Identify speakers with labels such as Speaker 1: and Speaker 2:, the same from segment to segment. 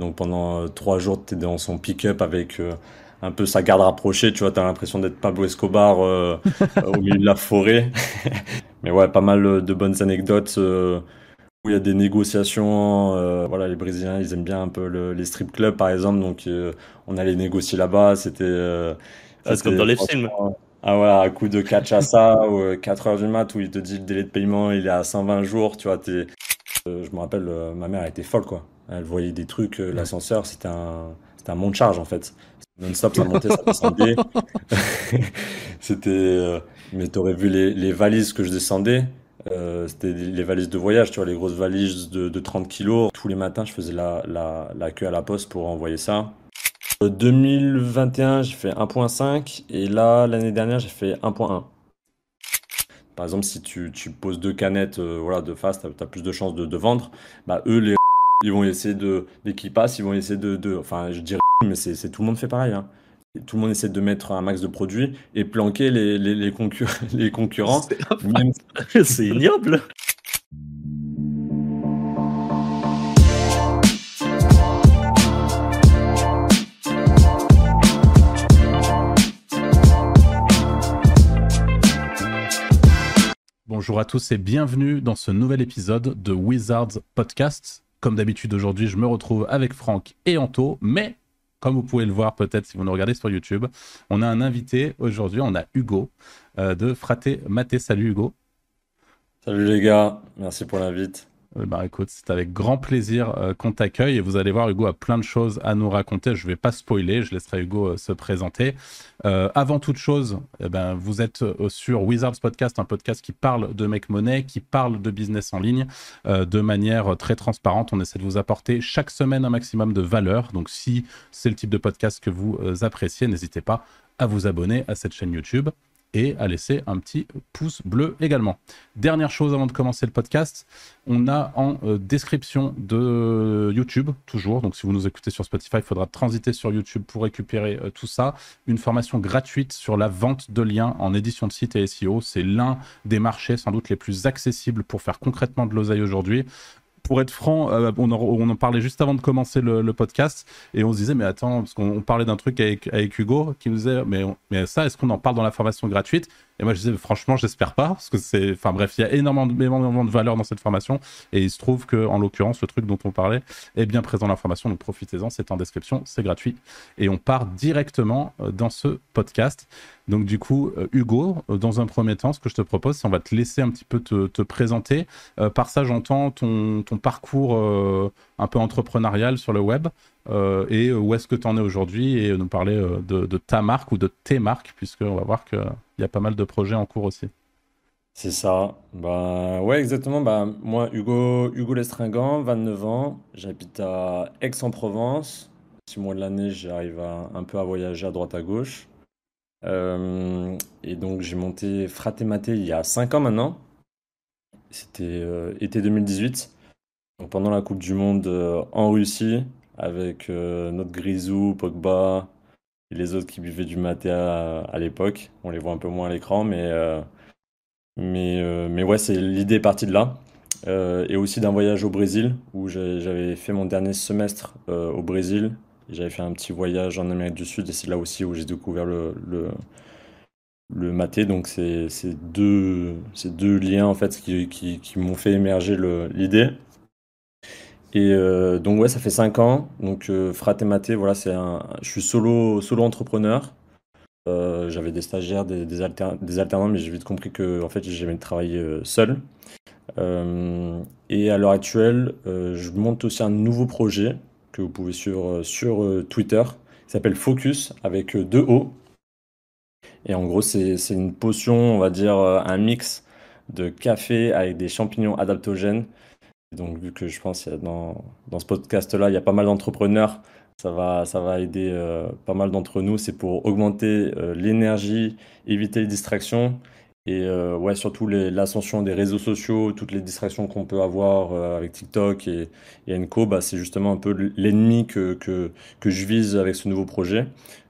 Speaker 1: Donc pendant trois jours, tu es dans son pick-up avec un peu sa garde rapprochée, tu vois, tu as l'impression d'être Pablo Escobar au milieu de la forêt. Mais ouais, pas mal de bonnes anecdotes où il y a des négociations. Euh, voilà, les Brésiliens, ils aiment bien un peu les strip clubs, par exemple. Donc, euh, on allait négocier là-bas. C'était. Euh,
Speaker 2: c'est comme dans les films.
Speaker 1: Ah ouais, à coup de cachaça ou 4 heures du mat où il te dit le délai de paiement il est à 120 jours, tu vois. je me rappelle, ma mère était folle, quoi. Elle voyait des trucs, l'ascenseur, c'était un, c'était un monte charge en fait. Non-stop, ça montait, ça descendait. c'était. mais t'aurais vu les, les valises que je descendais. Euh, c'était les valises de voyage, tu vois, les grosses valises de, de 30 kilos. Tous les matins, je faisais la, la, la queue à la poste pour envoyer ça. 2021, euh, j'ai fait 1.5 et là, l'année dernière, j'ai fait 1.1. Par exemple, si tu, tu poses deux canettes euh, voilà, de face, tu as, plus de chances de, de, vendre. Bah, eux, les ils vont essayer de, dès qu'ils passent, ils vont essayer de, de enfin, je dirais, mais c'est tout le monde fait pareil. Hein tout le monde essaie de mettre un max de produits et planquer les, les, les, les concurrents.
Speaker 2: C'est ignoble. Bonjour à tous et bienvenue dans ce nouvel épisode de Wizards Podcast. Comme d'habitude aujourd'hui, je me retrouve avec Franck et Anto, mais comme vous pouvez le voir peut-être si vous nous regardez sur YouTube, on a un invité aujourd'hui, on a Hugo euh, de Fraté Maté. Salut Hugo.
Speaker 1: Salut les gars, merci pour l'invite.
Speaker 2: Euh, bah c'est avec grand plaisir euh, qu'on t'accueille et vous allez voir, Hugo a plein de choses à nous raconter. Je vais pas spoiler, je laisserai Hugo euh, se présenter. avant toute chose, eh ben, vous êtes sur Wizards Podcast, un podcast qui parle de make money, qui parle de business en ligne de manière très transparente. On essaie de vous apporter chaque semaine un maximum de valeur. Donc si c'est le type de podcast que vous appréciez, n'hésitez pas à vous abonner à cette chaîne YouTube et à laisser un petit pouce bleu également. Dernière chose avant de commencer le podcast, on a en euh, description de YouTube, toujours, donc si vous nous écoutez sur Spotify, il faudra transiter sur YouTube pour récupérer euh, tout ça, une formation gratuite sur la vente de liens en édition de site et SEO. C'est l'un des marchés sans doute les plus accessibles pour faire concrètement de l'oseille aujourd'hui pour être franc, euh, on, en, parlait juste avant de commencer le, podcast et on se disait, mais attends, parce qu'on parlait d'un truc avec, avec, Hugo qui nous disait, mais, mais ça, est-ce qu'on en parle dans la formation gratuite? Et moi, je disais, franchement, j'espère pas, parce que c'est, enfin bref, il y a énormément, énormément de valeur dans cette formation, et il se trouve que, en l'occurrence, le truc dont on parlait est bien présent dans la formation, donc profitez-en, c'est en description, c'est gratuit, et on part directement euh, dans ce podcast. Donc du coup, euh, Hugo, euh, dans un premier temps, ce que je te propose, c'est on va te laisser un petit peu te, présenter. par ça, j'entends ton, parcours un peu entrepreneurial sur le web. Et où est-ce que tu en es aujourd'hui et nous parler euh, de, ta marque ou de tes marques, puisqu'on va voir qu'il y a pas mal de projets en cours aussi.
Speaker 1: C'est ça. Bah ouais, exactement. Bah moi, Hugo, Hugo Lestringant, 29 ans, j'habite à Aix-en-Provence. Six mois de l'année, j'arrive un peu à voyager à droite à gauche. Euh, et donc j'ai monté Fratématé il y a 5 ans maintenant. C'était été 2018. Donc pendant la Coupe du Monde en Russie, avec euh, notre Grisou, Pogba les autres qui buvaient du maté à, l'époque. On les voit un peu moins à l'écran, mais, euh, mais, euh, mais ouais, c'est l'idée partie de là. et aussi d'un voyage au Brésil, où j'avais fait mon dernier semestre au Brésil. J'avais fait un petit voyage en Amérique du Sud, et c'est là aussi où j'ai découvert le, le, maté. Donc c'est deux, deux liens en fait qui, qui m'ont fait émerger l'idée. Et euh, donc ouais, ça fait 5 ans. Donc euh, Maté, voilà, c'est un, je suis solo, solo entrepreneur. Euh, j'avais des stagiaires, des, des, alternants, mais j'ai vite compris que en fait, j'aimais travailler euh, seul. et à l'heure actuelle, je monte aussi un nouveau projet que vous pouvez suivre sur Twitter, qui s'appelle Focus avec deux O. Et en gros, c'est une potion, on va dire un mix de café avec des champignons adaptogènes donc, vu que je pense que dans, dans ce podcast-là, il y a pas mal d'entrepreneurs, ça va, ça va aider euh, pas mal d'entre nous. C'est pour augmenter euh, l'énergie, éviter les distractions et euh, ouais, surtout l'ascension des réseaux sociaux, toutes les distractions qu'on peut avoir avec TikTok et, et Enco, bah, c'est justement un peu l'ennemi que, que, que, je vise avec ce nouveau projet.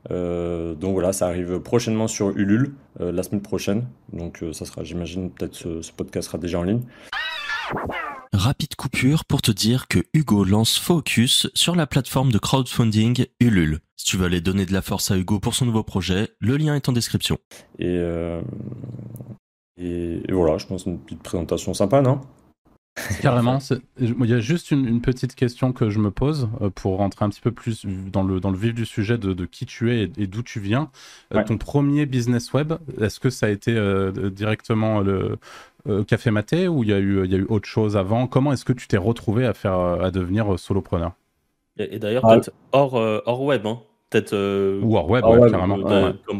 Speaker 1: donc voilà, ça arrive prochainement sur Ulule, la semaine prochaine. Donc ça sera, j'imagine, peut-être ce, ce podcast sera déjà en ligne.
Speaker 3: Rapide coupure pour te dire que Hugo lance Focus sur la plateforme de crowdfunding Ulule. Si tu veux aller donner de la force à Hugo pour son nouveau projet, le lien est en description.
Speaker 1: Et, euh, et, voilà, je pense une petite présentation sympa, non?
Speaker 2: Carrément. Il y a juste une, petite question que je me pose euh, pour rentrer un petit peu plus dans le, dans le vif du sujet de, qui tu es et, d'où tu viens. Euh, ton premier business web, est-ce que ça a été directement le, euh, Café Maté ou il y, a eu, il y a eu autre chose avant? Comment est-ce que tu t'es retrouvé à, faire, à devenir solopreneur?
Speaker 4: Et, d'ailleurs, ah. peut-être hors, euh, hors web, hein peut-être. Euh,
Speaker 2: ou hors web, carrément.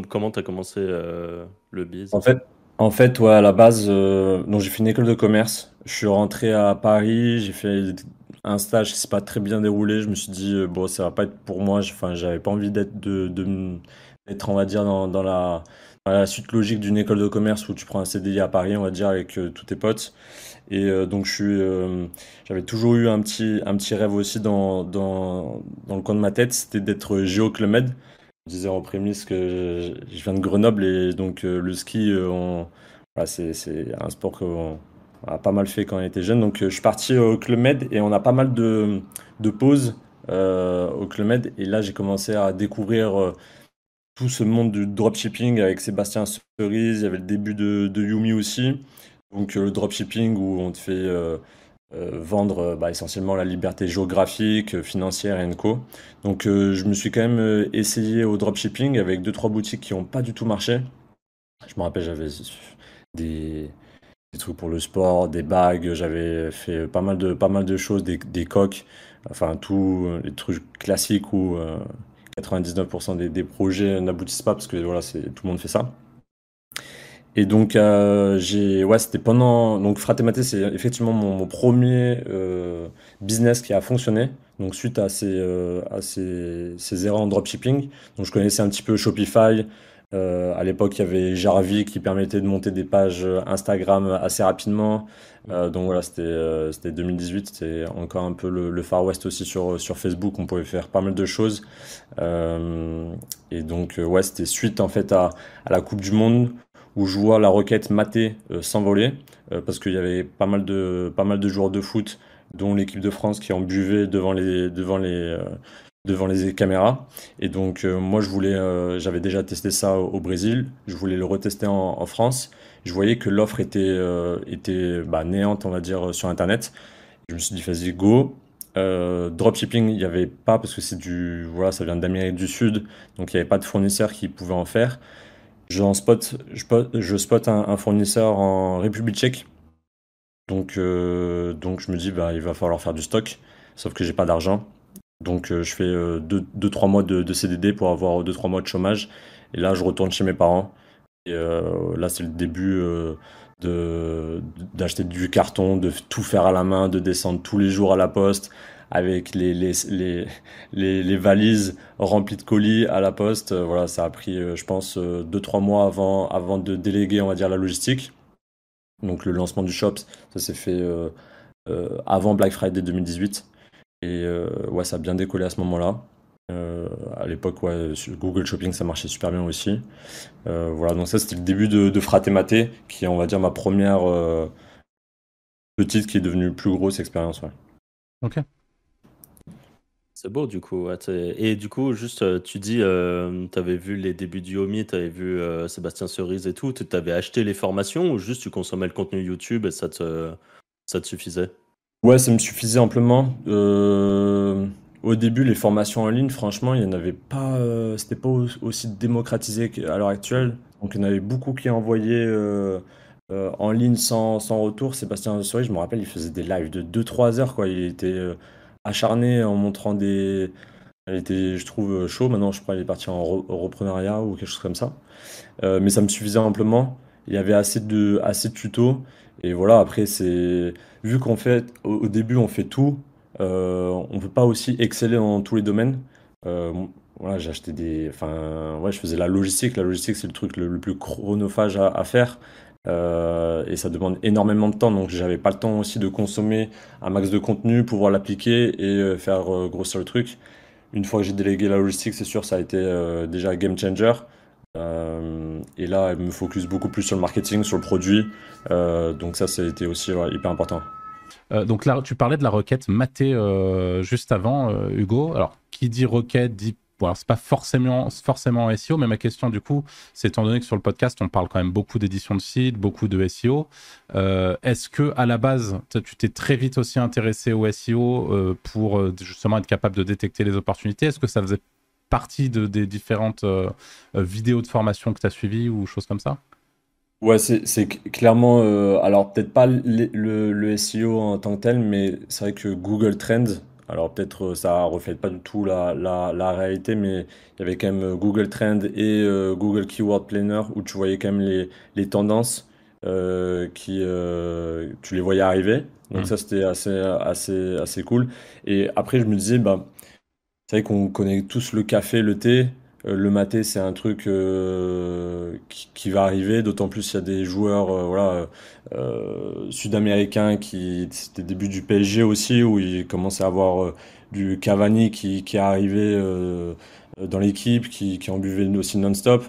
Speaker 4: comment tu as commencé le biz?
Speaker 1: En fait, en fait ouais, à la base, j'ai fait une école de commerce. Je suis rentré à Paris, j'ai fait un stage qui s'est pas très bien déroulé. Je me suis dit, bon, ça va pas être pour moi. Enfin, j'avais pas envie d'être, de, de, d'être, on va dire, dans, dans la la suite logique d'une école de commerce où tu prends un CDI à Paris, on va dire, avec euh, tous tes potes. Et euh, donc, je suis, euh, j'avais toujours eu un petit, un petit rêve aussi dans, dans, dans le coin de ma tête, c'était d'être Géo Club Med. Je disais en prémisse que je, viens de Grenoble et donc le ski, c'est, c'est un sport pas mal fait quand on était jeune. Donc, je suis parti au Club Med et on a pas mal de, de pauses au Club Med. Et là, j'ai commencé à découvrir tout ce monde du dropshipping avec Sébastien Cerise, il y avait le début de, Yumi aussi. Donc euh, le dropshipping où on te fait euh, euh, vendre bah, essentiellement la liberté géographique, financière et co. Donc je me suis quand même essayé au dropshipping avec deux trois boutiques qui n'ont pas du tout marché. Je me rappelle j'avais des, trucs pour le sport, des bagues, j'avais fait pas mal de, pas mal de choses, des, des coques, enfin tous les trucs classiques où 99% des, projets n'aboutissent pas parce que voilà, tout le monde fait ça. Et donc, euh, ouais, c'était pendant. Donc, Fratématé, c'est effectivement mon, premier euh, business qui a fonctionné. Donc, suite à ces, euh, à ces, ces, erreurs en dropshipping. Donc, je connaissais un petit peu Shopify. À l'époque, il y avait Jarvi qui permettait de monter des pages Instagram assez rapidement. Euh, donc voilà, c'était euh, c'était 2018, c'était encore un peu le, Far West aussi sur, sur Facebook, on pouvait faire pas mal de choses. Euh, et donc ouais, c'était suite en fait à, à, la Coupe du Monde où je vois la Roquette mater s'envoler parce qu'il y avait pas mal de pas mal de joueurs de foot dont l'équipe de France qui en buvait devant les devant les devant les caméras. Et donc moi je voulais, j'avais déjà testé ça au, Brésil, je voulais le retester en, France je voyais que l'offre était, euh, était bah, néante, on va dire, sur Internet. Je me suis dit, vas-y, go. Euh, dropshipping, il n'y avait pas parce que c'est du, voilà, ça vient d'Amérique du Sud, donc il n'y avait pas de fournisseur qui pouvait en faire. Spot, je, je spot un, fournisseur en République tchèque. Donc, euh, donc je me dis, bah, il va falloir faire du stock, sauf que j'ai pas d'argent. Donc je fais 2-3 mois de, de, CDD pour avoir 2-3 mois de chômage. Et là, je retourne chez mes parents. Et euh, là, c'est le début euh, d'acheter du carton, de tout faire à la main, de descendre tous les jours à la poste avec les, les, les, les, valises remplies de colis à la poste. Euh, voilà, ça a pris, je pense, 2-3 mois avant, avant de déléguer, on va dire, la logistique. Donc le lancement du shop, ça s'est fait avant Black Friday 2018. Et ouais, ça a bien décollé à ce moment-là. Euh, à l'époque, ouais, Google Shopping, ça marchait super bien aussi. Euh, voilà, donc ça, c'était le début de, de Fratématé, qui est, on va dire, ma première euh, petite qui est devenue plus grosse expérience. Ouais.
Speaker 2: Ok.
Speaker 4: C'est beau, du coup. et du coup, juste, tu dis, tu avais vu les débuts du Yomi, tu avais vu Sébastien Cerise et tout. Tu avais acheté les formations ou juste tu consommais le contenu YouTube et ça te, ça te suffisait?
Speaker 1: Ouais, ça me suffisait amplement. Euh, au début, les formations en ligne, franchement, il n'y en avait pas, euh, c'était pas aussi démocratisé qu'à l'heure actuelle. Donc, il y en avait beaucoup qui envoyaient euh, en ligne sans, sans retour. Sébastien Souris, je me rappelle, il faisait des lives de 2-3 heures, quoi. Il était acharné en montrant des. Il était, je trouve, chaud. Maintenant, je crois qu'il est parti en reprenariat ou quelque chose comme ça. mais ça me suffisait amplement. Il y avait assez de, assez de tutos. Et voilà, après, c'est. Vu qu'on fait. au début, on fait tout. Euh, on ne peut pas aussi exceller dans tous les domaines. Euh, voilà, j'ai acheté des. Enfin, ouais, je faisais la logistique. La logistique, c'est le truc le, plus chronophage à, faire. Euh, et ça demande énormément de temps. Donc, j'avais pas le temps aussi de consommer un max de contenu, pouvoir l'appliquer et faire grossir le truc. Une fois que j'ai délégué la logistique, c'est sûr, ça a été déjà game changer. Et là, elle me focus beaucoup plus sur le marketing, sur le produit. donc, ça, ça a été aussi hyper important.
Speaker 2: donc là, tu parlais de la requête matée juste avant, Hugo. Alors, qui dit requête dit Bon, c'est pas forcément, forcément SEO, mais ma question du coup, c'est étant donné que sur le podcast, on parle quand même beaucoup d'édition de site, beaucoup de SEO. Euh, est-ce que à la base, tu t'es très vite aussi intéressé au SEO euh, pour euh, justement être capable de détecter les opportunités? Est-ce que ça faisait partie de, des différentes vidéos de formation que tu as suivies ou choses comme ça?
Speaker 1: Ouais, c'est clairement, alors peut-être pas le, le, SEO en tant que tel, mais c'est vrai que Google Trends, alors peut-être euh, ça reflète pas du tout la, la, réalité, mais il y avait quand même euh, Google Trend et euh, Google Keyword Planner où tu voyais quand même les, les tendances qui tu les voyais arriver. Donc mmh. ça c'était assez, assez, assez cool. Et après je me disais, bah, c'est vrai qu'on connaît tous le café, le thé. Euh, le maté, c'est un truc euh, qui, va arriver, d'autant plus il y a des joueurs euh, voilà, sud-américains qui, c'était début du PSG aussi, où il commençait à avoir du Cavani qui, est arrivé dans l'équipe, qui, qui en buvait aussi non-stop.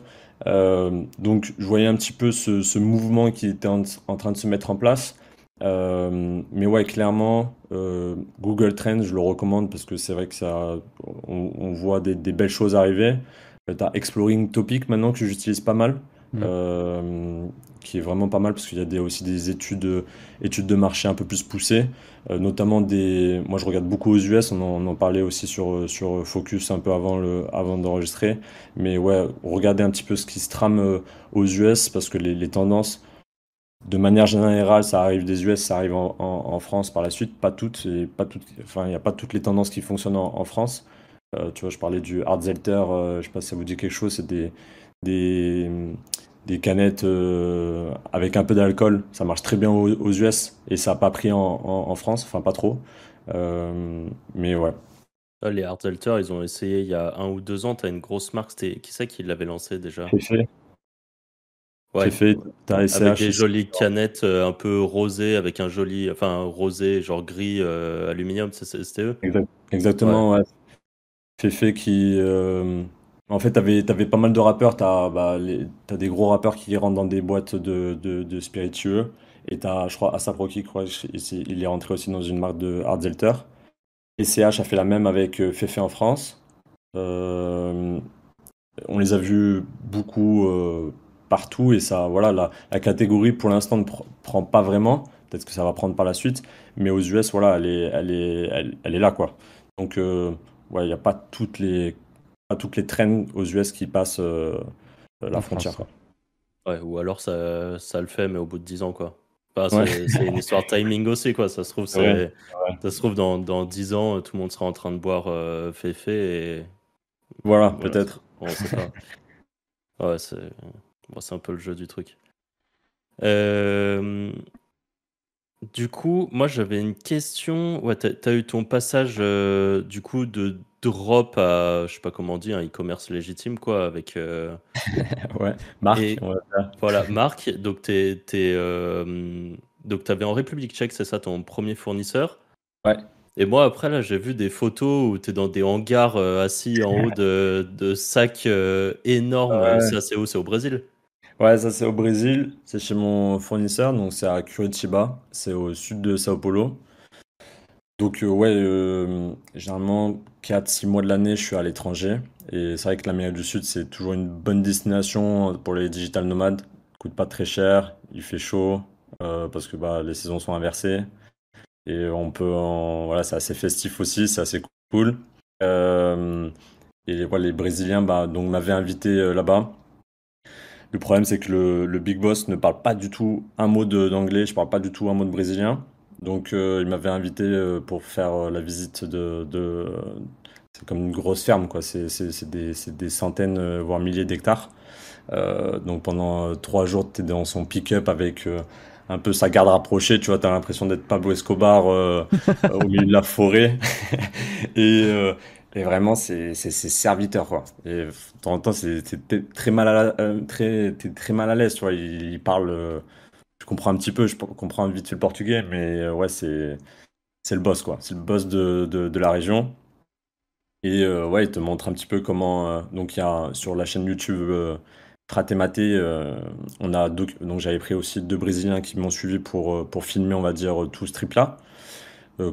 Speaker 1: donc je voyais un petit peu ce, mouvement qui était en, train de se mettre en place. Mais ouais, clairement, Google Trends, je le recommande parce que c'est vrai que ça, on, voit des, des, belles choses arriver. Euh, tu as Exploring Topic maintenant que j'utilise pas mal, mm. euh, qui est vraiment pas mal parce qu'il y a des, aussi des études, études de marché un peu plus poussées, euh, notamment des. Moi je regarde beaucoup aux US, on en, parlait aussi sur, sur Focus un peu avant, le, avant d'enregistrer, mais ouais, regardez un petit peu ce qui se trame aux US parce que les, les tendances de manière générale, ça arrive des US, ça arrive en, en, France par la suite. Pas toutes, et pas toutes, enfin, il n'y a pas toutes les tendances qui fonctionnent en, en France. Euh, tu vois, je parlais du Hardzelter, euh, je sais pas si ça vous dit quelque chose, c'est des, des, des canettes euh, avec un peu d'alcool. Ça marche très bien aux, US et ça n'a pas pris en, en, France, enfin pas trop. mais ouais.
Speaker 4: Ah, les Hardzelter, ils ont essayé il y a un ou deux ans. Tu as une grosse marque, c'était qui c'est qui l'avait lancé déjà? Ouais. Fefe, as SCH, avec des jolies canettes un peu rosées, avec un joli, enfin rosé, genre gris aluminium, c'était eux?
Speaker 1: Exactement, ouais fait qui. Euh, en fait, t'avais avais pas mal de rappeurs. T'as bah, as des gros rappeurs qui rentrent dans des boîtes de, de, spiritueux. Et t'as, je crois, Asap Rocky, il est rentré aussi dans une marque de Hard Zelter. Et CH a fait la même avec euh, Fefe en France. Euh, on les a vus beaucoup partout et ça, voilà, la, la catégorie pour l'instant ne prend pas vraiment. Peut-être que ça va prendre par la suite, mais aux US, voilà, elle est, elle est, elle, est là, quoi. Donc, ouais, il n'y a pas toutes les pas toutes les traînes aux US qui passent euh, la frontière.
Speaker 4: Ouais, ou alors ça, ça le fait, mais au bout de 10 ans, quoi. c'est une histoire de timing aussi, quoi. Ça se trouve, ça se trouve dans, dans 10 ans, tout le monde sera en train de boire euh, et.
Speaker 1: Voilà, peut-être.
Speaker 4: ouais, c'est un peu le jeu du truc. Euh, du coup, moi j'avais une question. Ouais, tu as, eu ton passage euh, du coup de drop à, je sais pas comment dire, un e-commerce légitime quoi, avec. Euh,
Speaker 1: ouais, Marc.
Speaker 4: voilà, Marc. Donc tu euh, donc avais en République Tchèque, c'est ça ton premier fournisseur.
Speaker 1: Ouais.
Speaker 4: Et moi après là, j'ai vu des photos où tu es dans des hangars assis en haut de, de sacs énormes. C'est où? C'est au Brésil?
Speaker 1: Ouais, ça c'est au Brésil, c'est chez mon fournisseur, donc c'est à Curitiba, c'est au sud de Sao Paulo. Donc euh, ouais, euh, généralement 4-6 mois de l'année je suis à l'étranger, et c'est vrai que l'Amérique du Sud c'est toujours une bonne destination pour les digital nomades, coûte pas très cher, il fait chaud, euh, parce que bah, les saisons sont inversées, et on peut, voilà, c'est assez festif aussi, c'est assez cool. et les Brésiliens bah, donc m'avaient invité là-bas. Le problème, c'est que le, Big Boss ne parle pas du tout un mot d'anglais, je parle pas du tout un mot de brésilien. Donc, euh, il m'avait invité euh, pour faire euh, la visite de. c'est comme une grosse ferme, quoi. C'est des, des, centaines, voire milliers d'hectares. donc, pendant trois jours, tu es dans son pick-up avec un peu sa garde rapprochée, tu vois, tu as l'impression d'être Pablo Escobar au milieu de la forêt. et, et vraiment, c'est serviteur, quoi. Et de temps en temps, c'est très mal à euh, très, très mal à l'aise, tu vois. Il, parle, euh, je comprends un petit peu, je comprends vite fait le portugais, mais euh, ouais, c'est le boss, quoi. C'est le boss de, de, la région. Et ouais, il te montre un petit peu comment. donc, il y a sur la chaîne YouTube Fratematé, on a donc j'avais pris aussi deux Brésiliens qui m'ont suivi pour, pour filmer, on va dire, tout ce trip-là.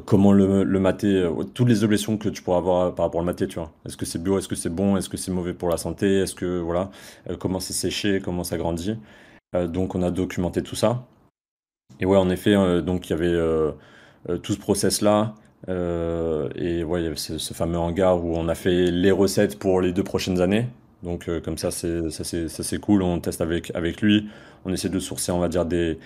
Speaker 1: Comment le, le mater, toutes les objections que tu pourras avoir par rapport au maté, tu vois. Est-ce que c'est bio, est-ce que c'est bon, est-ce que c'est mauvais pour la santé, est-ce que, voilà, comment c'est séché, comment ça grandit. donc on a documenté tout ça. Et ouais, en effet, donc il y avait tout ce process-là. Euh, et ouais, il y avait ce, fameux hangar où on a fait les recettes pour les deux prochaines années. Donc euh, comme ça c'est cool. On teste avec avec lui. On essaie de sourcer, on va dire des,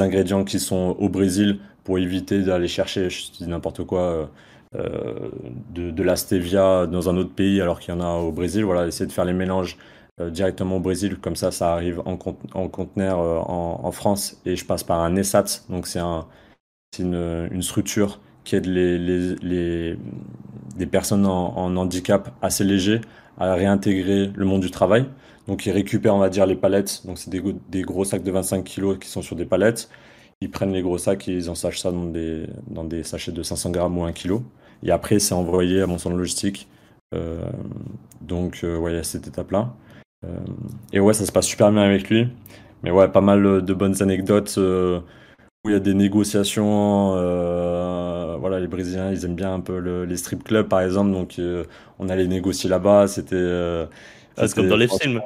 Speaker 1: ingrédients qui sont au Brésil pour éviter d'aller chercher, je n'importe quoi, euh, de, de la stevia dans un autre pays alors qu'il y en a au Brésil. Voilà, essayer de faire les mélanges directement au Brésil. Comme ça, ça arrive en, en conteneur en, en, France et je passe par un ESAT. Donc c'est un, une, structure qui aide les, personnes en, handicap assez léger à réintégrer le monde du travail. Donc ils récupèrent, on va dire, les palettes. Donc c'est des, gros sacs de 25 kg qui sont sur des palettes. Ils prennent les gros sacs et ils ensachent ça dans des, dans sachets de 500 grammes ou 1 kg. Et après, c'est envoyé à mon centre logistique. Euh, donc, euh, ouais, y cette étape-là. Euh, et ouais, ça se passe super bien avec lui. Mais ouais, pas mal de bonnes anecdotes où il y a des négociations. Euh, voilà, les Brésiliens, ils aiment bien un peu les strip clubs, par exemple. Donc, euh, on allait négocier là-bas. C'était. Euh,
Speaker 4: ah, c'est comme dans les films.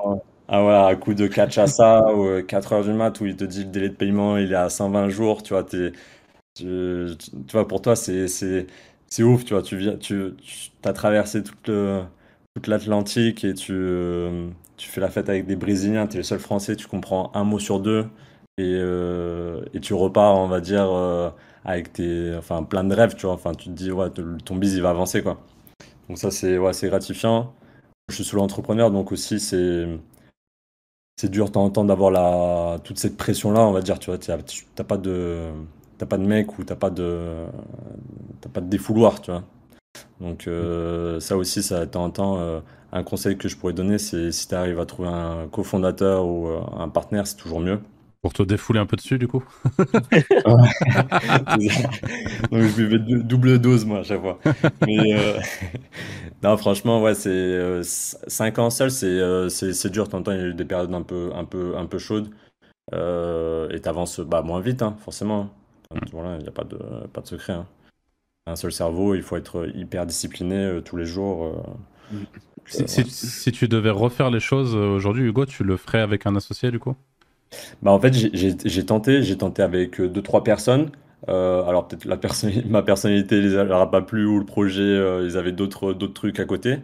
Speaker 1: Ah voilà, à coup de ça ou 4 heures du mat où il te dit le délai de paiement il est à 120 jours, tu vois, tu, tu, vois pour toi c'est, c'est, c'est ouf, tu vois, tu viens, tu, tu as traversé toute, le, toute l'Atlantique et tu, tu fais la fête avec des Brésiliens, tu es le seul Français, tu comprends un mot sur deux, et, euh, et tu repars, on va dire, euh, avec tes, enfin, plein de rêves, tu vois. Enfin, tu te dis, ouais, ton biz, il va avancer, quoi. Donc ça, c'est ouais, c'est gratifiant. Je suis solo entrepreneur, donc aussi, c'est dur de temps en temps d'avoir la toute cette pression là on va dire tu vois t'as pas de t'as pas de mec ou t'as pas de t'as pas de défouloir tu vois. Donc euh, ça aussi ça de temps en temps un conseil que je pourrais donner c'est si tu arrives à trouver un cofondateur ou un partenaire c'est toujours mieux
Speaker 2: pour te défouler un peu dessus, du coup
Speaker 1: je buvais double dose, moi, à chaque fois. Mais euh, non, franchement, ouais, c'est 5 euh, ans seul, euh, c'est dur. T'entends, il y a eu des périodes un peu, un peu, un peu chaudes. et t'avances bah, moins vite, hein, forcément. Voilà, il n'y a pas de, pas de secret. Hein. Un seul cerveau, il faut être hyper discipliné tous les jours.
Speaker 2: Si, si, tu devais refaire les choses aujourd'hui, Hugo, tu le ferais avec un associé, du coup?
Speaker 1: Bah, en fait, j'ai tenté, j'ai tenté avec euh, deux, trois personnes. Euh, alors peut-être la personne, ma personnalité les aura pas plu ou le projet, euh, ils avaient d'autres d'autres trucs à côté.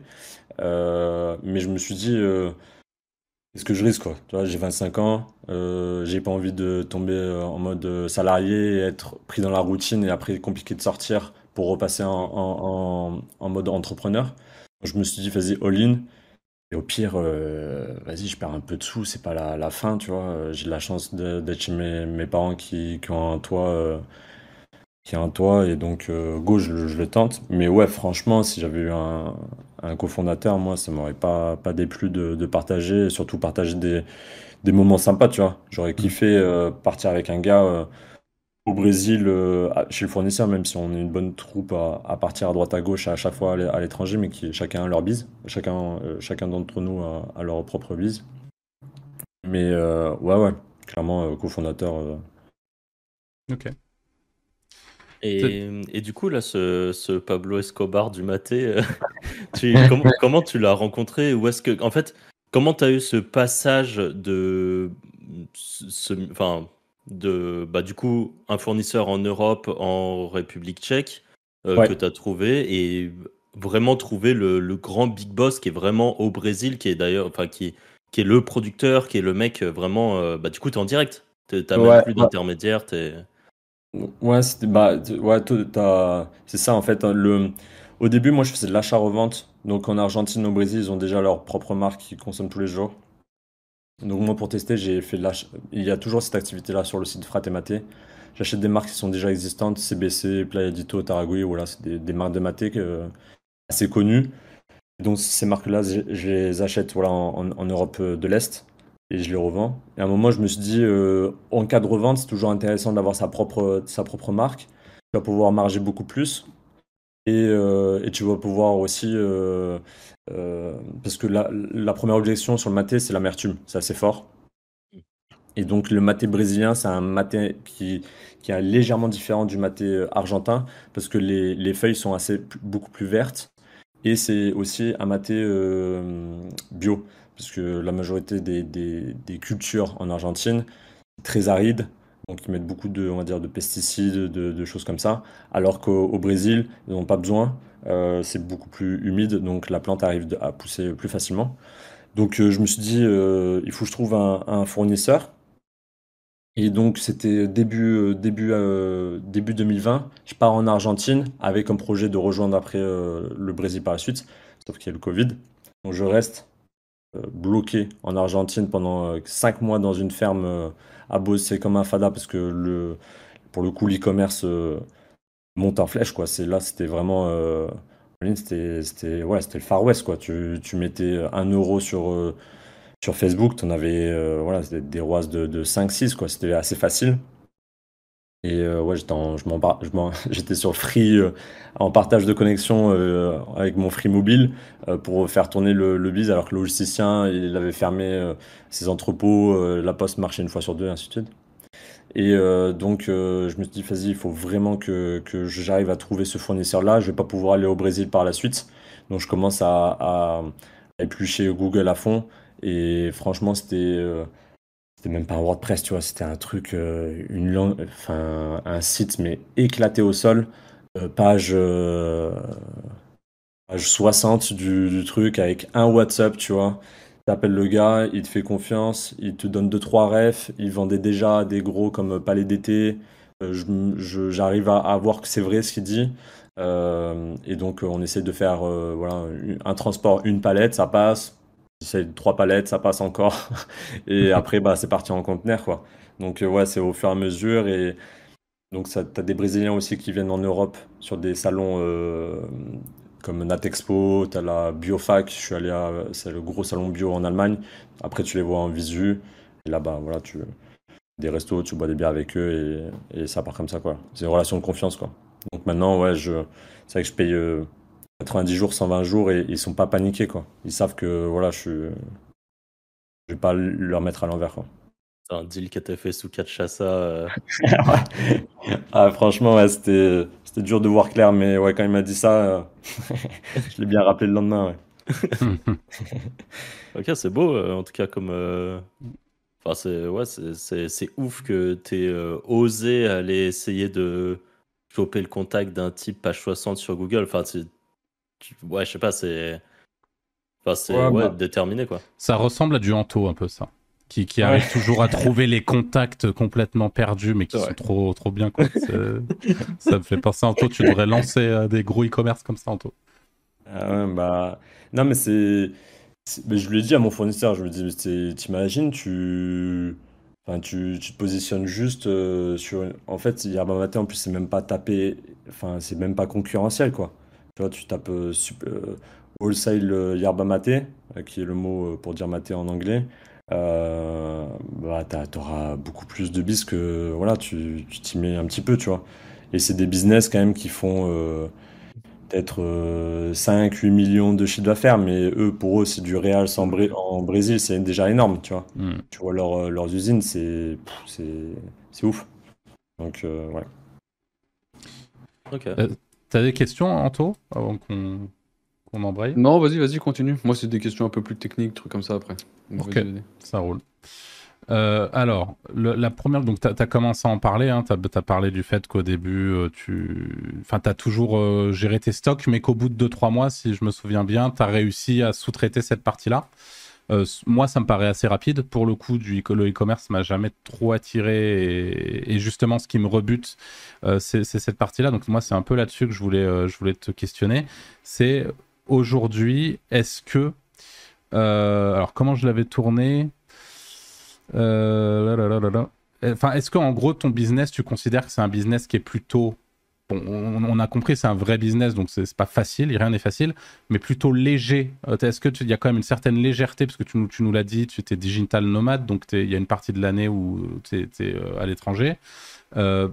Speaker 1: mais je me suis dit, est-ce que je risque quoi? J'ai 25 ans, j'ai pas envie de tomber en mode salarié et être pris dans la routine et après compliqué de sortir pour repasser en, en, en mode entrepreneur. Je me suis dit, vas-y, all-in. Et au pire, euh, vas-y, je perds un peu de sous, c'est pas la, fin, tu vois. Euh, j'ai la chance d'être chez mes, parents qui, ont un toit, euh, qui a un toit, et donc go, je, le tente. Mais ouais, franchement, si j'avais eu un, cofondateur, moi, ça m'aurait pas, déplu de, partager, surtout partager des moments sympas, tu vois. J'aurais kiffé partir avec un gars au Brésil, euh, chez le fournisseur, même si on est une bonne troupe à, partir à droite à gauche à chaque fois à l'étranger, mais qui chacun a leur bise, chacun, euh, chacun d'entre nous a, leur propre bise. Mais euh, ouais, ouais, clairement cofondateur.
Speaker 2: Ok.
Speaker 4: Et, et, du coup, là, ce, ce Pablo Escobar du Maté, tu, comment, tu l'as rencontré? Ou est-ce que, en fait, comment tu as eu ce passage de. Ce, enfin, de bah, du coup un fournisseur en Europe, en République tchèque euh, que tu as trouvé et vraiment trouver le, grand big boss qui est vraiment au Brésil, qui est d'ailleurs, enfin qui, qui est le producteur, qui est le mec euh, vraiment. Euh, bah, du coup, tu es en direct. Tu n'as même plus d'intermédiaire.
Speaker 1: Ouais, bah, ouais, c'est ça en fait. Hein, le... Au début, moi je faisais de l'achat-revente. Donc en Argentine, au Brésil, ils ont déjà leur propre marque qu'ils consomment tous les jours. Donc moi pour tester, j'ai fait l'achat. Il y a toujours cette activité-là sur le site Fratematé. J'achète des marques qui sont déjà existantes, CBC, Playadito, Taragui, voilà, c'est des, marques de maté assez connues. donc ces marques-là, je, les achète voilà, en, Europe de l'Est et je les revends. Et à un moment, je me suis dit, euh, en cas de revente, c'est toujours intéressant d'avoir sa propre, sa propre marque. Tu vas pouvoir marger beaucoup plus. Et, et tu vas pouvoir aussi, parce que la, première objection sur le maté, c'est l'amertume, c'est assez fort. Et donc le maté brésilien, c'est un maté qui, est légèrement différent du maté argentin, parce que les, les feuilles sont assez, beaucoup plus vertes. Et c'est aussi un maté bio parce que la majorité des, cultures en Argentine, très arides, donc ils mettent beaucoup de, on va dire, de pesticides, de, choses comme ça, alors qu'au Brésil, ils n'ont pas besoin, euh, c'est beaucoup plus humide, donc la plante arrive à pousser plus facilement. Donc euh, je me suis dit, euh, il faut que je trouve un, fournisseur. Et donc c'était début, début, début 2020, je pars en Argentine avec un projet de rejoindre après le Brésil par la suite, sauf qu'il y a le Covid. Donc je reste euh, bloqué en Argentine pendant 5 euh, mois dans une ferme euh, à bosser comme un fada parce que le, pour le coup l'e-commerce monte en flèche quoi. C'est là c'était vraiment c'était c'était ouais, c'était le Far West quoi. Tu, tu mettais un euro sur sur Facebook, tu en avais voilà, des rois de, de 5 6 quoi, c'était assez facile. Et euh, ouais, j'étais sur Free euh, en partage de connexion euh, avec mon Free mobile pour faire tourner le, le alors que le logisticien il avait fermé ses entrepôts, la poste marchait une fois sur deux, et ainsi de suite. Et donc je me suis dit, vas-y, il faut vraiment que, que j'arrive à trouver ce fournisseur-là. Je vais pas pouvoir aller au Brésil par la suite. Donc je commence à, éplucher Google à fond. Et franchement, c'était c'était même pas un WordPress, tu vois, c'était un truc, euh, une langue, un site, mais éclaté au sol, euh, page, euh, page 60 du, truc avec un WhatsApp, tu vois. T'appelles le gars, il te fait confiance, il te donne 2-3 refs, il vendait déjà des gros comme Palais d'été. J'arrive à, à, voir que c'est vrai ce qu'il dit. et donc, on essaie de faire voilà, un transport, une palette, ça passe c'est trois palettes, ça passe encore. et après, bah, c'est parti en conteneur, quoi. Donc, euh, ouais, c'est au fur et à mesure. Et donc, tu as des Brésiliens aussi qui viennent en Europe sur des salons euh, comme Natexpo, tu as la Biofac, je suis allé à, c'est le gros salon bio en Allemagne. Après, tu les vois en visu. Et là, bas voilà, tu, des restos, tu bois des bières avec eux et, et ça part comme ça, quoi. C'est une relation de confiance, quoi. Donc maintenant, ouais, je, c'est vrai que je paye. Euh, 90 jours, 120 jours et ils sont pas paniqués quoi. Ils savent que voilà, je suis je vais pas leur mettre à l'envers quoi.
Speaker 4: C'est un deal qui a été fait sous Kachasa. Euh...
Speaker 1: ah, franchement, ouais, c'était c'était dur de voir clair mais ouais quand il m'a dit ça, euh, je l'ai bien rappelé le lendemain, ouais.
Speaker 4: OK, c'est beau euh, en tout cas comme euh, enfin c'est ouais, c'est ouf que tu aies osé aller essayer de choper le contact d'un type page 60 sur Google. Enfin, ouais, je sais pas, c'est. Enfin, c'est ouais, bah. déterminé, quoi.
Speaker 2: Ça ressemble à du Anto, un peu, ça. Qui, qui arrive toujours à trouver les contacts complètement perdus, mais qui sont trop, trop bien. Quoi. ça me fait penser, Anto, tu devrais lancer euh, des gros e-commerce comme ça, Anto.
Speaker 1: Ah ouais, bah. Non, mais c'est. Mais je lui ai dit à mon fournisseur, je lui ai dit, t'imagines, tu. Enfin, tu, tu, te positionnes juste euh, sur. En fait, Yerba Maté, en plus, c'est même pas tapé. Enfin, c'est même pas concurrentiel, quoi. Tu vois, tu tapes euh, euh, wholesale yerba maté, qui est le mot pour dire maté en anglais. Bah, tu auras beaucoup plus de bis que voilà, tu t'y mets un petit peu, tu vois. Et c'est des business quand même qui font peut-être 5-8 millions de chiffre d'affaires, mais eux, pour eux, c'est du réel en, en Brésil, c'est déjà énorme, tu vois. Hmm. Tu vois leur, leurs usines, c'est ouf. Donc, ouais.
Speaker 2: Ok. T'as des questions, Anto, avant qu'on qu'on embraye?
Speaker 5: Non, vas-y, vas-y, continue. Moi, c'est des questions un peu plus techniques, trucs comme ça après.
Speaker 2: ok, ça roule. Euh, alors, la première, donc tu as, commencé à en parler, hein, tu as, parlé du fait qu'au début, euh, tu enfin, as toujours euh, géré tes stocks, mais qu'au bout de 2-3 mois, si je me souviens bien, tu as réussi à sous-traiter cette partie-là. Moi, ça me paraît assez rapide. Pour le coup, du le e-commerce m'a jamais trop attiré. Et, justement, ce qui me rebute, c'est cette partie-là. Donc moi, c'est un peu là-dessus que je voulais, je voulais te questionner. C'est aujourd'hui, est-ce que... alors, comment je l'avais tourné Enfin, est-ce qu'en gros, ton business, tu considères que c'est un business qui est plutôt on, a compris, c'est un vrai business, donc c'est pas facile, rien n'est facile, mais plutôt léger. Euh, est-ce qu'il y a quand même une certaine légèreté, parce que tu, nous l'as dit, tu étais digital nomade, donc il y a une partie de l'année où tu es, euh, à l'étranger. Euh,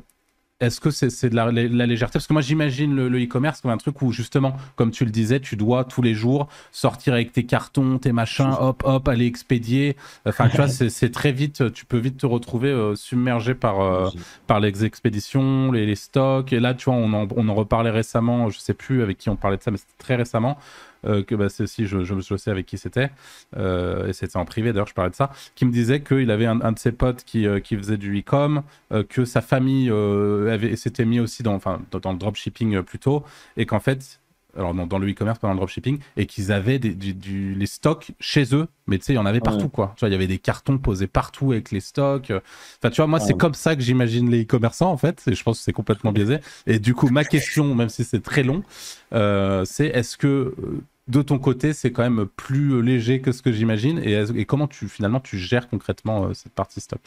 Speaker 2: est-ce que c'est de la, la, légèreté? Parce que moi, j'imagine le e-commerce comme un truc où, justement, comme tu le disais, tu dois tous les jours sortir avec tes cartons, tes machins, hop, hop, aller expédier. Enfin, tu vois, c'est très vite, tu peux vite te retrouver euh, submergé par, euh, par les expéditions, les, les, stocks. Et là, tu vois, on en, on en reparlait récemment, je sais plus avec qui on parlait de ça, mais c'était très récemment. Euh, que bah, je, sais avec qui c'était, euh, et c'était en privé d'ailleurs, je parlais de ça, qui me disait qu'il avait un, de ses potes qui, euh, qui faisait du e-com, que sa famille s'était mis aussi dans, dans le dropshipping plutôt, et qu'en fait, alors dans, dans le e-commerce, pendant le dropshipping, et qu'ils avaient des, du, du, les stocks chez eux, mais tu sais, il y en avait partout, ouais. quoi. Tu vois, il y avait des cartons posés partout avec les stocks. Enfin, tu vois, moi, ouais. c'est comme ça que j'imagine les e-commerçants, en fait, et je pense que c'est complètement biaisé. Et du coup, ma question, même si c'est très long, euh, c'est est-ce que de ton côté, c'est quand même plus léger que ce que j'imagine, et, et, comment tu, finalement, tu gères concrètement euh, cette partie stock?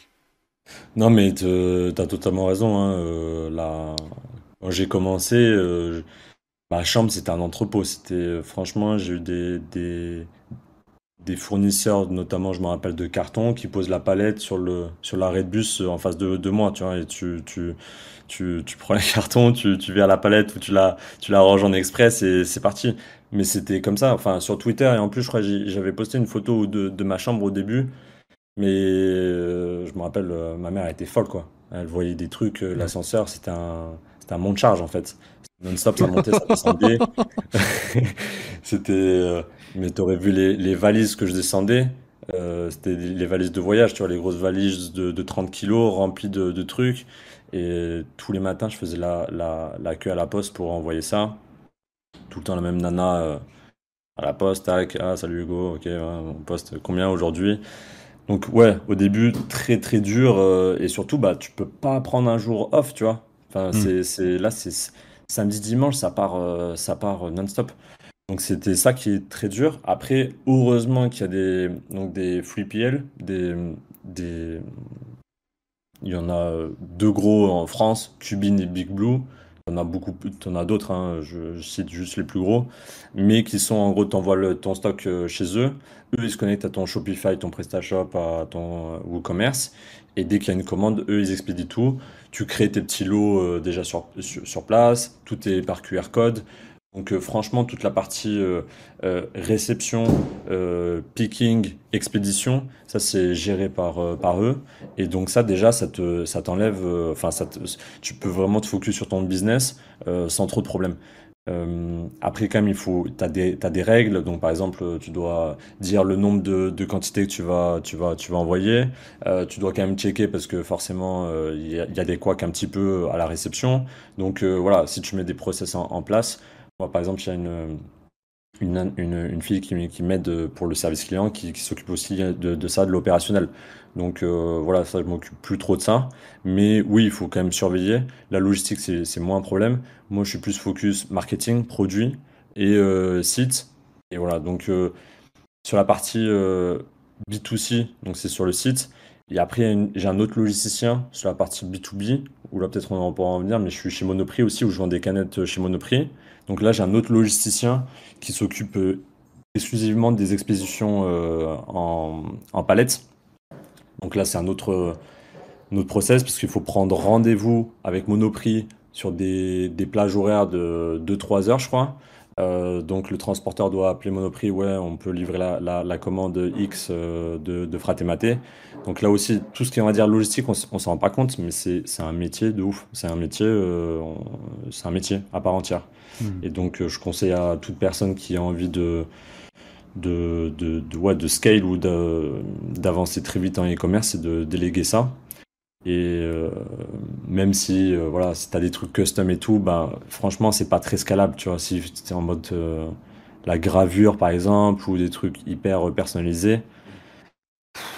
Speaker 1: Non, mais tu as totalement raison. Hein. Euh, là, quand j'ai commencé, euh, Ma chambre, c'était un entrepôt. C'était euh, franchement, j'ai eu des, des, des fournisseurs, notamment, je me rappelle de carton, qui posent la palette sur le sur l'arrêt de bus euh, en face de, de moi, tu vois. Et tu tu tu, tu prends les cartons, tu tu à la palette ou tu la tu la ranges en express et c'est parti. Mais c'était comme ça. Enfin, sur Twitter et en plus, je crois, j'avais posté une photo de de ma chambre au début. Mais euh, je me rappelle, euh, ma mère était folle, quoi. Elle voyait des trucs, l'ascenseur, c'était un, c'était un mont de charge, en fait. Non-stop, ça montait, ça descendait. c'était, euh, mais t'aurais vu les, les, valises que je descendais. Euh, c'était les valises de voyage, tu vois, les grosses valises de, de 30 kilos remplies de, de, trucs. Et tous les matins, je faisais la, la, la, queue à la poste pour envoyer ça. Tout le temps, la même nana euh, à la poste, tac, ah, salut Hugo, ok, on poste combien aujourd'hui? Donc ouais, au début très très dur et surtout bah tu peux pas prendre un jour off, tu vois. Enfin mmh. c'est là c'est samedi dimanche ça part euh, ça part non-stop. Donc c'était ça qui est très dur. Après heureusement qu'il y a des donc des free PL, des des il y en a deux gros en France, Cubin et Big Blue. T'en as beaucoup, t'en as d'autres, hein, je, je, cite juste les plus gros, mais qui sont en gros, t'envoies ton stock euh, chez eux, eux ils se connectent à ton Shopify, ton PrestaShop, à ton WooCommerce, et dès qu'il y a une commande, eux ils expédient tout. Tu crées tes petits lots euh, déjà sur, place, tout est par QR code. Donc euh, franchement, toute la partie euh, réception, picking, expédition, ça c'est géré par, eux. Et donc ça déjà, ça te, ça t'enlève, enfin ça tu peux vraiment te focus sur ton business sans trop de problèmes. Euh, après, quand même, il faut, tu as, as, des règles. Donc, par exemple, tu dois dire le nombre de, quantités que tu vas, tu vas, tu vas envoyer. Euh, tu dois quand même checker parce que forcément, il euh, y, a, y, a des couacs un petit peu à la réception. Donc, voilà, si tu mets des process en, place, moi, par exemple, il y a une, une, une, fille qui, qui m'aide pour le service client qui, s'occupe aussi de, ça, de l'opérationnel. Donc euh, voilà, ça, je m'occupe plus trop de ça. Mais oui, il faut quand même surveiller. La logistique, c'est moins un problème. Moi, je suis plus focus marketing, produit et euh, site. Et voilà, donc euh, sur la partie euh, B2C, donc c'est sur le site. Et après, j'ai un autre logisticien sur la partie B2B, où là peut-être on pourra en venir, mais je suis chez Monoprix aussi, où je vends des canettes chez Monoprix. Donc là, j'ai un autre logisticien qui s'occupe exclusivement des expéditions en, en palette. Donc là, c'est un autre, un autre process, puisqu'il faut prendre rendez-vous avec Monoprix sur des, des plages horaires de 2-3 heures, je crois. Euh, donc le transporteur doit appeler Monoprix, ouais, on peut livrer la, la, la commande X euh, de, de Fratematé. Donc là aussi, tout ce qui est, on va dire, logistique, on, on s'en rend pas compte, mais c'est un métier de ouf. C'est un métier, euh, c'est un métier à part entière. Mmh. Et donc je conseille à toute personne qui a envie de de, de, de, ouais, de scale ou d'avancer très vite en e-commerce, c'est de déléguer ça. Et euh, même si euh, voilà, si tu as des trucs custom et tout, bah, franchement, c'est pas très scalable. Tu vois, si tu es en mode euh, la gravure par exemple, ou des trucs hyper personnalisés,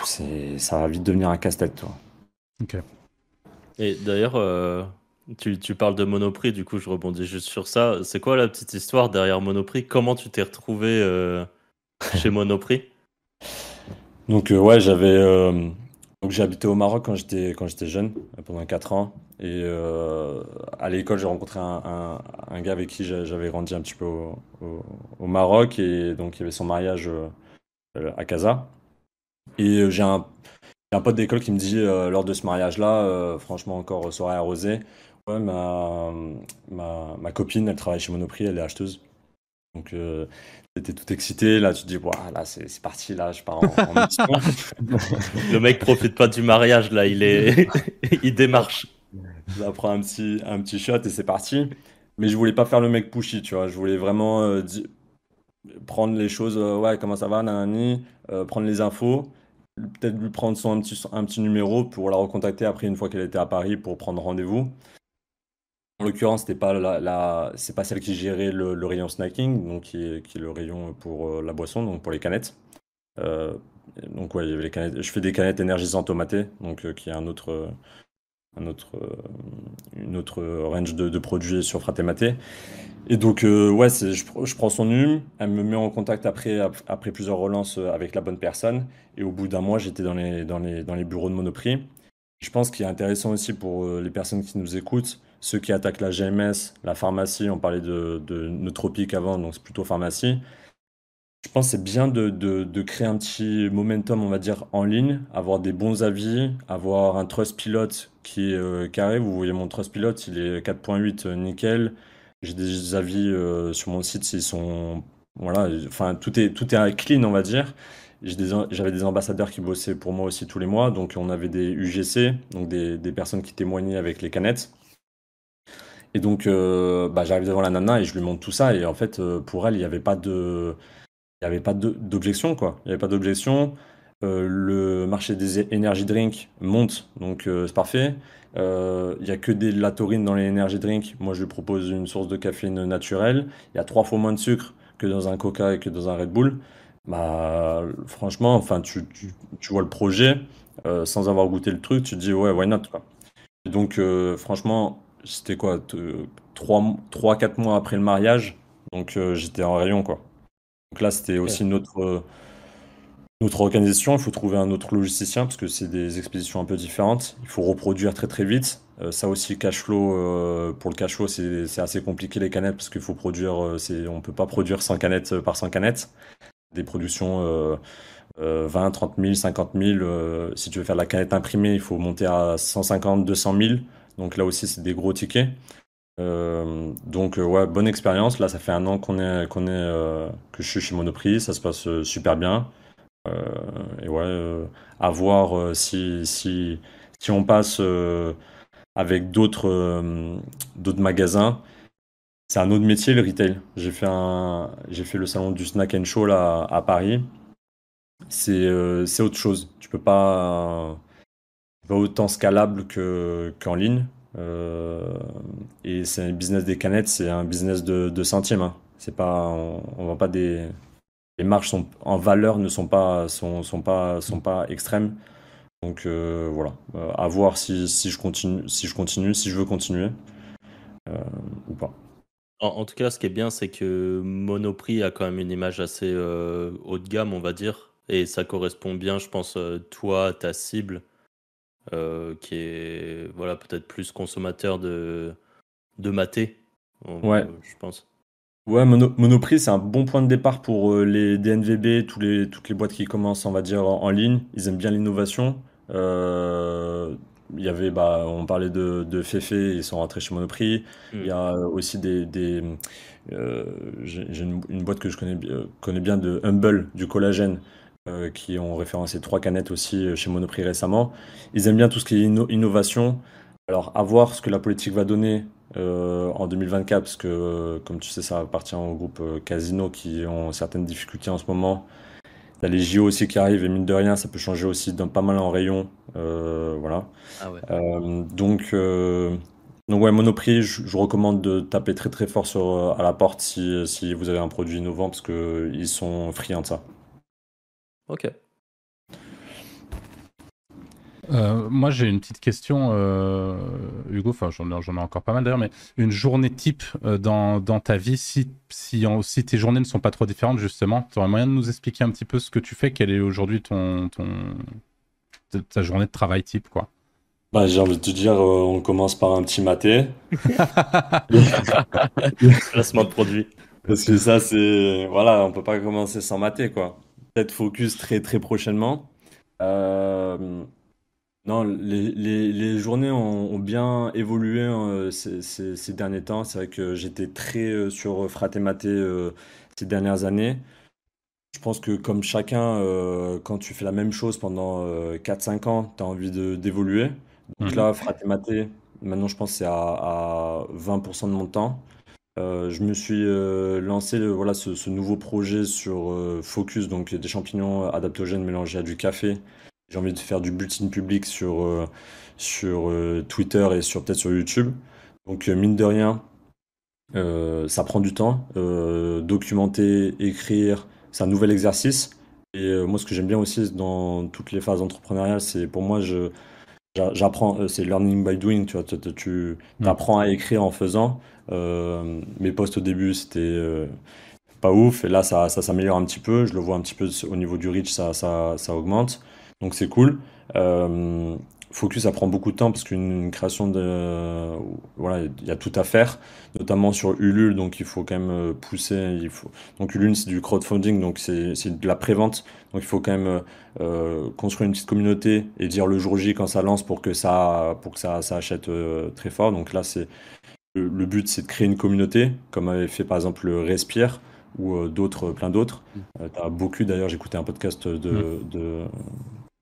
Speaker 1: ça va vite devenir un casse-tête.
Speaker 2: Ok.
Speaker 4: Et d'ailleurs, euh, tu, tu, parles de Monoprix, du coup, je rebondis juste sur ça. C'est quoi la petite histoire derrière Monoprix? Comment tu t'es retrouvé euh, chez Monoprix
Speaker 1: Donc, euh, ouais, j'avais donc j'ai habité au Maroc quand j'étais quand j'étais jeune, pendant 4 ans. Et euh, à l'école, j'ai rencontré un, gars avec qui j'avais grandi un petit peu au, Maroc. Et donc il y avait son mariage euh, à Casa. Et euh, j'ai un, pote d'école qui me dit euh, lors de ce mariage-là, euh, franchement encore soirée arrosée, Ouais, ma, ma, copine, elle travaille chez Monoprix, elle est acheteuse. Donc, euh, t'étais tout excité. Là, tu te dis, voilà, là, c'est parti, là, je pars en, en mission.
Speaker 4: Le mec profite pas du mariage, là, il est. il démarche.
Speaker 1: Je prends un petit, un petit shot et c'est parti. Mais je voulais pas faire le mec pushy, tu vois. Je voulais vraiment euh, di- prendre les choses, euh, ouais, comment ça va, nanani, euh, prendre les infos, peut-être lui prendre son un petit, un petit numéro pour la recontacter après une fois qu'elle était à Paris pour prendre rendez-vous. En l'occurrence, c'était pas la, c'est pas celle qui gérait le, rayon snacking, donc qui est, qui le rayon pour euh, la boisson, donc pour les canettes. Euh, donc ouais, il y avait les canettes. Je fais des canettes énergisantes au maté, donc euh, qui est un autre, un autre, une autre range de, produits sur Fratematé. Et donc ouais, je, pr- je prends son num, elle me met en contact après, ap- après plusieurs relances avec la bonne personne. Et au bout d'un mois, j'étais dans les, dans les, dans les bureaux de Monoprix. Je pense qu'il est intéressant aussi pour les personnes qui nous écoutent, ceux qui attaquent la GMS, la pharmacie, on parlait de, de avant, donc c'est plutôt pharmacie. Je pense que c'est bien de, créer un petit momentum, on va dire, en ligne, avoir des bons avis, avoir un trust pilote qui est euh, carré. Vous voyez mon trust pilote, il est 4.8 euh, nickel. J'ai des avis euh, sur mon site, ils sont... Voilà, enfin, tout est, tout est clean, on va dire. J'avais des ambassadeurs qui bossaient pour moi aussi tous les mois. Donc, on avait des UGC, donc des personnes qui témoignaient avec les canettes. Et donc, euh, bah, j'arrive devant la nana et je lui montre tout ça. Et en fait, euh, pour elle, il n'y avait pas de, il y avait pas d'objection, quoi. Il n'y avait pas d'objection. Euh, le marché des energy drinks monte, donc c'est parfait. Il y a que de la taurine dans les energy drinks. Moi, je lui propose une source de caféine naturelle. Il y a trois fois moins de sucre que dans un Coca et que dans un Red Bull. Bah, franchement, enfin, tu, tu, tu vois le projet sans avoir goûté le truc, tu te dis ouais, why not. Et donc, franchement, c'était quoi, t- trois, trois, quatre mois après le mariage, donc euh, j'étais en rayon, quoi. Donc là, c'était aussi notre, notre organisation. Il faut trouver un autre logisticien parce que c'est des expéditions un peu différentes. Il faut reproduire très très vite. Euh, ça aussi, cash flow, euh, pour le cash flow, c'est assez compliqué les canettes parce qu'il faut produire, on peut pas produire 100 canettes par 100 canettes. Des productions euh, euh, 20, 30 000, 50 000. euh, si tu veux faire de la canette imprimée, il faut monter à 150, 200 000. Donc là aussi, c'est des gros tickets. Euh, donc euh, ouais, bonne expérience. Là, ça fait un an qu'on est, qu'on est, euh, que je suis chez Monoprix. Ça se passe super bien. Et ouais, à voir si, si, si on passe avec d'autres d'autres magasins. C'est un autre métier, le retail. J'ai fait fait le salon du Snack and Show là, à Paris. C'est c'est autre chose. Tu peux pas, pas autant scalable que, qu'en ligne. Euh, et c'est un business des canettes, c'est un business de, de centimes. hein. C'est pas, on, pas des, les marges sont, en valeur ne sont pas, sont, sont pas, sont pas extrêmes. Donc euh, voilà, Euh, à voir si, si je continue, si je continue, si je veux continuer ou pas.
Speaker 4: En, en tout cas, ce qui est bien, c'est que Monoprix a quand même une image assez haut de gamme, on va dire. Et ça correspond bien, je pense, toi, ta cible, euh, qui est voilà, peut-être plus consommateur de, de maté,
Speaker 1: Ouais.
Speaker 4: je pense.
Speaker 1: Ouais, Mono- Monoprix, c'est un bon point de départ pour euh, les DNVB, tous les, toutes les boîtes qui commencent, on va dire, en, en ligne. Ils aiment bien l'innovation. Euh, il y avait, bah, on parlait de, de Féfé, ils sont rentrés chez Monoprix. Il y a aussi des, des euh, j'ai une, une boîte que je connais, euh, connais bien de Humble, du collagène, euh, qui ont référencé trois canettes aussi euh, chez Monoprix récemment. Ils aiment bien tout ce qui est inno- innovation. Alors, à voir ce que la politique va donner euh, en 2024, parce que, comme tu sais, ça appartient au groupe Casino qui ont certaines difficultés en ce moment. Il y a les JO aussi qui arrivent, et mine de rien, ça peut changer aussi pas mal en rayon. Voilà.
Speaker 4: Ah ouais.
Speaker 1: Donc, donc ouais, Monoprix, je, je recommande de taper très très fort sur, à la porte si, si vous avez un produit innovant, parce qu'ils sont friands de ça.
Speaker 4: Ok.
Speaker 2: Euh, moi, j'ai une petite question, euh, Hugo. Enfin, j'en ai, j'en ai encore pas mal d'ailleurs, mais une journée type euh, dans, dans ta vie, si, si, en- si tes journées ne sont pas trop différentes, justement, tu aurais moyen de nous expliquer un petit peu ce que tu fais? Quelle est aujourd'hui ton, ton, ta- journée de travail type, quoi?
Speaker 1: Bah, j'ai envie de te dire, euh, on commence par un petit maté.
Speaker 4: Placement de produit.
Speaker 1: Parce que ça, c'est. Voilà, on peut pas commencer sans mater, quoi. Peut-être focus très très prochainement. Euh, Non, les, les- les journées ont, ont bien évolué hein, ces, ces- ces derniers temps. C'est vrai que j'étais très euh, sur Fratematé euh, ces dernières années. Je pense que comme chacun, euh, quand tu fais la même chose pendant euh, 4-5 ans, tu as envie d'évoluer. Donc
Speaker 2: Mhm.
Speaker 1: là, Fratematé, maintenant je pense que c'est à, à 20% de mon temps. Euh, je me suis euh, lancé euh, voilà, ce, ce nouveau projet sur Focus, donc des champignons adaptogènes mélangés à du café. J'ai envie de faire du bulletin public sur, sur Twitter et sur peut-être sur YouTube. Donc mine de rien, ça prend du temps. Documenter, écrire, c'est un nouvel exercice. Et moi, ce que j'aime bien aussi dans toutes les phases entrepreneuriales, c'est pour moi, je, j'a- j'apprends, euh, c'est learning by doing, tu vois, tu, tu- tu
Speaker 2: Mm.
Speaker 1: apprends à écrire en faisant. Euh, mes posts au début, c'était euh, pas ouf, et là, ça, ça s'améliore un petit peu. Je le vois un petit peu au niveau du reach, ça, ça, ça augmente. Donc, c'est cool. Euh, Focus, ça prend beaucoup de temps parce qu'une une création de. Voilà, il y a tout à faire, notamment sur Ulule, donc il faut quand même euh, pousser. Il faut... Donc, Ulule, c'est du crowdfunding, donc c'est c'est de la prévente. Donc, il faut quand même euh, construire une petite communauté et dire le jour J quand ça lance pour que ça, pour que ça, ça achète euh, très fort. Donc, là, c'est le, le but, c'est de créer une communauté, comme avait fait par exemple le Respire ou euh, d'autres, plein d'autres. Euh, t'as beaucoup d'ailleurs, j'écoutais un podcast de, de,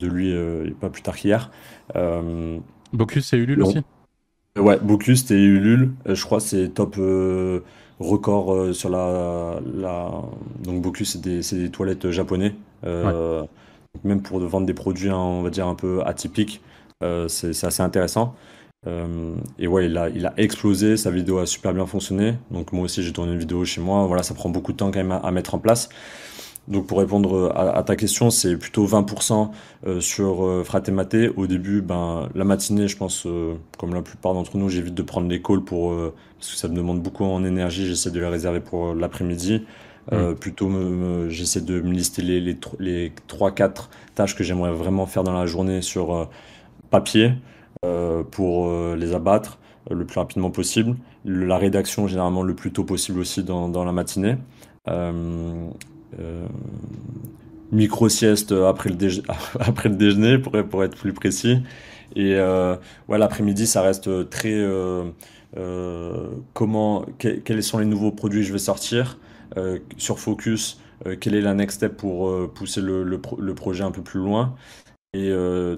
Speaker 1: de lui euh, pas plus tard qu'hier. Euh,
Speaker 2: Bocus et Ulule aussi
Speaker 1: ouais, Bocuse et Ulule, euh, je crois c'est top record sur la, la... Donc Bocuse, c'est des, toilettes japonais. Même pour vendre des produits, hein, on va dire, un peu atypiques, c'est c'est assez intéressant. Euh, et ouais, il a, il a explosé, sa vidéo a super bien fonctionné. Donc moi aussi, j'ai tourné une vidéo chez moi. Voilà, ça prend beaucoup de temps quand même à, à mettre en place. Donc pour répondre à, à ta question, c'est plutôt 20% euh, sur euh, Fratematé. Au début, ben, la matinée, je pense, euh, comme la plupart d'entre nous, j'évite de prendre les calls pour, euh, parce que ça me demande beaucoup en énergie. J'essaie de les réserver pour euh, l'après-midi. Euh, plutôt, j'essaie de me lister les, les, tro- les 3-4 tâches que j'aimerais vraiment faire dans la journée sur euh, papier euh, pour euh, les abattre euh, le plus rapidement possible. Le- la rédaction, généralement, le plus tôt possible aussi dans, dans la matinée. Euh, micro-sieste après le, déjeuner, pour, être plus précis. Et euh, ouais, l'après-midi, ça reste très... euh, comment, que- quels sont les nouveaux produits que je vais sortir sur Focus, quelle est la next step pour pousser le, le pro- le projet un peu plus loin. Et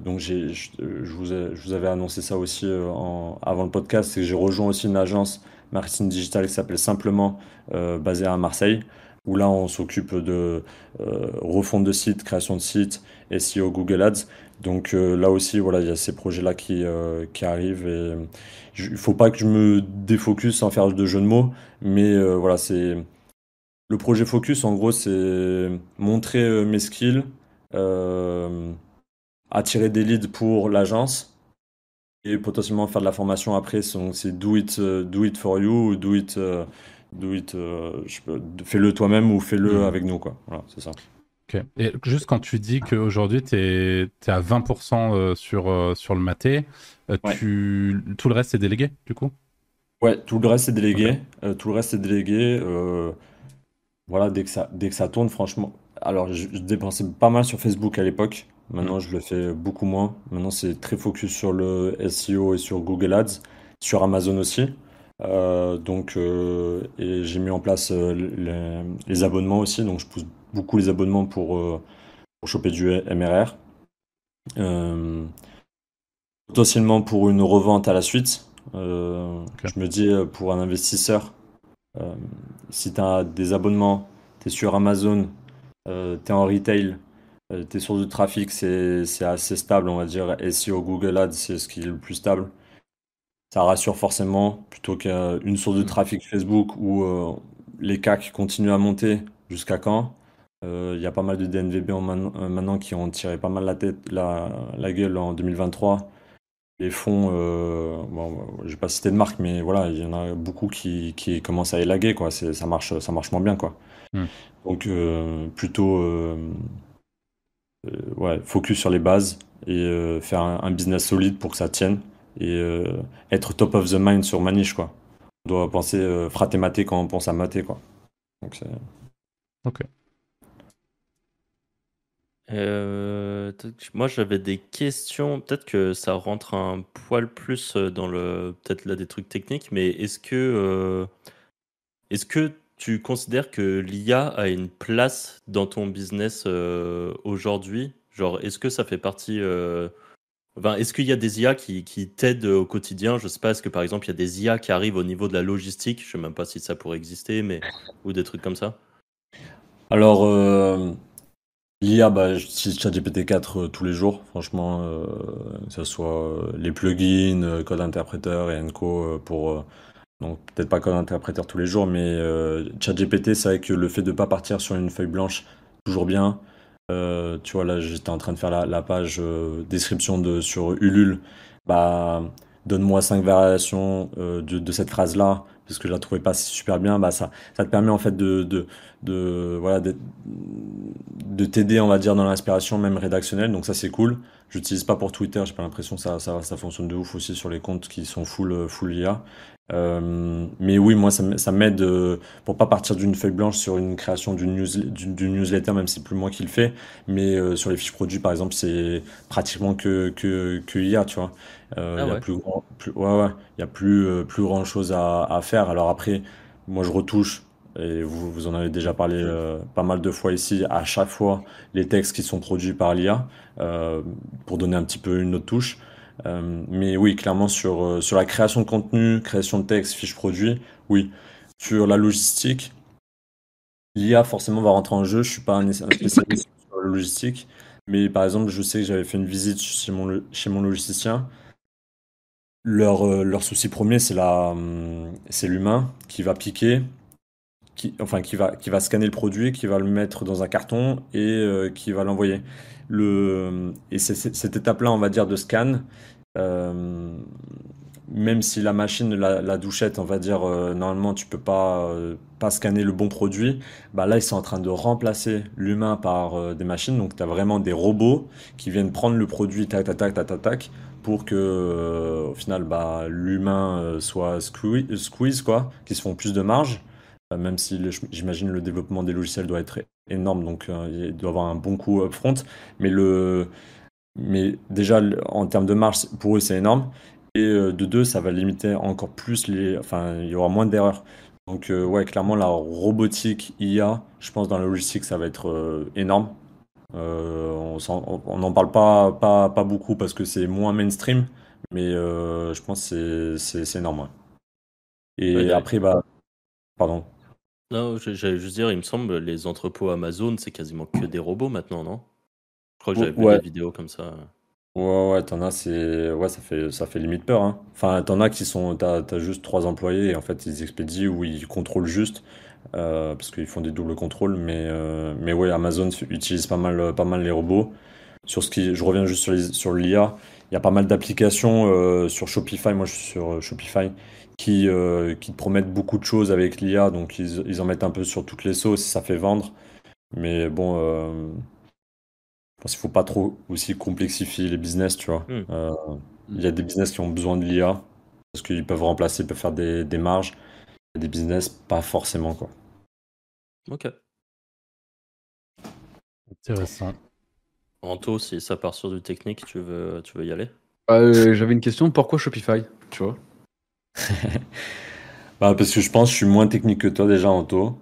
Speaker 1: donc, je, vous avais annoncé ça aussi avant le podcast, c'est que j'ai rejoint aussi une agence marketing digital qui s'appelle Simplement, basée à Marseille, où là, on s'occupe de euh, refonte de sites, création de sites, SEO, Google Ads. Donc euh, là aussi, voilà, il y a ces projets-là qui, euh, qui arrivent. Et il faut pas que je me défocus sans faire de jeu de mots, mais voilà, c'est le projet Focus. En gros, c'est montrer mes skills, attirer des leads pour l'agence et potentiellement faire de la formation après. C'est do it, do it for you ou do it, do it, euh, fais-le toi-même ou fais-le
Speaker 2: Mhm.
Speaker 1: avec nous, quoi. Voilà, c'est ça.
Speaker 2: Ok. Et juste quand tu dis qu'aujourd'hui, tu es, à 20% euh, sur, euh, sur le maté,
Speaker 1: Ouais.
Speaker 2: tout le reste est délégué, du coup?
Speaker 1: Ouais, tout le reste est délégué. Euh, tout le reste est délégué. euh, voilà, dès que ça, dès que ça tourne, franchement. Alors, je, je dépensais pas mal sur Facebook à l'époque. Maintenant, je le fais beaucoup moins. Maintenant, c'est très focus sur le SEO et sur Google Ads, sur Amazon aussi. Euh, donc, euh, et j'ai mis en place euh, les, les abonnements aussi. Donc, je pousse beaucoup les abonnements pour, pour choper du MRR. Potentiellement pour une revente à la suite. Je me dis, pour un investisseur, si tu as des abonnements, tu es sur Amazon, tu es en retail, tes sources de trafic, c'est c'est assez stable, on va dire. SEO, Google Ads, c'est ce qui est le plus stable. Ça rassure forcément, plutôt qu'une source de trafic Facebook où euh, les CAC continuent à monter jusqu'à quand? Euh, Il y a pas mal de DNVB en man- euh, maintenant qui ont tiré pas mal la tête, la, la gueule en 2023. Les fonds, euh, bon, je vais pas citer de marque, mais voilà, il y en a beaucoup qui, qui commencent à élaguer, quoi. Ça marche, ça marche moins bien, quoi.
Speaker 2: Hmm.
Speaker 1: Donc, euh, plutôt, euh, euh, ouais, focus sur les bases et euh, faire un, un business solide pour que ça tienne et euh, être top of the mind sur Maniche, quoi. On doit penser euh, fraté maté quand on pense à maté, quoi. Donc, c'est-
Speaker 4: Euh, moi j'avais des questions, peut-être que ça rentre un poil plus dans le, peut-être là des trucs techniques, mais est-ce que, est-ce que tu considères que l'IA a une place dans ton business aujourd'hui? Genre, est-ce que ça fait partie, est-ce qu'il y a des IA qui, t'aident au quotidien? Je sais pas, est-ce que par exemple il y a des IA qui arrivent au niveau de la logistique? Je sais même pas si ça pourrait exister, mais ou des trucs comme ça?
Speaker 1: Alors, euh, l'IA, bah, j'utilise ChatGPT 4 euh, tous les jours, franchement, euh, que ce soit les plugins, code interpréteur et Enco pour, donc peut-être pas code interpréteur tous les jours, mais ChatGPT, c'est vrai que le fait de ne pas partir sur une feuille blanche, toujours bien. Tu vois, là, j'étais en train de faire la, page description de, sur Ulule. Bah, donne-moi cinq variations de, de cette phrase-là parce que je la trouvais pas super bien, bah ça, ça te permet en fait de, de, voilà, de t'aider, on va dire, dans l'inspiration même rédactionnelle. Donc ça c'est cool. J'utilise pas pour Twitter, j'ai pas l'impression que ça, ça, ça fonctionne de ouf aussi sur les comptes qui sont full, full IA. Euh, mais oui, moi, ça, ça m'aide euh, pour pas partir d'une feuille blanche sur une création d'une news, d'une newsletter, même si c'est plus moi qui le fais. Mais euh, sur les fiches produits, par exemple, c'est pratiquement que, que, que IA, tu vois. Euh, ah il y a plus, plus, ouais, ouais, il y a plus, euh, plus grand chose à, à, faire. Alors après, moi, je retouche. Et vous, vous en avez déjà parlé pas mal de fois ici, à chaque fois, les textes qui sont produits par l'IA, pour donner un petit peu une autre touche. Euh, mais oui, clairement sur, euh, sur la création de contenu, création de texte, fiches produits, oui. Sur la logistique, l'IA forcément va rentrer en jeu. Je suis pas un spécialiste sur la logistique, mais par exemple, je sais que j'avais fait une visite chez mon, chez mon logisticien. Leur, euh, leur souci premier, hum, c'est l'humain qui va piquer, qui, enfin qui va, qui va scanner le produit, qui va le mettre dans un carton et qui va l'envoyer. Le, et cette étape-là, on va dire, de scan, euh, même si la machine, la, douchette, on va dire, euh, normalement, tu peux pas, euh, pas scanner le bon produit, bah là, ils sont en train de remplacer l'humain par des machines. Donc, tu as vraiment des robots qui viennent prendre le produit, tac, tac, tac, tac, tac, tac pour que, au final, bah, l'humain soit squeeze, squeeze, quoi, qu'ils se font plus de marge. Même si j'imagine le développement des logiciels doit être énorme, donc euh, il doit avoir un bon coup upfront. Mais, le, mais déjà, en termes de marge, pour eux, c'est énorme. Et euh, de deux, ça va limiter encore plus les. Enfin, il y aura moins d'erreurs. Donc, euh, ouais, clairement, la robotique IA, je pense, dans la logistique, ça va être énorme. on n'en parle pas, pas, pas beaucoup parce que c'est moins mainstream, mais je pense que c'est énorme. Et après, bah. Pardon.
Speaker 4: Non, j'allais juste dire, il me semble, les entrepôts Amazon, c'est quasiment que des robots maintenant, non? Je crois que j'avais vu des vidéos comme ça.
Speaker 1: Ouais, ouais, t'en as, c'est, ouais, ça fait, ça fait limite peur, hein. Enfin, t'en as qui sont, t'as, t'as juste trois employés et en fait ils expédient ou ils contrôlent juste, euh, parce qu'ils font des doubles contrôles, mais, euh, mais ouais, Amazon utilise pas mal, pas mal les robots. Sur ce qui, je reviens juste sur sur l'IA, il y a pas mal d'applications euh, sur Shopify. Moi, je suis sur Shopify qui, euh, qui te promettent beaucoup de choses avec l'IA, donc ils, ils, en mettent un peu sur toutes les sauces, ça fait vendre. Mais bon, euh, je pense qu'il faut pas trop aussi complexifier les business, tu vois. Hmm. Euh, il y a des business qui ont besoin de l'IA, parce qu'ils peuvent remplacer, ils peuvent faire des, des marges. Il y a des business, pas forcément, quoi.
Speaker 4: Ok.
Speaker 2: Intéressant.
Speaker 4: Anto, si ça part sur du technique, tu veux, tu veux y aller?
Speaker 5: J'avais une question, pourquoi Shopify, tu vois?
Speaker 1: bah, parce que je pense que je suis moins technique que toi déjà, Anto.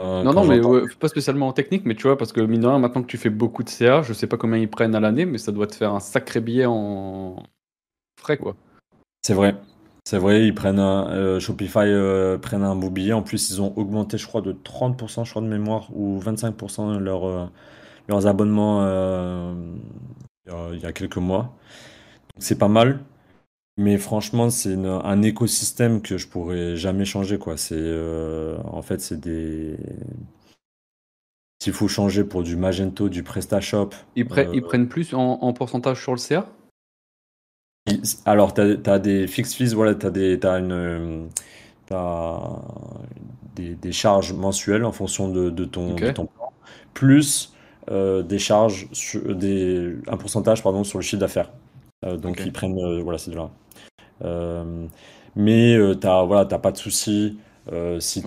Speaker 5: Euh, non, non, mais pas spécialement en technique, mais tu vois, parce que mine de rien, maintenant que tu fais beaucoup de CA, je sais pas combien ils prennent à l'année, mais ça doit te faire un sacré billet en frais, quoi.
Speaker 1: C'est vrai. C'est vrai, ils prennent un, euh, Shopify euh, prennent un beau billet. En plus, ils ont augmenté, je crois, de 30%, je crois, de mémoire, ou 25% leur, leurs abonnements il y a quelques mois. C'est pas mal. Mais franchement, c'est un écosystème que je pourrais jamais changer, quoi. C'est, euh, en fait, c'est des. S'il faut changer pour du Magento, du PrestaShop.
Speaker 5: Ils, ils euh, prennent plus en, pourcentage sur le CA
Speaker 1: Alors, tu as, des fixed fees, voilà, tu as, des, une. des, des, charges mensuelles en fonction de, de ton, ton plan, plus euh, des charges, sur, des, un pourcentage pardon, sur le chiffre d'affaires. donc ils prennent, voilà, c'est de là. Euh, mais euh, t'as voilà, t'as pas de souci. Euh, si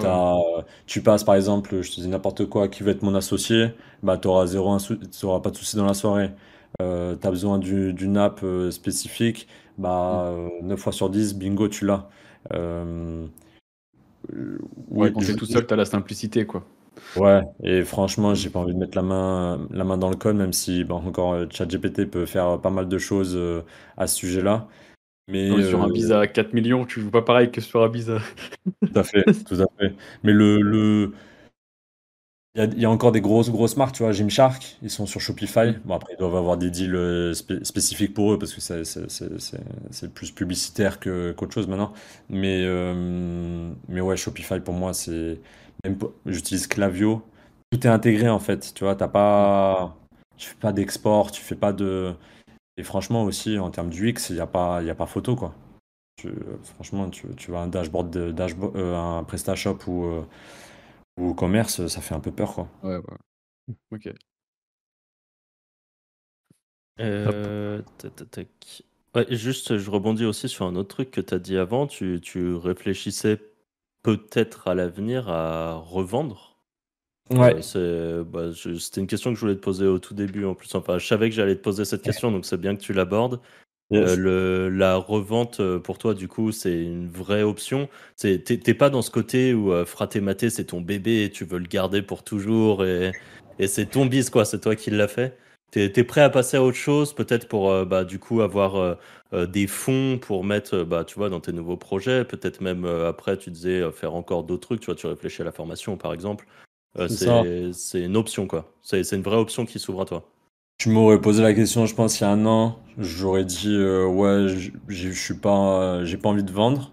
Speaker 1: tu passes par exemple, je te dis n'importe quoi, qui veut être mon associé, bah tu auras zéro, pas de souci dans la soirée. euh, tu as besoin d'une app euh, spécifique, bah, 9 fois sur 10, bingo, tu l'as.
Speaker 5: ouais, quand t'es tout seul, t'as la simplicité, quoi.
Speaker 1: Ouais, et franchement, j'ai pas envie de mettre la main, la main dans le code, même si, bon, encore, ChatGPT peut faire pas mal de choses à ce sujet-là.
Speaker 5: Mais sur un visa à 4 millions, tu joues pas pareil que sur un visa.
Speaker 1: Tout à fait, tout à fait. Mais le, le... Il y, a, encore des grosses, grosses marques, tu vois, Gymshark, ils sont sur Shopify. Mm. Bon, après, ils doivent avoir des deals euh, spécifiques pour eux parce que c'est plus publicitaire qu'autre chose maintenant. Mais, euh, mais ouais, Shopify, pour moi, c'est. J'utilise Clavio. Tout est intégré en fait, tu vois, t'as pas. Tu fais pas d'export, tu fais pas de. Et franchement aussi, en termes du X, il n'y a, pas, a pas photo, quoi. franchement, tu, tu vois un dashboard, de, dashboard euh, un PrestaShop ou, euh, ou commerce, ça fait un peu peur, quoi.
Speaker 5: Ouais, ouais. Ok.
Speaker 4: Euh, ouais, juste, je rebondis aussi sur un autre truc que tu as dit avant. Tu, tu réfléchissais peut-être à l'avenir à revendre?
Speaker 1: Ouais.
Speaker 4: Bah, c'était une question que je voulais te poser au tout début en plus. Enfin, je savais que j'allais te poser cette question, donc c'est bien que tu l'abordes. Euh, la revente euh, pour toi, du coup, c'est une vraie option? T'es pas dans ce côté où euh, Maté, c'est ton bébé et tu veux le garder pour toujours et, et c'est ton bis, quoi. C'est toi qui l'as fait? T'es es prêt à passer à autre chose, peut-être pour euh, bah, du coup avoir des fonds pour mettre, bah, tu vois, dans tes nouveaux projets? Peut-être même après, tu disais faire encore d'autres trucs. Tu vois, tu réfléchis à la formation, par exemple. Euh, c'est une option, quoi. C'est une vraie option qui s'ouvre à toi.
Speaker 1: Tu m'aurais posé la question, je pense, il y a un an. J'aurais dit, euh, ouais, je suis pas, j'ai pas envie de vendre.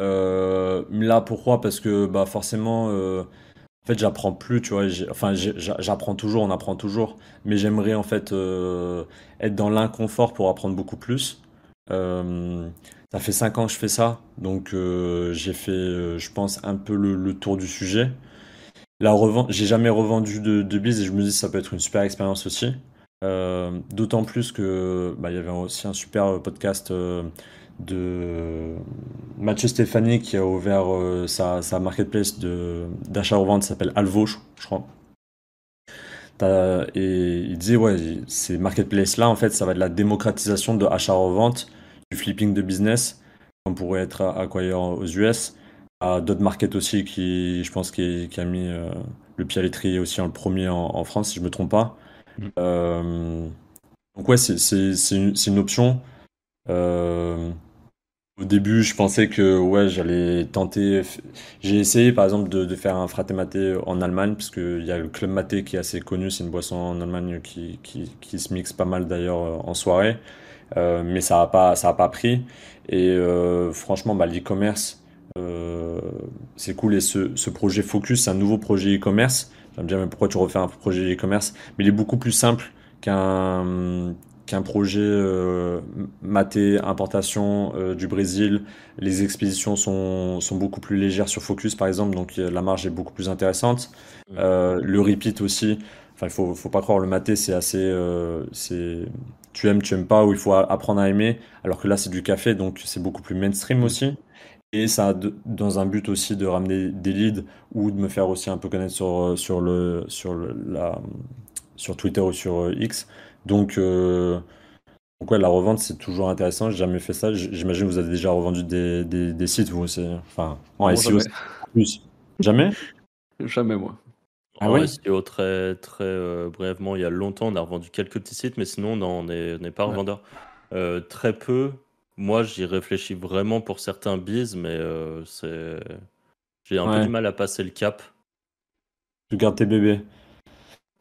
Speaker 1: Euh, là, pourquoi? Parce que, bah, forcément, en fait, j'apprends plus, tu vois. Enfin, j'apprends toujours, on apprend toujours. Mais j'aimerais, en fait, être dans l'inconfort pour apprendre beaucoup plus. ça fait 5 ans que je fais ça. Donc, j'ai fait, je pense, un peu le tour du sujet. La j'ai jamais revendu de, de et je me dis que ça peut être une super expérience aussi. Euh, d'autant plus que bah, y avait aussi un super podcast euh, de Mathieu Stéphanie qui a ouvert euh, sa, marketplace d'achat-revente, s'appelle Alvo, je, crois. Et il disait, ouais, ces marketplaces-là, en fait, ça va être la démocratisation de achat-revente, du flipping de business, comme pourrait être acquire aux US à d'autres markets aussi qui, je pense, qui, qui a mis euh, le pied à l'étrier aussi en le premier en, France, si je me trompe pas. Mm. Euh, donc ouais, c'est une, une, option. Euh, au début, je pensais que ouais, j'allais tenter. J'ai essayé par exemple de, de faire un fraté maté en Allemagne, parce qu'il y a le club maté qui est assez connu. C'est une boisson en Allemagne qui, qui, qui se mixe pas mal d'ailleurs en soirée. mais ça n'a pas, ça a pas pris. Et franchement, bah, l'e-commerce, c'est cool. Et ce, projet Focus, c'est un nouveau projet e-commerce. Je me dire, mais pourquoi tu refais un projet e-commerce? Mais il est beaucoup plus simple qu'un qu'un projet euh, maté, importation euh, du Brésil. Les expéditions sont, sont beaucoup plus légères sur Focus, par exemple, donc la marge est beaucoup plus intéressante. le repeat aussi, enfin, il faut, faut pas croire, le maté, c'est assez. c'est tu aimes, tu aimes pas, ou il faut apprendre à aimer, alors que là, c'est du café, donc c'est beaucoup plus mainstream aussi. Et ça a dans un but aussi de ramener des leads ou de me faire aussi un peu connaître sur, euh, sur, le, sur, le, la, sur Twitter ou sur euh, X. Donc, euh, donc ouais, la revente, c'est toujours intéressant. J'ai jamais fait ça. J'imagine que vous avez déjà revendu des, des, des sites, vous aussi. Enfin, en SEO, plus. Jamais?
Speaker 5: Jamais, moi.
Speaker 4: Ah ouais, SEO, très, très brièvement, il y a longtemps, on a revendu quelques petits sites, mais sinon, non, on n'est pas revendeur. très peu. Moi, j'y réfléchis vraiment pour certains bises, mais euh, c'est. J'ai un peu du mal à passer le cap.
Speaker 1: Tu gardes tes bébés.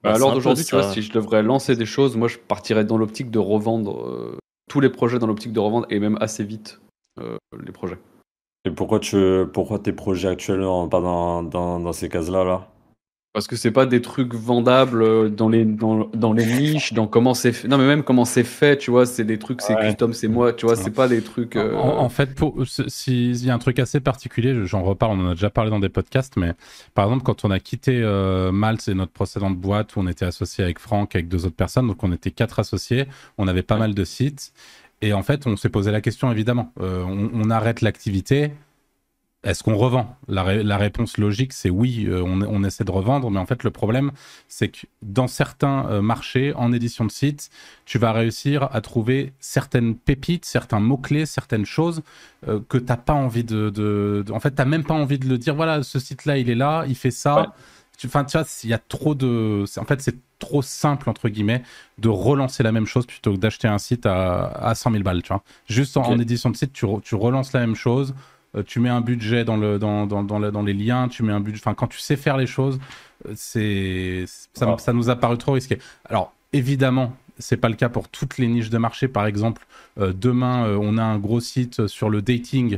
Speaker 5: Bah, alors d'aujourd'hui, tu vois, si je devrais lancer des choses, moi je partirais dans l'optique de revendre euh, tous les projets dans l'optique de revendre et même assez vite euh, les projets.
Speaker 1: Et pourquoi tu pourquoi tes projets actuels ne pas dans, dans, dans ces cases-là là?
Speaker 5: Parce que c'est pas des trucs vendables euh, dans les, dans, dans les niches, dans comment c'est fait. Non, mais même comment c'est fait, tu vois, c'est des trucs, c'est custom, c'est moi, tu vois, c'est pas des trucs.
Speaker 2: En,
Speaker 5: euh,
Speaker 2: fait, s'il y a un truc assez particulier, j'en reparle, on en a déjà parlé dans des podcasts, mais par exemple, quand on a quitté euh, Malte et notre précédente boîte où on était associé avec Franck, avec deux autres personnes, donc on était quatre associés, on avait pas mal de sites, et en fait, on s'est posé la question, évidemment, on, on arrête l'activité est-ce qu'on revend? La, réponse logique, c'est oui, euh, on, essaie de revendre, mais en fait, le problème, c'est que dans certains euh, marchés, en édition de site, tu vas réussir à trouver certaines pépites, certains mots-clés, certaines choses euh, que tu n'as pas envie de, En fait, tu n'as même pas envie de le dire, voilà, ce site-là, il est là, il fait ça. Enfin, tu vois, il y a trop de. En fait, c'est trop simple, entre guillemets, de relancer la même chose plutôt que d'acheter un site à, à 100 000 balles, tu vois. Juste en, édition de site, tu, tu relances la même chose tu mets un budget dans, le, dans, dans, dans, les liens, tu mets un budget. Enfin, quand tu sais faire les choses, euh, c'est ça, ça, nous a paru trop risqué. Alors, évidemment, c'est pas le cas pour toutes les niches de marché. Par exemple, euh, demain, on a un gros site sur le dating euh,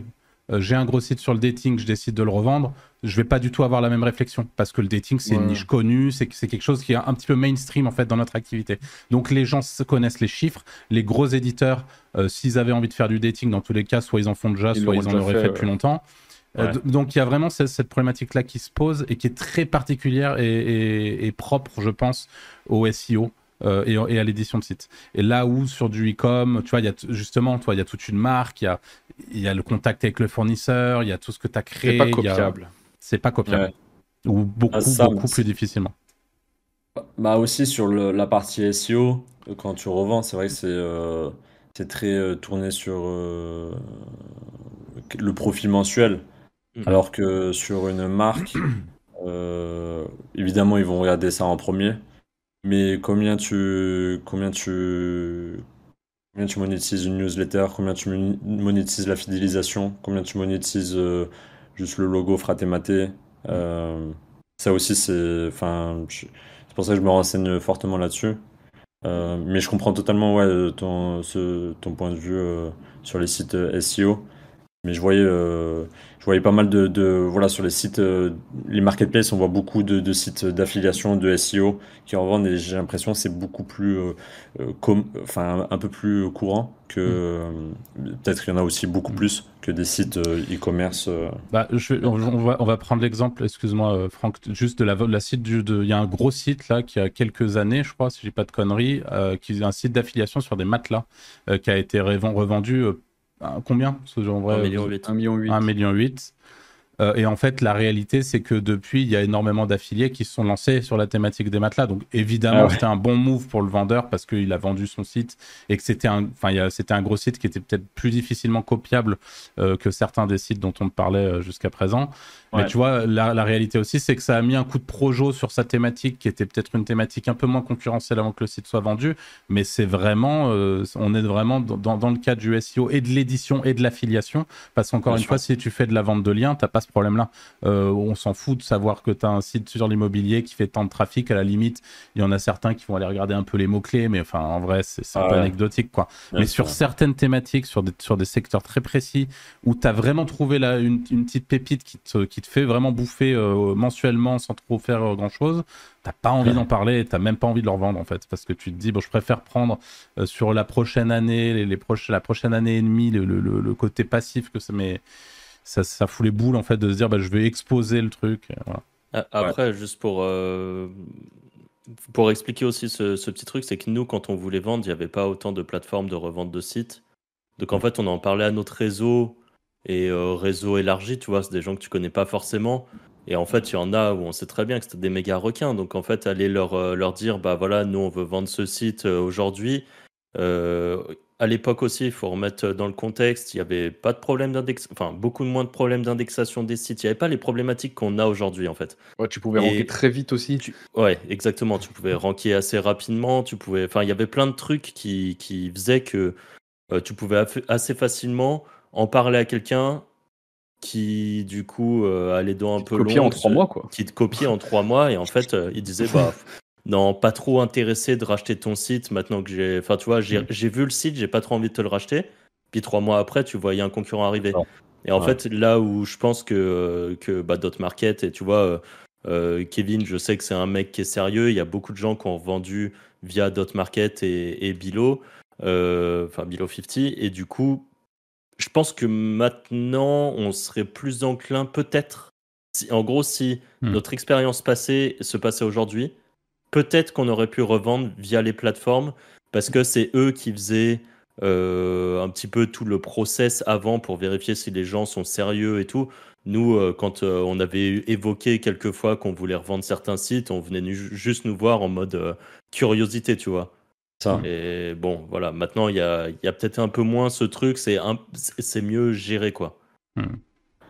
Speaker 2: j'ai un gros site sur le dating, je décide de le revendre, je vais pas du tout avoir la même réflexion parce que le dating c'est une niche connue, c'est quelque chose qui est un petit peu mainstream en fait dans notre activité. Donc les gens se connaissent les chiffres, les gros éditeurs, euh, s'ils avaient envie de faire du dating, dans tous les cas, soit ils en font déjà, soit ils en auraient fait, depuis longtemps. Euh, donc il y a vraiment cette, problématique-là qui se pose et qui est très particulière et propre, je pense, au SEO. Euh, et, à l'édition de site. Et là où sur du e-com, tu vois, il y a justement, toi, il y a toute une marque, il y a, y a le contact avec le fournisseur, il y a tout ce que tu as créé.
Speaker 5: C'est pas copiable.
Speaker 2: C'est pas copiable. Ou beaucoup, ah, beaucoup plus difficilement.
Speaker 1: Bah aussi sur la partie SEO, quand tu revends, c'est vrai que c'est euh, très euh, tourné sur le profil mensuel. Mm. Alors que sur une marque, évidemment, ils vont regarder ça en premier. Mais combien tu, combien tu, combien tu monétises une newsletter, combien tu monétises la fidélisation, combien tu monétises euh, juste le logo Fratematé. Euh, ça aussi, c'est, enfin, c'est pour ça que je me renseigne fortement là-dessus. Euh, mais je comprends totalement ouais, ton, ce, ton point de vue sur les sites SEO. Mais je voyais je voyais pas mal de, voilà sur les sites, euh, les marketplaces, on voit beaucoup de, sites d'affiliation, de SEO qui en vendent et j'ai l'impression que c'est beaucoup plus, euh, euh, enfin un peu plus courant que mm. peut-être qu'il y en a aussi beaucoup plus que des sites e-commerce.
Speaker 2: Bah, on, va, on va prendre l'exemple, excuse-moi Franck, juste de la, la site du, il y a un gros site là qui a quelques années, je crois, si j'ai pas de conneries, qui est un site d'affiliation sur des matelas qui a été revendu combien?
Speaker 4: Un million huit.
Speaker 2: Un million huit. Un million huit. Euh, et en fait, la réalité, c'est que depuis, il y a énormément d'affiliés qui se sont lancés sur la thématique des matelas. Donc, évidemment, ah c'était un bon move pour le vendeur parce qu'il a vendu son site et que c'était un, enfin, c'était un gros site qui était peut-être plus difficilement copiable euh, que certains des sites dont on parlait euh, jusqu'à présent. Mais tu vois, la, réalité aussi, c'est que ça a mis un coup de projo sur sa thématique, qui était peut-être une thématique un peu moins concurrentielle avant que le site soit vendu. Mais c'est vraiment, on est vraiment dans, dans, le cadre du SEO et de l'édition et de l'affiliation. Parce qu'encore une fois, si tu fais de la vente de liens, tu n'as pas ce problème-là. Euh, on s'en fout de savoir que tu as un site sur l'immobilier qui fait tant de trafic. À la limite, il y en a certains qui vont aller regarder un peu les mots-clés, mais enfin, en vrai, c'est un peu anecdotique. quoi. mais sur certaines thématiques, sur des, sur des secteurs très précis, où tu as vraiment trouvé là une, petite pépite qui te, qui te fait vraiment bouffer euh, mensuellement sans trop faire euh, grand-chose, t'as pas envie d'en parler et t'as même pas envie de le revendre en fait parce que tu te dis bon je préfère prendre sur la prochaine année les, les la prochaine année et demie le, le, le côté passif que ça met ça, ça fout les boules en fait de se dire bah, je vais exposer le truc.
Speaker 4: Après, juste pour, euh, pour expliquer aussi ce, ce petit truc, c'est que nous, quand on voulait vendre, il n'y avait pas autant de plateformes de revente de sites. Donc en fait, on en parlait à notre réseau et euh, réseau élargi, tu vois, c'est des gens que tu connais pas forcément. Et en fait, il y en a où on sait très bien que c'était des méga requins. Donc en fait, aller leur, euh, leur dire, bah voilà, nous on veut vendre ce site aujourd'hui à l'époque aussi, il faut remettre dans le contexte, il n'y avait pas de problème d'index, enfin beaucoup moins de problèmes d'indexation des sites. Il n'y avait pas les problématiques qu'on a aujourd'hui en fait.
Speaker 5: Ouais, tu pouvais ranker très vite aussi.
Speaker 4: Ouais, exactement. Tu pouvais ranker assez rapidement. Tu pouvais, enfin, il y avait plein de trucs qui, qui faisaient que euh, tu pouvais assez facilement en parler à quelqu'un qui du coup euh, allait dans un peu
Speaker 5: long, en trois mois quoi.
Speaker 4: Qui te copiait en trois mois et en fait euh, il disait bah non, pas trop intéressé de racheter ton site maintenant que j'ai. Enfin, tu vois, j'ai mm. vu le site, j'ai pas trop envie de te le racheter. Puis trois mois après, tu a un concurrent arriver. Et en fait, là où je pense que, que bah, Dot Market, et tu vois, euh, euh, Kevin, je sais que c'est un mec qui est sérieux. Il y a beaucoup de gens qui ont vendu via Dot Market et, et Bilo, enfin Bilo 50. Et du coup, je pense que maintenant, on serait plus enclin, peut-être, si, en gros, si mm. notre expérience passée se passait aujourd'hui, peut-être qu'on aurait pu revendre via les plateformes parce que c'est eux qui faisaient euh, un petit peu tout le process avant pour vérifier si les gens sont sérieux et tout. Nous, euh, quand euh, on avait évoqué quelques fois qu'on voulait revendre certains sites, on venait juste nous voir en mode curiosité, tu vois. Ça. Et bon, voilà, maintenant, il y a, y a peut-être un peu moins ce truc, c'est c'est mieux géré, quoi.
Speaker 1: Hmm.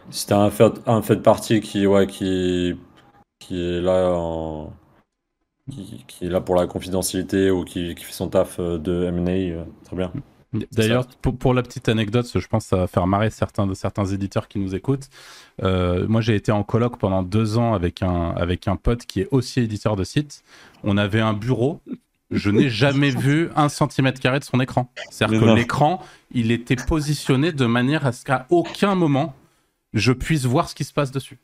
Speaker 1: Si t'as un fait, un fait de partie qui, ouais, qui, qui est là en... Qui, est là pour la confidentialité ou qui, qui fait son taf de M&A, très bien.
Speaker 2: D'ailleurs, pour, la petite anecdote, je pense que ça va faire marrer certains de certains éditeurs qui nous écoutent. Euh, moi, j'ai été en colloque pendant deux ans avec un, avec un pote qui est aussi éditeur de site. On avait un bureau. Je n'ai jamais vu un centimètre carré de son écran. C'est-à-dire que l'écran, il était positionné de manière à ce qu'à aucun moment je puisse voir ce qui se passe dessus.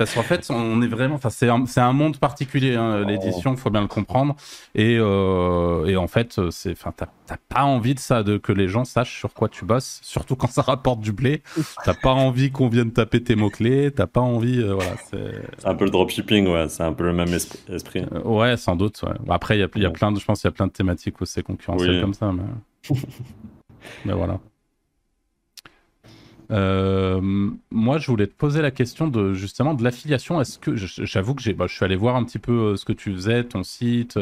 Speaker 2: Parce qu'en fait, on est vraiment, enfin, c'est un, un, monde particulier, hein, l'édition, il faut bien le comprendre. Et, euh, et en fait, c'est, enfin, t'as pas envie de ça, de que les gens sachent sur quoi tu bosses, surtout quand ça rapporte du blé. T'as pas envie qu'on vienne taper tes mots-clés, t'as pas envie, euh, voilà.
Speaker 1: C'est un peu le dropshipping, ouais, c'est un peu le même esprit.
Speaker 2: Euh, ouais, sans doute. Ouais. Après, il y a, y a plein de, je pense, il y a plein de thématiques où c'est concurrentiel comme ça, mais, mais voilà. Euh, moi, je voulais te poser la question de justement de l'affiliation. Est-ce que j'avoue que j'ai, bah, je suis allé voir un petit peu euh, ce que tu faisais, ton site.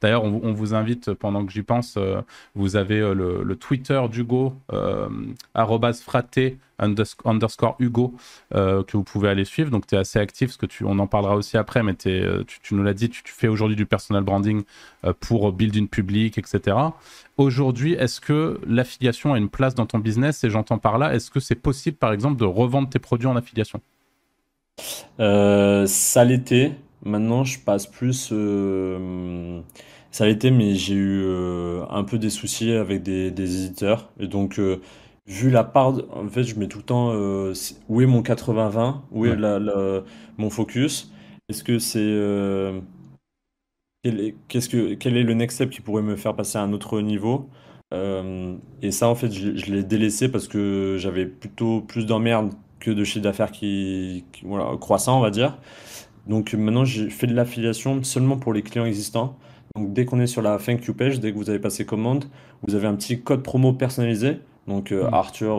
Speaker 2: D'ailleurs, on, vous invite pendant que j'y pense. Euh, vous avez le, Twitter d'Hugo fraté underscore Hugo que vous pouvez aller suivre. Donc, tu es assez actif, parce que tu, on en parlera aussi après, mais tu, tu, nous l'as dit, tu, fais aujourd'hui du personal branding pour build une public, etc. Aujourd'hui, est-ce que l'affiliation a une place dans ton business? Et j'entends par là, est-ce que c'est possible, par exemple, de revendre tes produits en affiliation?
Speaker 1: Euh, Ça l'était. Maintenant, je passe plus. Euh, ça l'était, mais j'ai eu euh, un peu des soucis avec des, éditeurs. Et donc, vu la part. En fait, je mets tout le temps où est mon 80-20 Où est mon focus? Est-ce que c'est quel est, qu'est-ce que, quel est le next step qui pourrait me faire passer à un autre niveau? Euh, Et ça, en fait, je, l'ai délaissé parce que j'avais plutôt plus d'emmerdes que de chiffre d'affaires qui, voilà, croissant, on va dire. Donc maintenant, j'ai fait de l'affiliation seulement pour les clients existants. Donc dès qu'on est sur la thank you page, dès que vous avez passé commande, vous avez un petit code promo personnalisé, donc euh, mmh. Arthur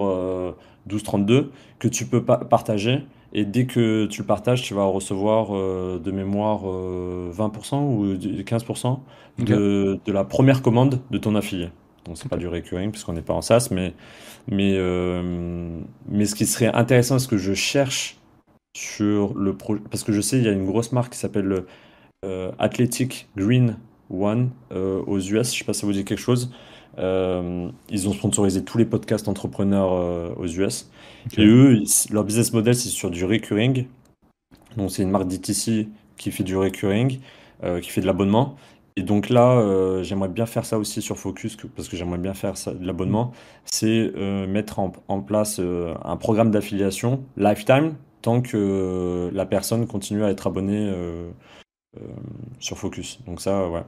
Speaker 1: 1232, euh, que tu peux partager et dès que tu le partages, tu vas recevoir euh, de mémoire 20% euh, ou 15% de, de, la première commande de ton affilié. Donc, c'est pas du recurring puisqu'on n'est pas en SaaS, mais, mais, mais ce qui serait intéressant, ce que je cherche sur le projet, parce que je sais, il y a une grosse marque qui s'appelle Athletic Green One aux US, je sais pas si ça vous dit quelque chose. Euh, ils ont sponsorisé tous les podcasts entrepreneurs euh, aux US. Et eux, leur business model, c'est sur du recurring. Donc, c'est une marque DTC qui fait du recurring, euh, qui fait de l'abonnement. Et donc là, j'aimerais bien faire ça aussi sur Focus, parce que j'aimerais bien faire ça, de l'abonnement. C'est mettre en, en place un programme d'affiliation lifetime, tant que la personne continue à être abonnée sur Focus. Donc ça, ouais.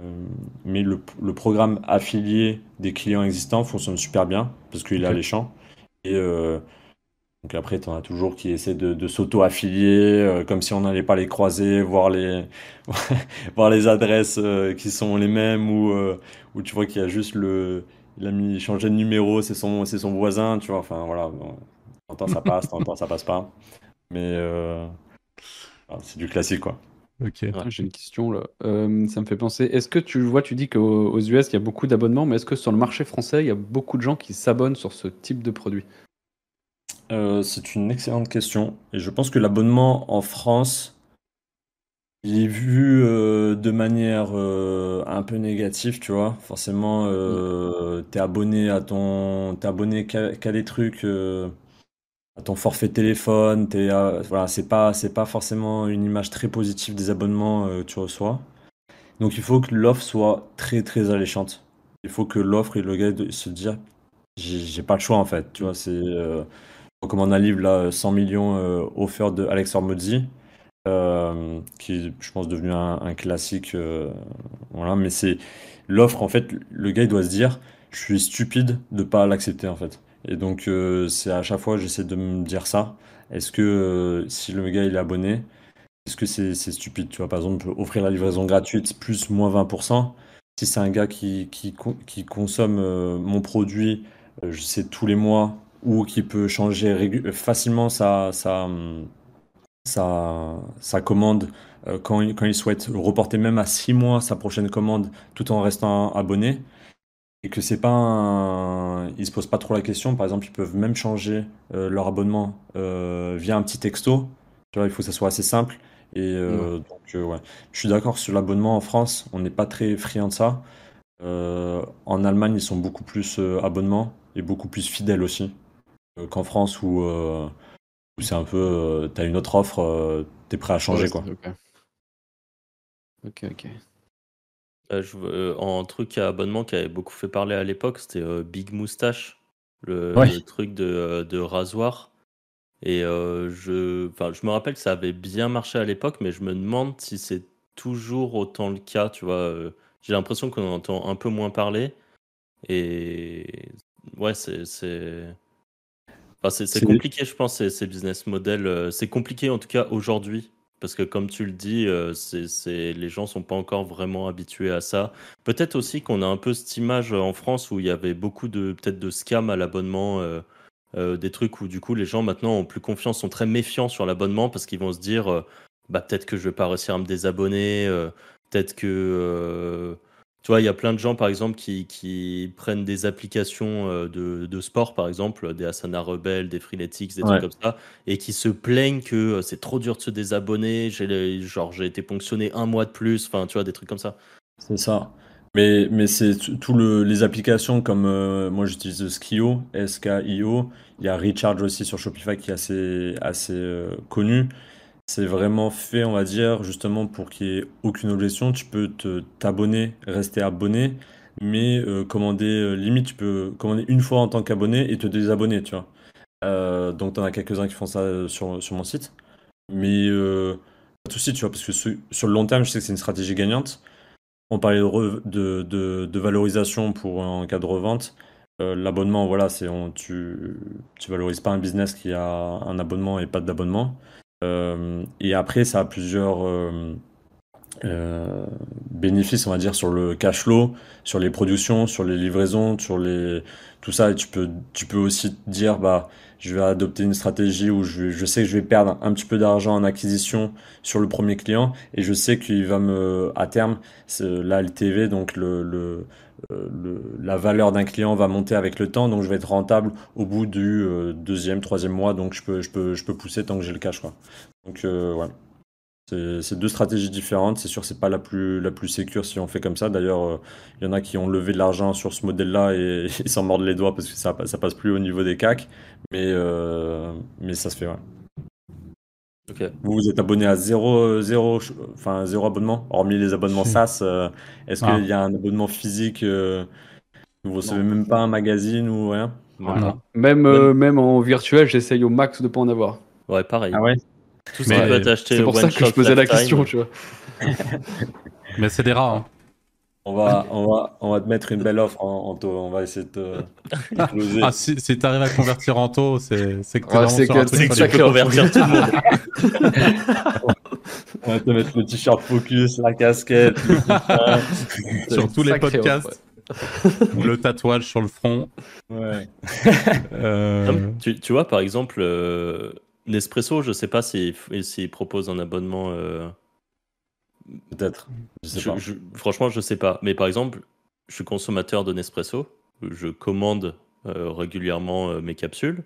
Speaker 1: Euh, mais le, programme affilié des clients existants fonctionne super bien parce qu'il est alléchant. Et euh, donc après, tu en as toujours qui essaient de, s'auto-affilier, euh, comme si on n'allait pas les croiser, voir les, voir les adresses qui sont les mêmes, ou, tu vois qu'il y a juste le. Il a mis changé de numéro, c'est son, c'est son voisin, tu vois. Enfin voilà, temps ça passe, temps ça passe pas. Mais c'est du classique quoi.
Speaker 5: Ok. J'ai une question là. Euh, ça me fait penser. Est-ce que tu vois, tu dis qu'aux US, il y a beaucoup d'abonnements, mais est-ce que sur le marché français, il y a beaucoup de gens qui s'abonnent sur ce type de produit?
Speaker 1: Euh, C'est une excellente question. Et je pense que l'abonnement en France, il est vu euh, de manière un peu négative, tu vois. Forcément, mm. t'es abonné à ton, t'es abonné qu'à des trucs ton forfait téléphone, t'es, voilà, c'est pas, c'est pas forcément une image très positive des abonnements euh, que tu reçois. Donc il faut que l'offre soit très très alléchante. Il faut que l'offre et le gars se disent j'ai, pas le choix en fait. Tu vois, c'est euh, recommande un livre là 100 millions euh, offert de Alex Hormozzi, euh, qui est je pense devenu un, classique. voilà, mais c'est l'offre en fait. Le gars il doit se dire je suis stupide de pas l'accepter en fait. Et donc, euh, c'est à chaque fois, j'essaie de me dire ça. Est-ce que euh, si le gars est abonné, est-ce que c'est stupide? Tu vois, par exemple, offrir la livraison gratuite plus moins 20%. Si c'est un gars qui, consomme euh, mon produit, je sais, tous les mois ou qui peut changer facilement sa, commande quand, quand il souhaite reporter même à 6 mois sa prochaine commande tout en restant abonné et que c'est pas un... ils se posent pas trop la question. Par exemple ils peuvent même changer euh, leur abonnement euh, via un petit texto. Tu vois il faut que ça soit assez simple et donc ouais. Je suis d'accord sur l'abonnement en France. On n'est pas très friand de ça. En Allemagne ils sont beaucoup plus abonnements et beaucoup plus fidèles aussi qu'en France où c'est un peu, euh, t'as une autre offre, euh, t'es prêt à changer quoi.
Speaker 5: Ok, ok.
Speaker 4: Euh, en truc à abonnement qui avait beaucoup fait parler à l'époque, c'était Big Moustache, le, truc de, rasoir. Et je, je me rappelle que ça avait bien marché à l'époque, mais je me demande si c'est toujours autant le cas. Tu vois, j'ai l'impression qu'on en entend un peu moins parler. Et ouais, c'est c'est compliqué, je pense, ces, business models. Euh, c'est compliqué en tout cas aujourd'hui. Parce que comme tu le dis, euh, les gens sont pas encore vraiment habitués à ça. Peut-être aussi qu'on a un peu cette image en France où il y avait beaucoup de peut-être de scams à l'abonnement, euh, des trucs où du coup les gens maintenant ont plus confiance, sont très méfiants sur l'abonnement parce qu'ils vont se dire bah peut-être que je vais pas réussir à me désabonner, peut-être que tu vois, il y a plein de gens, par exemple, qui, prennent des applications euh, de, sport, par exemple, des Asana Rebel, des Freeletics, des trucs comme ça, et qui se plaignent que euh, c'est trop dur de se désabonner, j'ai genre j'ai été ponctionné un mois de plus, enfin, tu vois, des trucs comme ça.
Speaker 1: C'est ça. Mais, mais c'est tout le, les applications comme euh, moi j'utilise Skio, S-K-I-O. Il y a Recharge aussi sur Shopify qui est assez, assez connu. C'est vraiment fait, on va dire, justement pour qu'il n'y ait aucune objection. Tu peux te t'abonner, rester abonné, mais euh, commander, euh, limite, tu peux commander une fois en tant qu'abonné et te désabonner, tu vois. Euh, donc, tu en as quelques-uns qui font ça sur, mon site. Mais pas de souci, tu vois, parce que sur le long terme, je sais que c'est une stratégie gagnante. On parlait de, de, valorisation pour un cas de revente. L'abonnement, voilà, c'est tu, tu valorises pas un business qui a un abonnement et pas d'abonnement. Euh, et après, ça a plusieurs euh, euh, bénéfices, on va dire, sur le cash flow, sur les productions, sur les livraisons, sur les tout ça. Et tu peux, tu peux aussi dire, bah, je vais adopter une stratégie où je, je sais que je vais perdre un petit peu d'argent en acquisition sur le premier client et je sais qu'il va me, à terme, la LTV, donc le, le, euh, la valeur d'un client va monter avec le temps, donc je vais être rentable au bout du euh, deuxième, troisième mois, donc je peux, je peux, je peux pousser tant que j'ai le cash. Quoi. Donc euh, ouais. C'est deux stratégies différentes. C'est sûr, c'est pas la plus la plus sécure si on fait comme ça. D'ailleurs, il y en a qui ont levé de l'argent sur ce modèle-là et ils s'en mordent les doigts parce que ça ça passe plus au niveau des CAC. Mais mais ça se fait. Ouais. Vous vous êtes abonné à zéro, zéro, enfin, zéro abonnement, hormis les abonnements SaaS. Euh, est-ce ah. qu'il y a un abonnement physique euh, Vous recevez même pas un magazine ou rien?
Speaker 5: Même, euh, même en virtuel, j'essaye au max de pas en avoir.
Speaker 4: Ouais, pareil.
Speaker 1: Ah ouais?
Speaker 4: Tout ce qui peut
Speaker 5: C'est pour ça que je posais la question, tu vois.
Speaker 2: Mais c'est des rats. Hein.
Speaker 1: On va, on, va, on va te mettre une belle offre en, taux. On va essayer de te.
Speaker 2: ah, si, si tu arrives à convertir en taux, c'est que
Speaker 4: tu ouais, que, tu peux convertir tout le monde.
Speaker 1: on va te mettre le t-shirt focus, la casquette.
Speaker 2: sur tous les podcasts. le tatouage sur le front.
Speaker 1: Ouais.
Speaker 4: Euh... Tu, tu, vois, par exemple, euh, Nespresso, je sais pas s'il si, propose un abonnement. Euh
Speaker 1: Peut-être.
Speaker 4: Franchement, je sais pas. Mais par exemple, je suis consommateur de Nespresso. Je commande euh, régulièrement euh, mes capsules.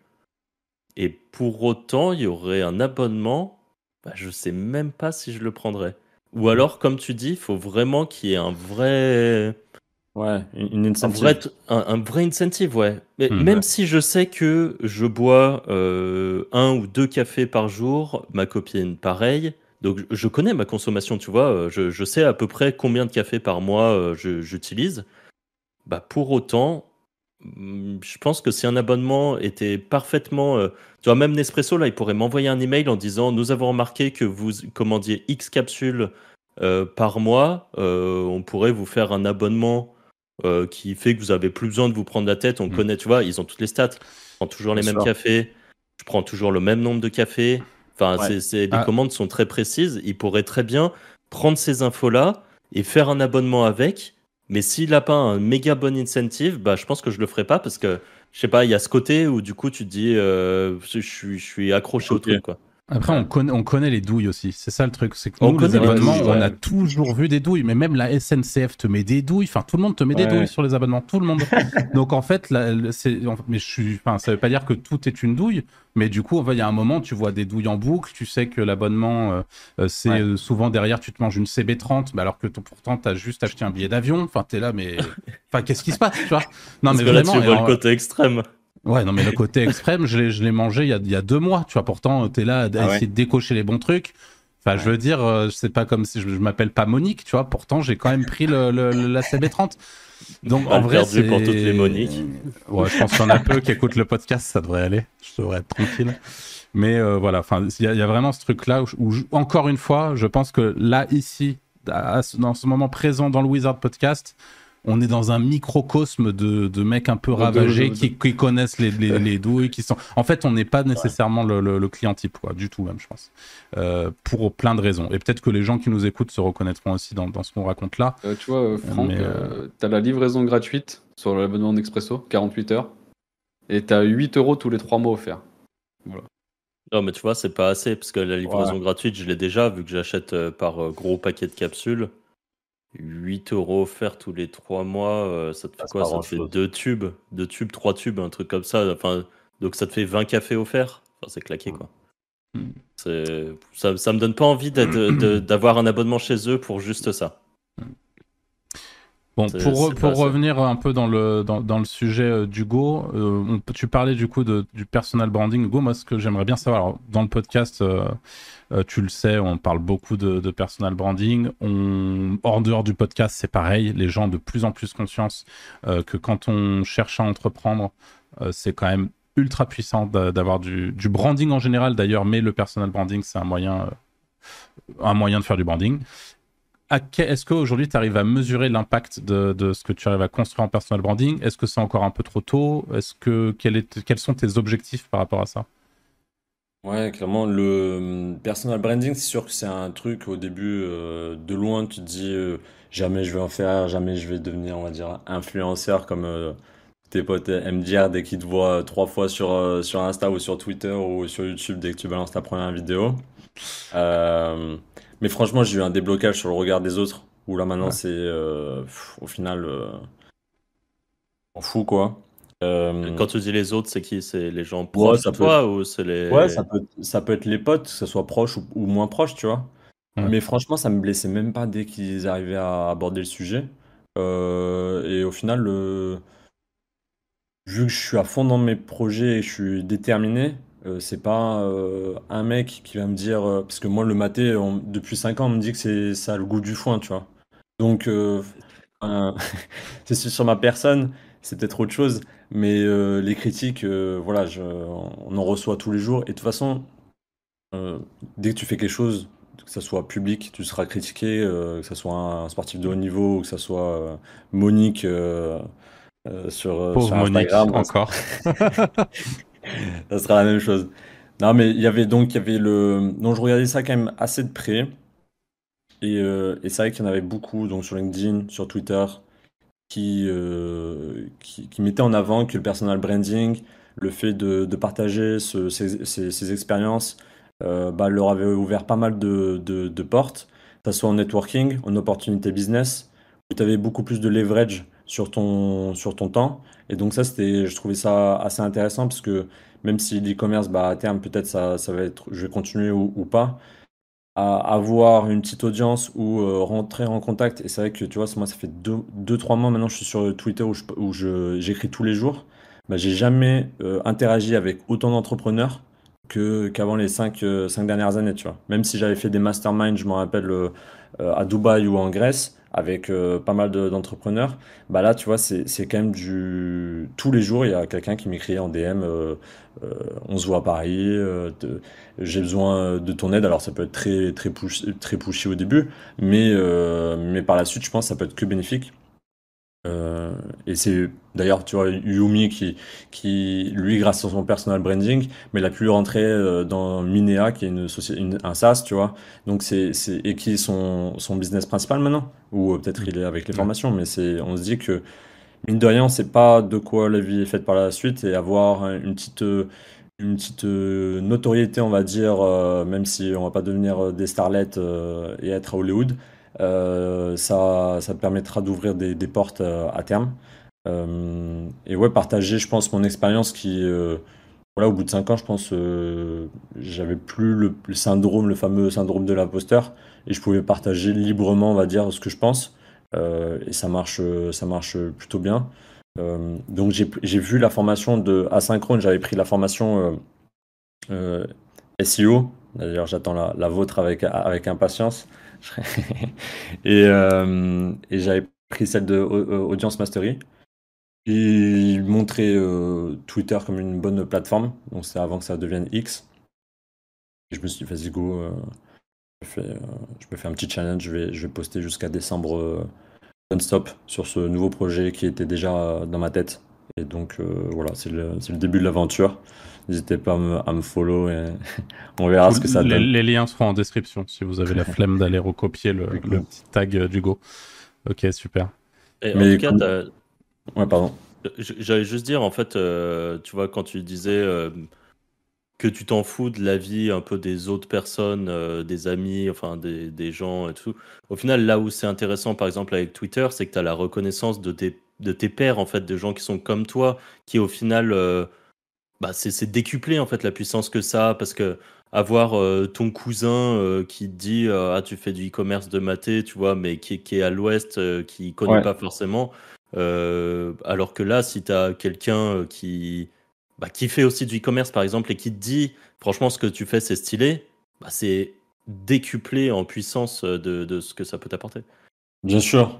Speaker 4: Et pour autant, il y aurait un abonnement. Bah, je sais même pas si je le prendrais. Ou alors, comme tu dis, il faut vraiment qu'il y ait un vrai.
Speaker 1: Ouais, une incentive.
Speaker 4: Un vrai, incentive, ouais. Mais hmm. même si je sais que je bois euh, un ou deux cafés par jour, ma copine pareil, donc je connais ma consommation, tu vois, euh, je, sais à peu près combien de café par mois euh, j'utilise. Bah pour autant, mm, je pense que si un abonnement était parfaitement, euh, tu vois, même Nespresso là, il pourrait m'envoyer un email en disant nous avons remarqué que vous commandiez X capsules par mois, on pourrait vous faire un abonnement qui fait que vous avez plus besoin de vous prendre la tête. On mm. connaît, tu vois, ils ont toutes les stats. Je prends toujours les mêmes cafés, je prends toujours le même nombre de cafés. Enfin, les ah. commandes sont très précises. Il pourrait très bien prendre ces infos-là et faire un abonnement avec Mais s'il n'a pas un méga bon incentive, bah, je pense que je le ferai pas parce que, je sais pas, il y a ce côté où du coup tu te dis, euh, je, suis, je suis accroché au truc. Quoi.
Speaker 2: Après, on connaît, on connaît les douilles aussi. C'est ça le truc. C'est que nous, les abonnements, on a toujours vu des douilles. Mais même la SNCF te met des douilles. Enfin, tout le monde te met des douilles sur les abonnements. Tout le monde. Donc, en fait, c'est, mais je suis, enfin, ça veut pas dire que tout est une douille. Mais du coup, il y a un moment, tu vois des douilles en boucle. Tu sais que l'abonnement, euh, euh, c'est euh, souvent derrière, tu te manges une CB30. Mais alors que pourtant, tu as juste acheté un billet d'avion. Enfin, tu es là, mais. Enfin, qu'est-ce qui se passe, tu vois?
Speaker 4: Non, mais vraiment. Là, tu vois le côté extrême.
Speaker 2: Ouais, non, mais le côté extrême, je l'ai mangé il y, a, il y, a, deux mois, tu vois. Pourtant, tu es là à ah essayer de décocher les bons trucs. Enfin, je veux dire, euh, c'est pas comme si je, m'appelle pas Monique, tu vois. Pourtant, j'ai quand même pris le, la CB30. Donc, en vrai, c'est.
Speaker 4: pour toutes les Moniques.
Speaker 2: Ouais, je pense qu'il y en a peu qui écoutent le podcast, ça devrait aller. Je devrais être tranquille. Mais euh, voilà, enfin, il y, a vraiment ce truc-là où, encore une fois, je pense que là, ici, dans ce moment présent dans le Wizard Podcast, on est dans un microcosme de, de mecs un peu ravagés qui, qui, connaissent les, les, douilles, qui sont. En fait, on n'est pas nécessairement le, client type, quoi, du tout même, je pense, euh, pour plein de raisons. Et peut-être que les gens qui nous écoutent se reconnaîtront aussi dans, dans ce qu'on raconte là.
Speaker 5: Euh, tu vois, euh, Franck, tu as la livraison gratuite sur l'abonnement d'Expresso, 48 heures, et tu as 8 euros tous les 3 mois offerts. Voilà.
Speaker 4: Non, mais tu vois, c'est pas assez, parce que la livraison gratuite, je l'ai déjà, vu que j'achète par gros paquet de capsules. 8 euros offerts tous les 3 mois, euh, ça te fait quoi? Ça te fait 2 tubes, 2 tubes, 3 tubes, un truc comme ça. Enfin, donc ça te fait 20 cafés offerts? Enfin, c'est claqué quoi. Hmm. Ça, ça me donne pas envie d'avoir un abonnement chez eux pour juste ça.
Speaker 2: Bon, pour, pour revenir un peu dans le, dans, dans le sujet euh, d'Hugo, euh, tu parlais du coup de, du personal branding. Hugo, moi, ce que j'aimerais bien savoir, dans le podcast, euh, tu le sais, on parle beaucoup de, de personal branding. On, hors dehors du podcast, c'est pareil. Les gens ont de plus en plus conscience que quand on cherche à entreprendre, c'est quand même ultra puissant d'avoir du, du, branding en général d'ailleurs, mais le personal branding, c'est un moyen, un moyen de faire du branding est-ce qu'aujourd'hui tu arrives à mesurer l'impact de, ce que tu arrives à construire en personal branding? Est-ce que c'est encore un peu trop tôt? Est-ce que quels sont tes objectifs par rapport à ça?
Speaker 1: Ouais, clairement, le hum, personal branding, c'est sûr que c'est un truc au début, euh, de loin, tu te dis euh, jamais je vais en faire, jamais je vais devenir, on va dire, influenceur comme euh, tes potes MDR dès qu'ils te voient trois fois sur, sur Insta ou sur Twitter ou sur YouTube dès que tu balances ta première vidéo. Mais franchement, j'ai eu un déblocage sur le regard des autres, où là maintenant c'est euh, au final euh, on fout quoi.
Speaker 4: Euh, Quand tu dis les autres, c'est qui? C'est les gens proches de toi ou c'est les.
Speaker 1: Ouais, ça peut, ça peut être les potes, que ce soit proche ou, moins proche, tu vois. Mais franchement, ça me blessait même pas dès qu'ils arrivaient à aborder le sujet. et au final, vu que je suis à fond dans mes projets et je suis déterminé, euh, c'est pas euh, un mec qui va me dire. Euh, parce que moi, le maté, depuis 5 ans, on me dit que c'est, ça a le goût du foin, tu vois. Donc, c'est sur ma personne, c'est peut-être autre chose. Mais les critiques, voilà, je, on en reçoit tous les jours. Et de toute façon, dès que tu fais quelque chose, que ça soit public, tu seras critiqué, que ce soit un sportif de haut niveau, ou que ce soit Monique sur, sur Instagram.
Speaker 2: Monique, encore.
Speaker 1: ça sera la même chose. Non, mais il y avait donc, il y avait le. Non, je regardais ça quand même assez de près. Et, euh, et c'est vrai qu'il y en avait beaucoup, donc sur LinkedIn, sur Twitter, qui, euh, qui, qui, mettaient en avant que le personal branding, le fait de, de partager ce, ces, ces, expériences, euh, bah, leur avait ouvert pas mal de, de, de portes, que ce soit en networking, en opportunité business, où tu avais beaucoup plus de leverage sur ton, sur ton temps. Et donc ça, c'était, je trouvais ça assez intéressant parce que même si l'e-commerce, bah, à terme, peut-être ça, ça va être, je vais continuer ou, pas, à avoir une petite audience ou euh, rentrer en contact. Et c'est vrai que, tu vois, moi, ça fait 2-3 deux, trois mois maintenant, je suis sur Twitter où, où je, j'écris tous les jours. Bah, j'ai jamais euh, interagi avec autant d'entrepreneurs que, qu'avant les 5 euh, cinq, dernières années, tu vois. Même si j'avais fait des masterminds, je me rappelle, à Dubaï ou en Grèce, avec euh, pas mal d'entrepreneurs, bah là, tu vois, c'est quand même du... Tous les jours, il y a quelqu'un qui m'écrit en DM, euh, euh, on se voit à Paris, j'ai besoin de ton aide. Alors, ça peut être très, très, push, très pushy au début, mais, mais par la suite, je pense que ça peut être que bénéfique. Euh, et c'est d'ailleurs, tu vois, Yumi qui, qui, lui, grâce à son personal branding, mais il a pu rentrer euh, dans Minea, qui est une, une un SaaS, tu vois. Donc c'est, c'est, et qui est son, son business principal maintenant. Ou euh, peut-être il est avec les formations, mais c'est, on se dit que, mine de rien, sait pas de quoi la vie est faite par la suite et avoir une petite, une petite notoriété, on va dire, même si on va pas devenir des starlets et être à Hollywood. Euh, ça, ça permettra d'ouvrir des, portes euh, à terme. Euh, et ouais, partager, je pense, mon expérience qui voilà, au bout de 5 ans, je pense, j'avais plus le, syndrome, le fameux syndrome de l'imposteur, et je pouvais partager librement, on va dire, ce que je pense. et ça marche, ça marche plutôt bien. donc j'ai vu la formation de asynchrone, j'avais pris la formation SEO. D'ailleurs, j'attends la, la, vôtre avec, avec impatience. Euh, et, j'avais pris celle de Audience Mastery. Il montrait euh, Twitter comme une bonne plateforme, donc c'est avant que ça devienne X. Je me suis dit, vas-y, go, euh, je, me fais un petit challenge, je vais, poster jusqu'à décembre non-stop sur ce nouveau projet qui était déjà dans ma tête. Et donc voilà, c'est le, début de l'aventure. N'hésitez pas à me, follow et on verra ce que ça donne.
Speaker 2: Les, liens seront en description si vous avez la flemme d'aller recopier le, petit tag d'Hugo. Ok, super.
Speaker 4: Et en tout cas,
Speaker 1: Ouais, pardon.
Speaker 4: J'allais juste dire, en fait, euh, tu vois, quand tu disais euh, que tu t'en fous de la vie un peu des autres personnes, euh, des amis, enfin des, des, gens et tout, au final, là où c'est intéressant, par exemple, avec Twitter, c'est que tu as la reconnaissance de tes, de tes pairs, en fait, de gens qui sont comme toi, qui au final bah, c'est décuplé en fait la puissance que ça a parce que avoir euh, ton cousin euh, qui te dit euh, ah tu fais du e-commerce de maté tu vois mais qui, qui est à l'ouest qui connaît pas forcément alors que là si tu as quelqu'un qui bah, qui fait aussi du e-commerce par exemple et qui te dit franchement ce que tu fais c'est stylé bah, c'est décuplé en puissance de, de ce que ça peut t'apporter.
Speaker 1: Bien sûr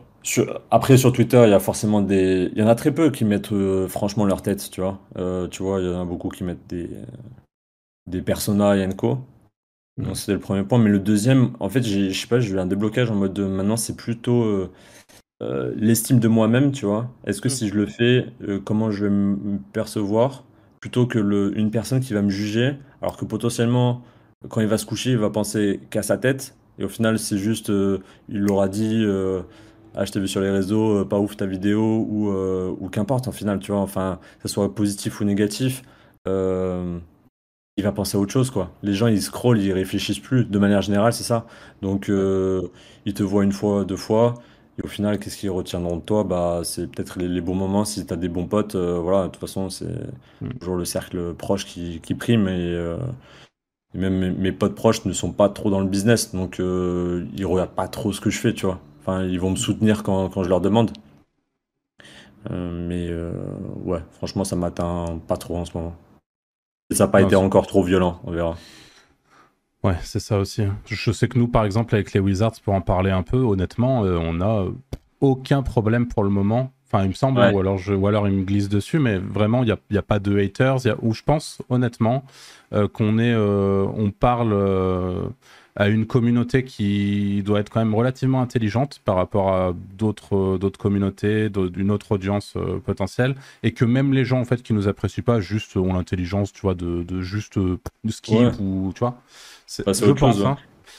Speaker 1: après, sur Twitter, il y a forcément des. Il y en a très peu qui mettent euh, franchement leur tête, tu vois. Euh, tu vois, il y en a beaucoup qui mettent des, des personas et co. Donc, c'était le premier point. Mais le deuxième, en fait, je sais pas, j'ai eu un déblocage en mode de, maintenant, c'est plutôt euh, l'estime de moi-même, tu vois. Est-ce que mm. si je le fais, comment je vais me percevoir plutôt que le, une personne qui va me juger, alors que potentiellement, quand il va se coucher, il va penser qu'à sa tête. Et au final, c'est juste, il l'aura dit ah, je t'ai vu sur les réseaux, euh, pas ouf ta vidéo, ou, euh, ou qu'importe en final, tu vois, enfin, que ce soit positif ou négatif, euh, il va penser à autre chose, quoi. Les gens, ils scrollent, ils réfléchissent plus, de manière générale, c'est ça. Donc, ils te voient une fois, deux fois, et au final, qu'est-ce qu'ils retiendront de toi? Bah, c'est peut-être les, bons moments, si tu as des bons potes, voilà, de toute façon, c'est mm. toujours le cercle proche qui, qui prime, et, même mes, mes, potes proches ne sont pas trop dans le business, donc ils regardent pas trop ce que je fais, tu vois ils vont me soutenir quand, quand je leur demande. Euh, mais euh, ouais, franchement, ça m'atteint pas trop en ce moment. ça n'a pas été encore trop violent, on verra.
Speaker 2: Ouais, c'est ça aussi. Je sais que nous, par exemple, avec les Wizards, pour en parler un peu, honnêtement, euh, on n'a aucun problème pour le moment. Enfin, il me semble, ou, alors je, ou alors il me glisse dessus, mais vraiment, il n'y a, y a, pas de haters. Y a, où je pense, honnêtement, qu'on est, on parle à une communauté qui doit être quand même relativement intelligente par rapport à d'autres d'autres communautés, d'une autre audience euh, potentielle, et que même les gens en fait qui nous apprécient pas juste ont l'intelligence, tu vois, de, de juste euh, skip ou tu vois.
Speaker 1: Bah, je pense. Hein.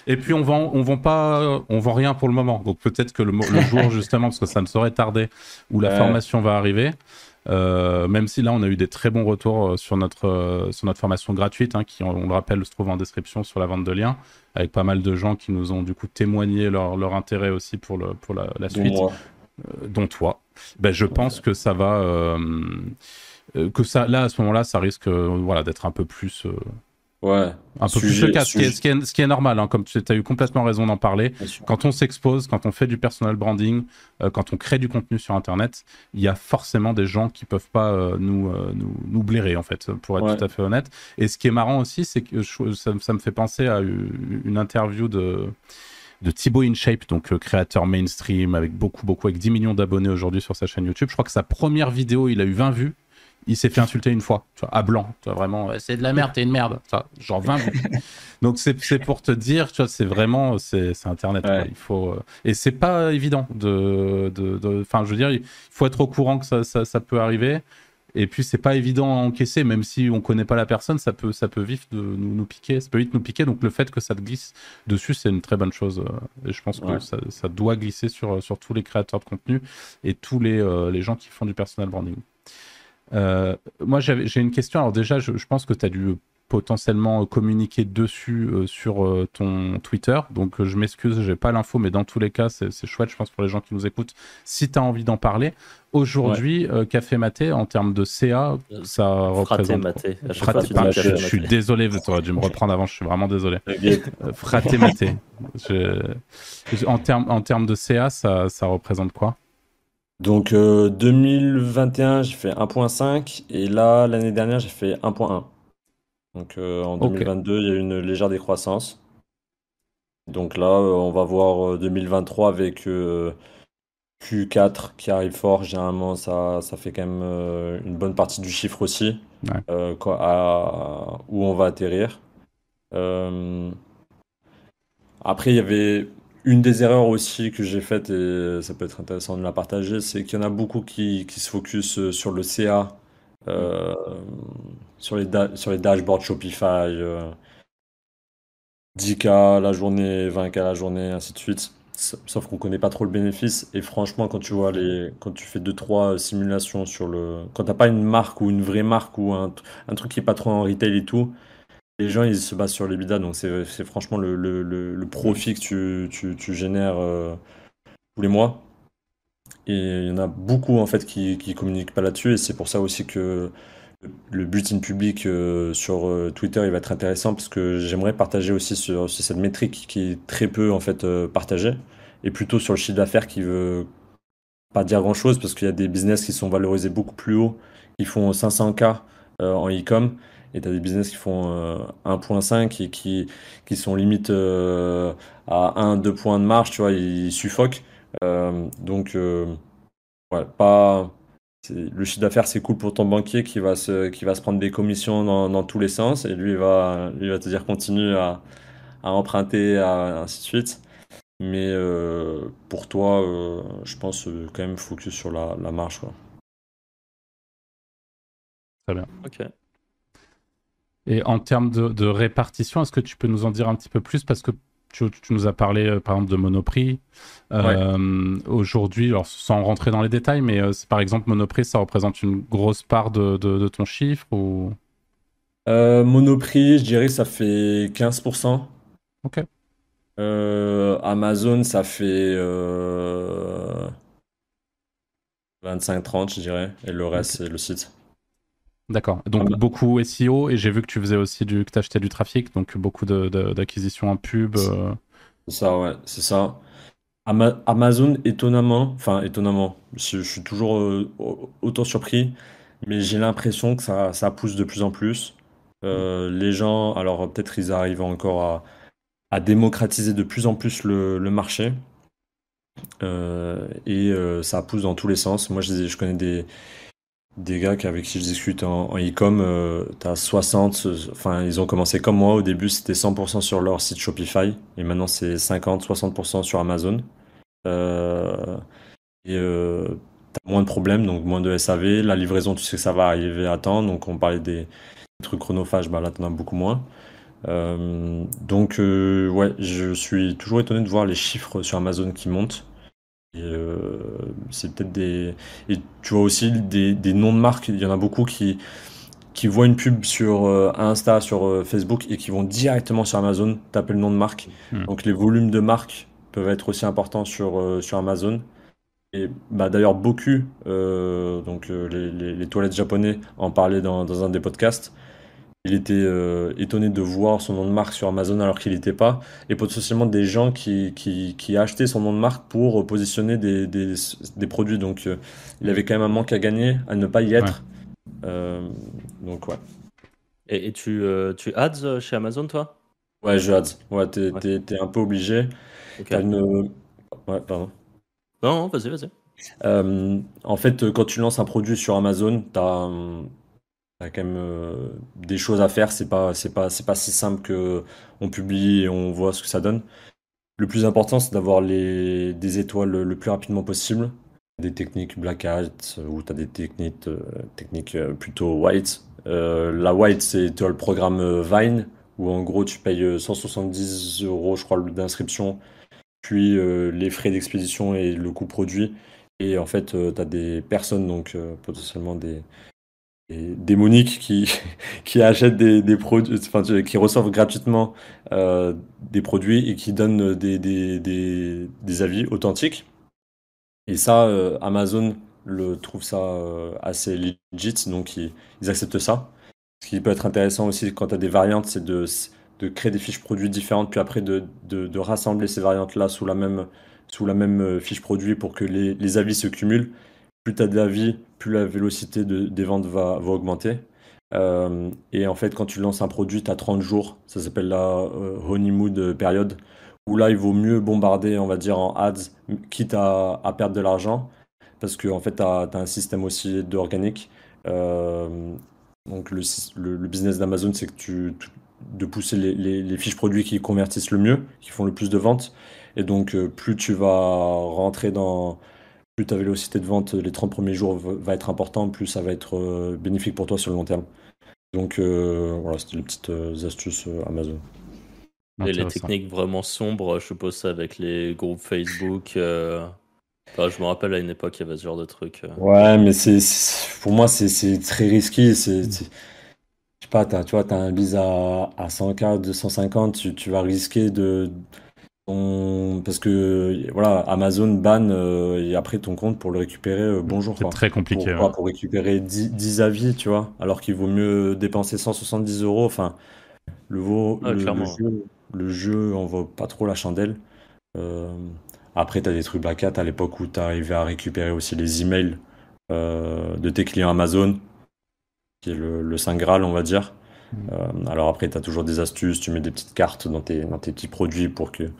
Speaker 2: Et puis on vend, on vend pas, on vend rien pour le moment. Donc peut-être que le, le jour justement, parce que ça ne saurait tarder, où la formation va arriver, euh, même si là, on a eu des très bons retours euh, sur notre, euh, sur notre formation gratuite, hein, qui, on, le rappelle, se trouve en description sur la vente de liens, avec pas mal de gens qui nous ont du coup témoigné leur, leur intérêt aussi pour, le, pour la, suite, dont toi. Ben, je pense que ça va, que ça, là, à ce moment-là, ça risque voilà, d'être un peu plus
Speaker 1: Ouais.
Speaker 2: Un peu plus le cas, ce, qui est, ce, qui est, normal, hein, comme tu as eu complètement raison d'en parler. Quand on s'expose, quand on fait du personal branding, euh, quand on crée du contenu sur Internet, il y a forcément des gens qui peuvent pas euh, nous, euh, nous, nous, blairer, en fait, pour être tout à fait honnête. Et ce qui est marrant aussi, c'est que ça, ça, me fait penser à une interview de de Thibaut InShape, donc créateur mainstream avec beaucoup, beaucoup, avec 10 millions d'abonnés aujourd'hui sur sa chaîne YouTube. Je crois que sa première vidéo, il a eu 20 vues il s'est fait insulter une fois, tu vois, à blanc. Tu vois, vraiment, c'est de la merde, t'es une merde. Tu vois, genre 20 Donc c'est pour te dire, tu vois, c'est vraiment, c'est Internet. Il faut, euh, et c'est pas évident de. Enfin, je veux dire, il faut être au courant que ça, ça, ça peut arriver. Et puis c'est pas évident à encaisser, même si on connaît pas la personne, ça peut, ça peut vite de nous, nous, piquer, ça peut vite nous piquer. Donc le fait que ça te glisse dessus, c'est une très bonne chose. Euh, et je pense que ça, ça, doit glisser sur, sur tous les créateurs de contenu et tous les, euh, les gens qui font du personal branding. Euh, moi, j'ai une question. Alors déjà, je, je pense que tu as dû potentiellement communiquer dessus euh, sur euh, ton Twitter. Donc je m'excuse, j'ai pas l'info, mais dans tous les cas, c'est chouette, je pense, pour les gens qui nous écoutent, si tu as envie d'en parler. Aujourd'hui, Café Maté, en termes de CA, ça représente...
Speaker 4: Maté.
Speaker 2: je, suis désolé, tu aurais dû me reprendre avant, je suis vraiment désolé. Fraté Maté. En termes en termes de CA, ça, ça représente quoi?
Speaker 1: Donc 2021, j'ai fait 1.5 et là, l'année dernière, j'ai fait 1.1. Donc euh, en 2022, il y a eu une légère décroissance. Donc là, euh, on va voir 2023 euh, avec Q4 qui arrive fort. Généralement, ça, ça fait quand même une bonne partie du chiffre aussi, quoi, où on va atterrir. Après, il y avait une des erreurs aussi que j'ai faites, et ça peut être intéressant de la partager, c'est qu'il y en a beaucoup qui, se focus sur le CA euh, sur, les sur les dashboards Shopify, 10K euh, la journée, 20K la journée, ainsi de suite. Sauf qu'on connaît pas trop le bénéfice. Et franchement, quand tu vois les, quand tu fais deux trois simulations sur le, quand t'as pas une marque ou une vraie marque ou un, un truc qui est pas trop en retail et tout, les gens ils se basent sur les bidas. Donc c'est franchement le, profit que tu, tu, tu génères euh, tous les mois. Et il y en a beaucoup en fait qui, qui communiquent pas là-dessus et c'est pour ça aussi que le bulletin public euh, sur euh, Twitter il va être intéressant parce que j'aimerais partager aussi sur, cette métrique qui est très peu en fait partagée et plutôt sur le chiffre d'affaires qui veut pas dire grand chose parce qu'il y a des business qui sont valorisés beaucoup plus haut qui font 500K en e-com et tu as des business qui font 1.5 et qui, qui sont limite à 1-2 points de marge, tu vois, ils suffoquent. Euh, donc, euh, ouais, pas. Le chiffre d'affaires, c'est cool pour ton banquier qui va se, qui va se prendre des commissions dans, dans tous les sens et lui va, lui va te dire continue à, à emprunter, à, ainsi de suite. Mais euh, pour toi, je pense quand même focus sur la, la marge. Quoi.
Speaker 2: Très bien.
Speaker 4: Ok.
Speaker 2: Et en termes de, de répartition, est-ce que tu peux nous en dire un petit peu plus? Parce que tu, nous as parlé euh, par exemple de Monoprix. Euh, aujourd'hui, sans rentrer dans les détails, mais euh, par exemple Monoprix, ça représente une grosse part de, de, ton chiffre ou?
Speaker 1: Monoprix, je dirais ça fait 15%.
Speaker 2: Ok.
Speaker 1: Amazon, ça fait 25-30, je dirais, et le reste, c'est le site.
Speaker 2: D'accord. Donc beaucoup SEO et j'ai vu que tu faisais aussi du que achetais du trafic, donc beaucoup d'acquisition de, en pub. Euh.
Speaker 1: C'est ça, ouais, c'est ça. Amazon, étonnamment, enfin étonnamment, je, suis toujours euh, autant surpris, mais j'ai l'impression que ça, ça, pousse de plus en plus. Euh, les gens, alors peut-être ils arrivent encore à, à, démocratiser de plus en plus le, le marché. et ça pousse dans tous les sens. Moi, je, je connais des, des gars avec qui je discute en e-com, euh, t'as 60, enfin ils ont commencé comme moi, au début c'était 100% sur leur site Shopify, et maintenant c'est 50-60% sur Amazon. Euh, et euh, t'as moins de problèmes, donc moins de SAV, la livraison tu sais que ça va arriver à temps, donc on parlait des, trucs chronophages, bah là t'en as beaucoup moins. Donc ouais, je suis toujours étonné de voir les chiffres sur Amazon qui montent. Euh, c'est peut-être des. Et tu vois aussi des, des, noms de marques, il y en a beaucoup qui, qui voient une pub sur euh, Insta, sur euh, Facebook et qui vont directement sur Amazon taper le nom de marque. Hmm. Donc les volumes de marques peuvent être aussi importants sur, sur Amazon. Et bah, d'ailleurs, beaucoup, donc les, les, les, toilettes japonais en parlaient dans, dans un des podcasts il était euh, étonné de voir son nom de marque sur Amazon alors qu'il n'était pas, et potentiellement des gens qui, qui, qui, achetaient son nom de marque pour positionner des, des, des produits. Donc euh, il avait quand même un manque à gagner à ne pas y être. Euh, donc ouais.
Speaker 4: Et, tu, tu ads chez Amazon toi?
Speaker 1: Ouais, je ads. Ouais, t'es, un peu obligé. Ouais, pardon.
Speaker 4: Non, vas-y, vas-y.
Speaker 1: en fait, quand tu lances un produit sur Amazon, as, quand même des choses à faire. C'est pas, c'est pas, c'est pas si simple que on publie et on voit ce que ça donne. Le plus important, c'est d'avoir les, des étoiles le plus rapidement possible. Des techniques black hat ou tu as des techniques, techniques plutôt white. la white, c'est le programme Vine où en gros tu payes 170 euros, je crois, d'inscription puis euh, les frais d'expédition et le coût produit. Et en fait, euh, tu as des personnes, donc euh, potentiellement des, démoniques qui, achètent des, produits, qui reçoivent gratuitement des produits et qui donnent des, avis authentiques. Et ça, Amazon le trouve ça assez legit, donc ils, acceptent ça. Ce qui peut être intéressant aussi quand tu as des variantes, c'est de créer des fiches produits différentes, puis après de, rassembler ces variantes-là sous la même, sous la même euh, fiche produit pour que les, les avis se cumulent. Plus tu as d'avis, plus la vélocité de, des ventes va, va augmenter. Euh, et en fait, quand tu lances un produit, tu as 30 jours, ça s'appelle la euh, honeymoon période, où là, il vaut mieux bombarder, on va dire, en ads, quitte à, à perdre de l'argent, parce qu'en en fait, tu as, un système aussi d'organique. donc, le, le, business d'Amazon, c'est que tu, de pousser les, fiches produits qui convertissent le mieux, qui font le plus de ventes. Et donc, euh, plus tu vas rentrer dans. Plus ta vélocité de vente les 30 premiers jours va être important, plus ça va être euh, bénéfique pour toi sur le long terme. Donc, euh, voilà, c'était les petites astuces Amazon.
Speaker 4: Et les techniques vraiment sombres, je suppose ça avec les groupes Facebook. Enfin, je me rappelle à une époque, il y avait ce genre de truc.
Speaker 1: Ouais, mais c'est pour moi, c'est très risqué. C'est pas, tu vois, tu as un bis à, à 100K, 250, tu, tu vas risquer de. Parce que voilà, Amazon ban euh, et après ton compte pour le récupérer, euh, bonjour.
Speaker 2: C'est très compliqué.
Speaker 1: Pour, pour récupérer 10, avis, tu vois, alors qu'il vaut mieux dépenser 170 euros. Enfin, le, vaut, le, jeu, le, jeu, en vaut pas trop la chandelle. Euh, après, tu as des trucs Black Hat à l'époque où tu arrivais à récupérer aussi les emails de tes clients Amazon qui est le, Saint Graal, on va dire. Euh, alors après, tu as toujours des astuces, tu mets des petites cartes dans tes, dans tes petits produits pour qu'ils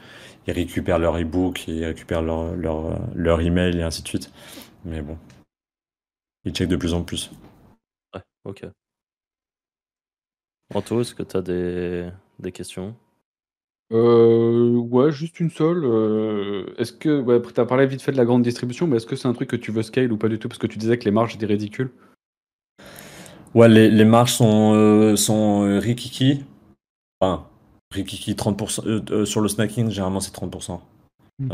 Speaker 1: récupèrent leur e-book, ils récupèrent leur, leur, leur, email et ainsi de suite. Mais bon, ils checkent de plus en plus.
Speaker 4: Ouais, ok. Anto, est-ce que tu as des, des questions?
Speaker 5: Euh, ouais, juste une seule. Euh, est-ce que, ouais, tu as parlé vite fait de la grande distribution, mais est-ce que c'est un truc que tu veux scale ou pas du tout? Parce que tu disais que les marges étaient ridicules.
Speaker 1: Ouais, les, les marges sont, euh, sont euh, rikiki. Enfin, rikiki 30%. Euh, sur le snacking, généralement, c'est 30%. Hmm,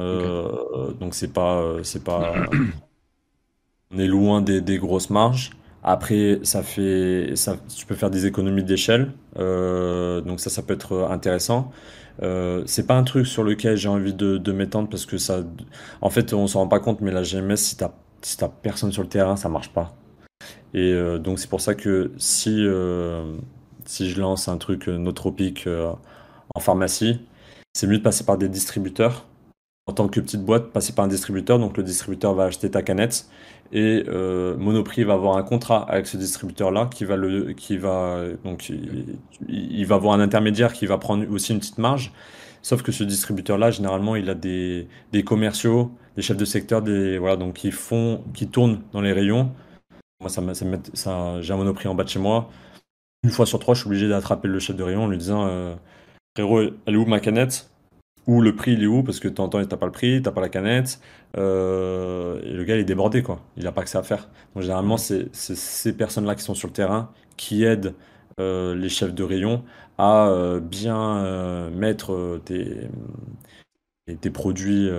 Speaker 1: donc, c'est pas, c'est pas. On est loin des, des grosses marges. Après, ça fait, ça, tu peux faire des économies d'échelle. donc, ça, ça peut être intéressant. c'est pas un truc sur lequel j'ai envie de, de m'étendre parce que ça. En fait, on s'en rend pas compte, mais la GMS, si t'as si t'as personne sur le terrain, ça marche pas. Et euh, donc c'est pour ça que si, euh, si je lance un truc euh, nootropique en pharmacie, c'est mieux de passer par des distributeurs. En tant que petite boîte, passer par un distributeur. Donc le distributeur va acheter ta canette et Monoprix va avoir un contrat avec ce distributeur-là qui va le, qui va donc il, va avoir un intermédiaire qui va prendre aussi une petite marge. Sauf que ce distributeur-là, généralement, il a des, des commerciaux, des chefs de secteur, des voilà donc qui font, qui tournent dans les rayons moi, ça, j'ai un monoprix en bas de chez moi. Une fois sur trois, je suis obligé d'attraper le chef de rayon en lui disant euh, Frérot, elle est où ma canette? Ou le prix, il est où? Parce que temps, t'as pas le prix, t'as pas la canette. Euh, et le gars, il est débordé, quoi. Il a pas que ça à faire. Donc, généralement, c'est ces personnes-là qui sont sur le terrain qui aident euh, les chefs de rayon à bien mettre tes, produits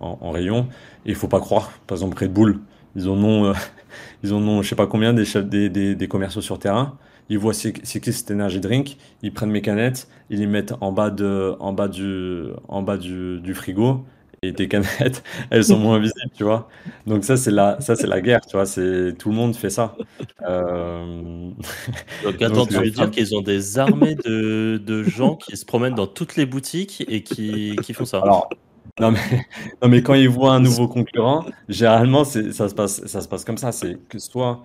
Speaker 1: en, en, rayon. Et il faut pas croire, par exemple, Red Bull, ils en ont, euh, ils en ont, je sais pas combien des, chefs, des, des, commerciaux sur terrain. Ils voient c'est qui cet energy drink, ils prennent mes canettes, ils les mettent en bas de, en bas du, en bas du, du frigo et tes canettes, elles sont moins visibles, tu vois. Donc ça c'est la, ça c'est la guerre, tu vois. C'est tout le monde fait ça.
Speaker 4: Euh... Donc attends, tu veux dire qu'ils ont des armées de, de gens qui se promènent dans toutes les boutiques et qui, qui font ça?
Speaker 1: Alors Non mais, non mais quand ils voient un nouveau concurrent, généralement ça se passe ça se passe comme ça. C'est que soit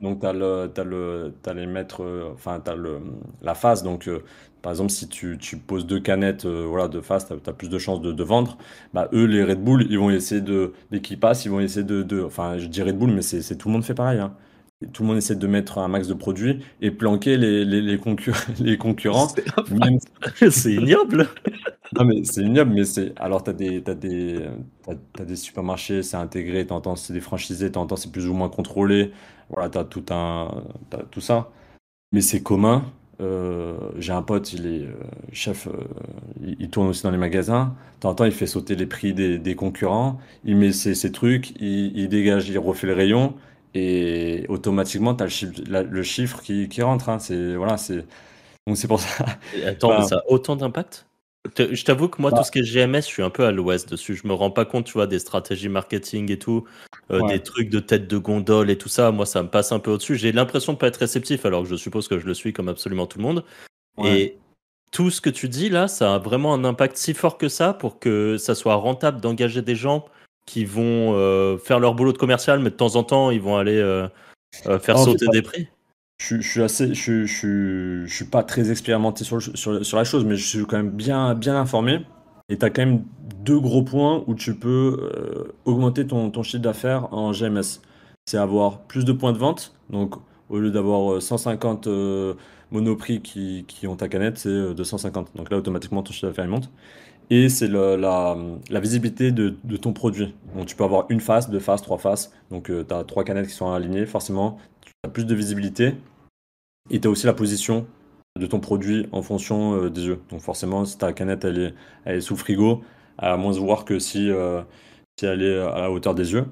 Speaker 1: donc tu as le les mettre enfin tu as le la phase donc euh, par exemple si tu, tu poses deux canettes euh, voilà de face tu as, plus de chances de, de, vendre. Bah eux les Red Bull ils vont essayer de dès qu'ils passent ils vont essayer de, de enfin je dis Red Bull mais c'est tout le monde fait pareil. Hein tout le monde essaie de mettre un max de produits et planquer les, les, les, les concurrents.
Speaker 4: C'est ignoble.
Speaker 1: non, mais c'est ignoble, mais c'est. Alors, tu as des, as des, as, des supermarchés, c'est intégré, tu entends, c'est des franchisés, tu entends, c'est plus ou moins contrôlé. Voilà, tu as tout, un, as tout ça. Mais c'est commun. Euh, j'ai un pote, il est euh, chef, euh, il, tourne aussi dans les magasins. De temps il fait sauter les prix des, des concurrents. Il met ses, ses trucs, il, il, dégage, il refait le rayon et automatiquement, tu as le chiffre, le chiffre qui, qui rentre. Hein. C'est, voilà, c'est... Donc c'est pour ça.
Speaker 4: attends, ça a autant d'impact? Je t'avoue que moi, tout bah. ce qui est GMS, je suis un peu à l'ouest dessus. Je me rends pas compte, tu vois, des stratégies marketing et tout, euh, des trucs de tête de gondole et tout ça. Moi, ça me passe un peu au-dessus. J'ai l'impression de pas être réceptif, alors que je suppose que je le suis comme absolument tout le monde. Et tout ce que tu dis là, ça a vraiment un impact si fort que ça pour que ça soit rentable d'engager des gens qui vont euh, faire leur boulot de commercial, mais de temps en temps, ils vont aller euh, euh, faire sauter des prix
Speaker 1: je, suis assez, je, je, je, suis pas très expérimenté sur, sur, sur, la chose, mais je suis quand même bien, bien informé. Et tu as quand même deux gros points où tu peux augmenter ton, ton chiffre d'affaires en GMS. C'est avoir plus de points de vente. Donc, au lieu d'avoir 150 monoprix qui, qui, ont ta canette, c'est 250. Donc là, automatiquement, ton chiffre d'affaires monte et c'est la, visibilité de, ton produit. Donc tu peux avoir une face, deux faces, trois faces. Donc euh, tu as trois canettes qui sont alignées, forcément, tu as plus de visibilité. Et tu as aussi la position de ton produit en fonction euh, des yeux. Donc forcément, si ta canette elle est, sous frigo, elle a moins de voir que si, euh, si elle est à la hauteur des yeux.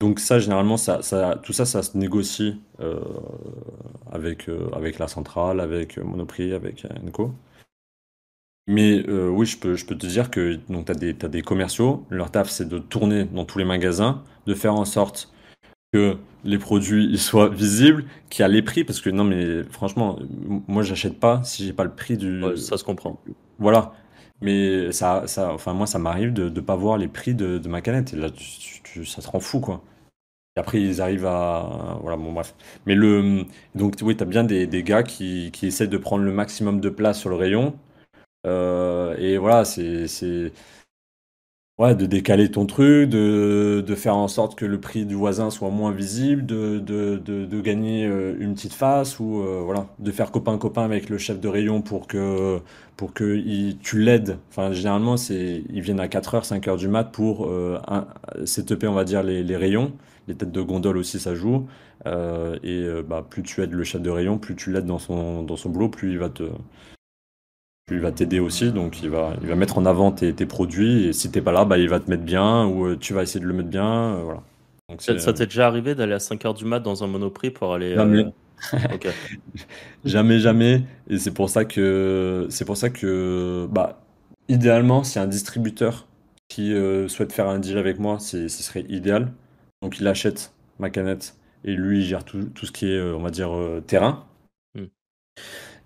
Speaker 1: Donc ça, généralement, tout ça, ça se négocie avec, avec la centrale, avec Monoprix, avec Enco. Mais euh, oui, je peux, je peux te dire que tu as des, des commerciaux, leur taf c'est de tourner dans tous les magasins, de faire en sorte que les produits ils soient visibles, qu'il y a les prix, parce que non mais franchement, moi j'achète pas si j'ai pas le prix du...
Speaker 4: ça se comprend.
Speaker 1: Voilà. Mais ça, ça, enfin moi ça m'arrive de ne pas voir les prix de, de, ma canette, et là ça te rend fou quoi. Et après ils arrivent à... Voilà, bon bref. Mais le... Donc oui, tu as bien des, des gars qui, qui essaient de prendre le maximum de place sur le rayon, et voilà, c'est ouais, de décaler ton truc, de, de, faire en sorte que le prix du voisin soit moins visible, de, de, de gagner euh, une petite face ou euh, voilà, de faire copain-copain avec le chef de rayon pour que, pour que il, tu l'aides. Enfin, généralement, ils viennent à 4h, 5h du mat pour euh, setuper, on va dire, les, les, rayons. Les têtes de gondole aussi, ça joue. et bah, plus tu aides le chef de rayon, plus tu l'aides dans son, dans son boulot, plus il va te, il va t'aider aussi, donc il va, il va mettre en avant tes, tes produits, et si t'es pas là, bah, il va te mettre bien, ou euh, tu vas essayer de le mettre bien, euh, voilà.
Speaker 4: Donc, ça t'est déjà arrivé d'aller à 5h du mat dans un monoprix pour aller...
Speaker 1: Jamais. Euh... jamais, jamais, et c'est pour ça que, c'est pour ça que, bah, idéalement, si un distributeur qui euh, souhaite faire un deal avec moi, ce serait idéal. Donc il achète ma canette, et lui, il gère tout, tout ce qui est, on va dire, terrain. Hmm.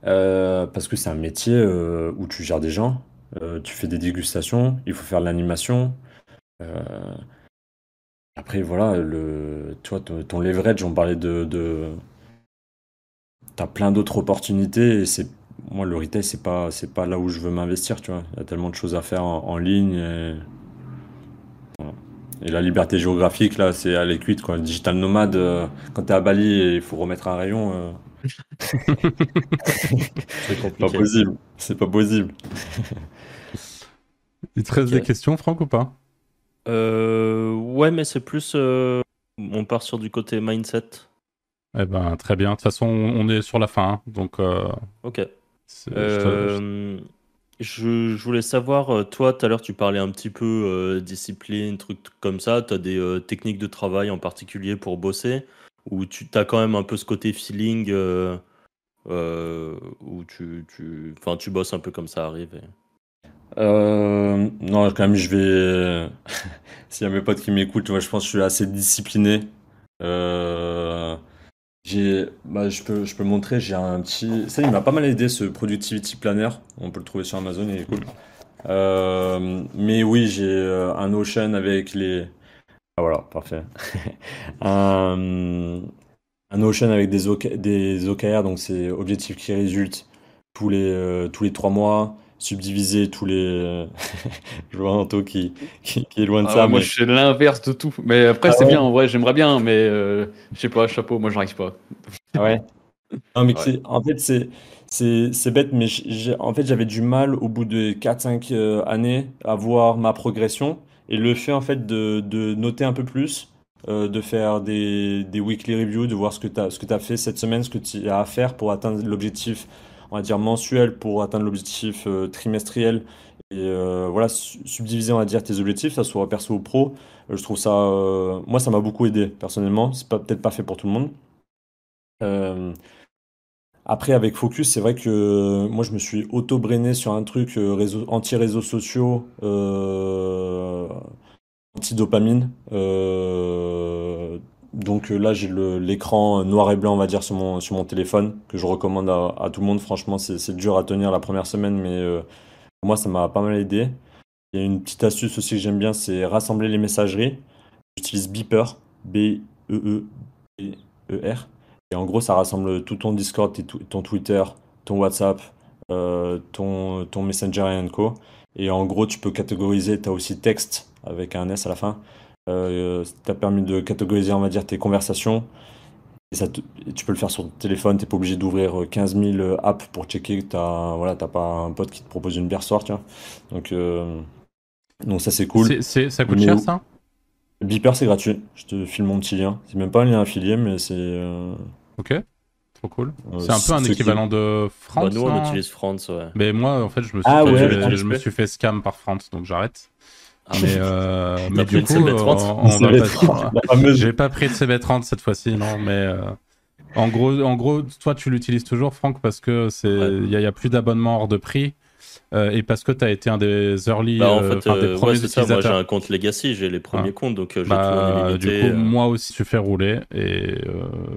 Speaker 1: Euh, parce que c'est un métier euh, où tu gères des gens, euh, tu fais des dégustations, il faut faire de l'animation. après, voilà, le, tu vois, ton leverage, on parlait de. de... Tu as plein d'autres opportunités et c'est. Moi, le retail, c'est pas, c'est pas là où je veux m'investir, tu vois. Il y a tellement de choses à faire en, ligne. Et... La liberté géographique, là, c'est à l'écuite, quoi. Le digital nomade, quand tu es à Bali il faut remettre un rayon, c'est pas possible. C'est pas possible.
Speaker 2: Il te reste des questions, Franck, ou pas
Speaker 4: euh, Ouais, mais c'est plus. Euh, on part sur du côté mindset.
Speaker 2: Eh ben, très bien. De toute façon, on est sur la fin. Hein, donc. Euh,
Speaker 4: ok. Je, je, voulais savoir, toi, tout à l'heure, tu parlais un petit peu discipline, trucs comme ça. Tu as des techniques de travail en particulier pour bosser où tu as quand même un peu ce côté feeling euh, euh, où tu, tu, tu bosses un peu comme ça arrive
Speaker 1: euh, non, quand même, je vais. S'il y a mes potes qui m'écoutent, je pense que je suis assez discipliné. j'ai, bah, je peux, je peux montrer. J'ai un petit. Ça, il m'a pas mal aidé ce productivity planner. On peut le trouver sur Amazon, il est cool. mais oui, j'ai un Ocean avec les. Ah voilà, parfait. un, un Ocean avec des, des OKR, donc c'est objectifs qui résultent tous les, tous les trois mois subdiviser tous les. je vois Anto qui, qui, est loin de
Speaker 5: ah
Speaker 1: ça.
Speaker 5: Moi, je fais l'inverse de tout. Mais après, ah c'est bien, en vrai, j'aimerais bien, mais euh, je sais pas, chapeau, moi, j'arrive pas.
Speaker 1: Ah ouais. Non, mais en fait, c'est. C'est bête, mais en fait, j'avais du mal au bout de 4-5 euh, années à voir ma progression. Et le fait, en fait, de, de noter un peu plus, euh, de faire des, des, weekly reviews, de voir ce que tu as, as, fait cette semaine, ce que tu as à faire pour atteindre l'objectif on va dire, mensuel pour atteindre l'objectif euh, trimestriel et euh, voilà, subdiviser, on va dire, tes objectifs, ça soit perso ou pro. Je trouve ça, moi, ça m'a beaucoup aidé personnellement. C'est peut-être pas fait pour tout le monde. Après, avec Focus, c'est vrai que moi, je me suis auto-brainé sur un truc anti-réseaux sociaux, anti-dopamine. Donc euh, là, j'ai l'écran noir et blanc, on va dire, sur mon, sur mon téléphone, que je recommande à, tout le monde. Franchement, c'est dur à tenir la première semaine, mais euh, pour moi, ça m'a pas mal aidé. Il y a une petite astuce aussi que j'aime bien, c'est rassembler les messageries. J'utilise Beeper, B-E-E-B-E-R. Et en gros, ça rassemble tout ton Discord, ton Twitter, ton WhatsApp, euh, ton, ton Messenger et co. Et en gros, tu peux catégoriser, tu as aussi texte avec un S à la fin. Euh, ça t'a permis de catégoriser, on va dire, tes conversations. Et ça tu peux le faire sur ton téléphone, t'es pas obligé d'ouvrir 15 euh, 000 apps pour checker que t'as voilà, pas un pote qui te propose une bière soir, tu vois. Donc, euh, donc ça c'est cool.
Speaker 2: Ça coûte cher ça?
Speaker 1: Beeper c'est gratuit, je te file mon petit lien. C'est même pas un lien affilié, mais c'est.
Speaker 2: Ok, trop cool. c'est un peu un équivalent de France.
Speaker 4: Bah, nous on utilise France, ouais.
Speaker 2: Mais moi en fait je me suis, ah fait, je me suis fait scam par France, donc j'arrête. Ah, mais, euh, mais du coup, on, j'ai pas pris de CB30 cette fois-ci, non, mais euh, en gros, en gros, toi, tu l'utilises toujours, Franck, parce que c'est, il y, a plus d'abonnements hors de prix. Euh, et parce que tu as été un des early,
Speaker 4: bah, en euh, fait, des euh, premiers utilisateurs. Ça, moi j'ai un compte Legacy, j'ai les premiers ah. comptes, donc j'ai
Speaker 2: bah, tout Du coup, moi aussi, je fais rouler et,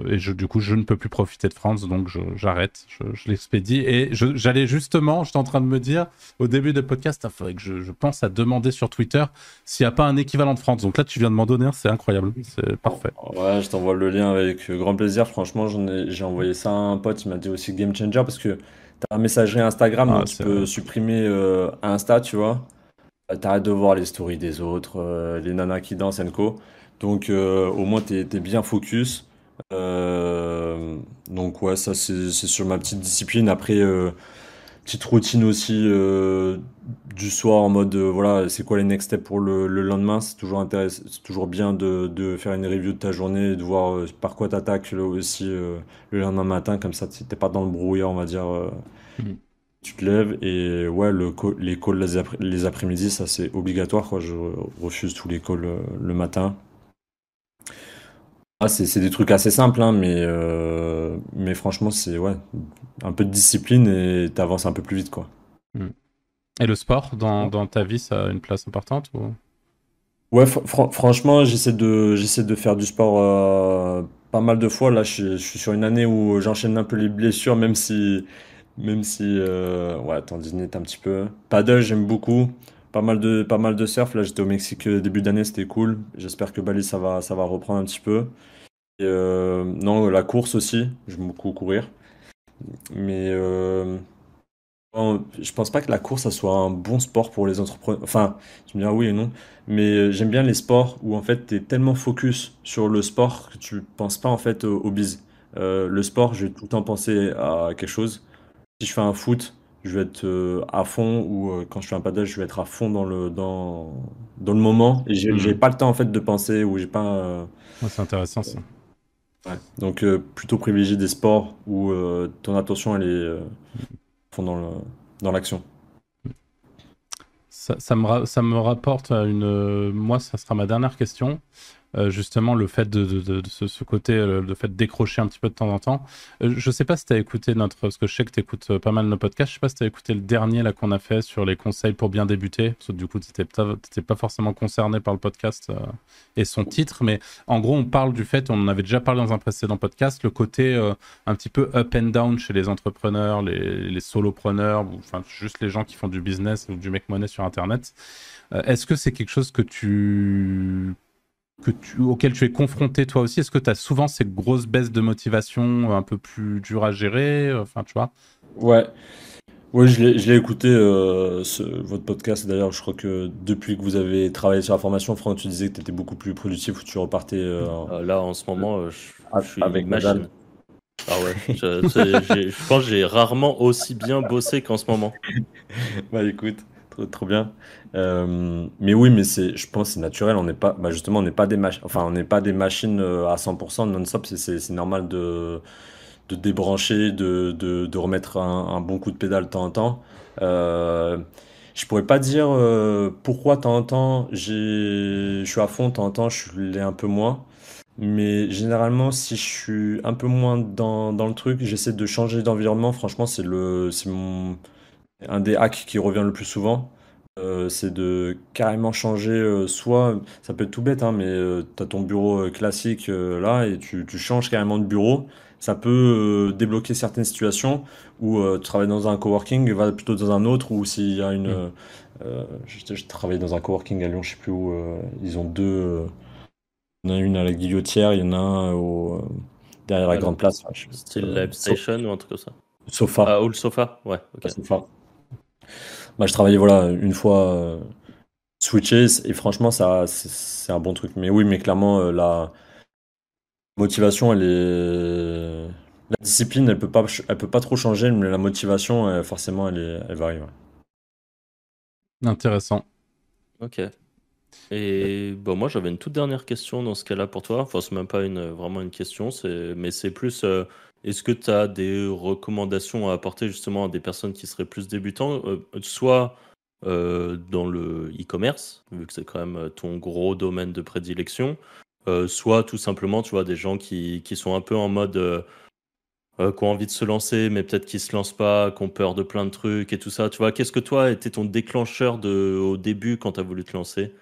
Speaker 2: et je, du coup, je ne peux plus profiter de France, donc j'arrête, je, je, l'expédie. Et j'allais justement, j'étais en train de me dire au début du podcast, il faudrait que je, pense à demander sur Twitter s'il n'y a pas un équivalent de France. Donc là, tu viens de m'en donner un, c'est incroyable, c'est parfait.
Speaker 1: Ouais, je t'envoie le lien avec grand plaisir. Franchement, j'ai envoyé ça à un pote, il m'a dit aussi Game Changer parce que T'as un messagerie Instagram, ah, tu peux supprimer euh, Insta, tu vois. Euh, t'arrêtes de voir les stories des autres, euh, les nanas qui dansent, co. Donc, au moins, t'es es bien focus. donc, ouais, ça, c'est sur ma petite discipline. Après, petite routine aussi du soir en mode euh, voilà c'est quoi les next steps pour le, lendemain? C'est toujours intéressant c'est toujours bien de, de, faire une review de ta journée de voir euh, par quoi t'attaques aussi le lendemain matin comme ça t'es pas dans le brouillard on va dire mm. tu te lèves et ouais le les calls les, après-midi ça c'est obligatoire quoi je refuse tous les calls le matin ah, c'est des trucs assez simples, hein, mais, euh, mais franchement, c'est ouais, un peu de discipline et t'avances un peu plus vite. Quoi. Hmm.
Speaker 2: Et le sport, dans, dans, ta vie, ça a une place importante ou...
Speaker 1: Ouais, franchement, j'essaie de, j'essaie de faire du sport euh, pas mal de fois. Là, je, suis sur une année où j'enchaîne un peu les blessures, même si, même si euh, ouais, tendinite un petit peu. Paddle, j'aime beaucoup. Pas mal de, pas mal de surf. Là, j'étais au Mexique début d'année, c'était cool. J'espère que Bali, ça va, ça va reprendre un petit peu. Euh, non, la course aussi, j'aime beaucoup courir. Mais euh, je pense pas que la course, ça soit un bon sport pour les entrepreneurs. Enfin, tu me diras oui et non. Mais euh, j'aime bien les sports où en fait, tu es tellement focus sur le sport que tu penses pas en fait au, bise. le sport, je vais tout le temps penser à quelque chose. Si je fais un foot, je vais être à fond ou quand je fais un paddle, je vais être à fond dans le, dans, dans le moment. Et j'ai mmh. pas le temps en fait de penser ou j'ai pas.
Speaker 2: c'est intéressant ça.
Speaker 1: Donc euh, plutôt privilégier des sports où euh, ton attention elle est euh, dans l'action.
Speaker 2: Ça, ça, me ça, me rapporte à une. Moi, ça sera ma dernière question. Euh, justement le fait de, de, ce, côté, euh, le fait de décrocher un petit peu de temps en temps. Euh, je sais pas si tu as écouté notre, parce que je sais que tu écoutes pas mal nos podcasts, je sais pas si tu as écouté le dernier là qu'on a fait sur les conseils pour bien débuter, du coup tu n'étais pas forcément concerné par le podcast et son titre, mais en gros on parle du fait, on en avait déjà parlé dans un précédent podcast, le côté un petit peu up and down chez les entrepreneurs, les, les solopreneurs, enfin juste les gens qui font du business ou du make money sur Internet. Est-ce que c'est quelque chose que tu que tu, auquel tu es confronté toi aussi Est-ce que tu as souvent ces grosses baisses de motivation un peu plus dures à gérer Enfin, tu vois?
Speaker 1: Ouais. Oui, je l'ai écouté, euh, ce, votre podcast. D'ailleurs, je crois que depuis que vous avez travaillé sur la formation, Franck, tu disais que tu étais beaucoup plus productif, ou tu repartais. Euh,
Speaker 4: euh, là, en ce moment, je, je suis avec machine. Ah ouais, je, je pense que j'ai rarement aussi bien bossé qu'en ce moment.
Speaker 1: bah écoute, trop, bien. Euh, mais oui, mais c'est, je pense, c'est naturel. On n'est pas, bah justement, on n'est pas des machines. Enfin, on n'est pas des machines euh, à 100% non-stop. C'est normal de, de débrancher, de, de, de remettre un, bon coup de pédale de temps en temps. Euh, je pourrais pas dire euh, pourquoi de temps en temps je suis à fond, de temps en temps je l'ai un peu moins. Mais généralement, si je suis un peu moins dans, dans le truc, j'essaie de changer d'environnement. Franchement, c'est le, c'est mon, un des hacks qui revient le plus souvent, euh, c'est de carrément changer, euh, soit, ça peut être tout bête, hein, mais euh, tu as ton bureau classique là et tu, changes carrément de bureau. Ça peut débloquer certaines situations où tu travailles dans un coworking, va plutôt dans un autre, ou s'il y a une. Mm. je, travaille dans un coworking à Lyon, je sais plus où, ils ont deux. il y en a une à la Guillotière, il y en a un au, derrière la Grande Place.
Speaker 4: Style Live Station ou un truc comme ça
Speaker 1: Sofa.
Speaker 4: Ah, ou le sofa, ouais, ok.
Speaker 1: Sofa. Bah, je travaillais voilà, une fois euh, switché et franchement, ça, c'est un bon truc. Mais oui, mais clairement, euh, la motivation, elle est. La discipline, elle peut pas, elle peut pas trop changer, mais la motivation, forcément, elle, est, elle varie.
Speaker 2: Intéressant.
Speaker 4: Ok. Et bon, moi, j'avais une toute dernière question dans ce cas-là pour toi. Enfin, c'est même pas une, vraiment une question, mais c'est plus. Euh, est-ce que tu as des recommandations à apporter justement à des personnes qui seraient plus débutants, euh, soit euh, dans le e-commerce, vu que c'est quand même euh, ton gros domaine de prédilection, soit tout simplement, tu vois, des gens qui, qui sont un peu en mode qui ont envie de se lancer, mais peut-être qui se lancent pas, qui ont peur de plein de trucs et tout ça. Tu vois, qu'est-ce que toi était ton déclencheur au début quand tu as voulu te lancer?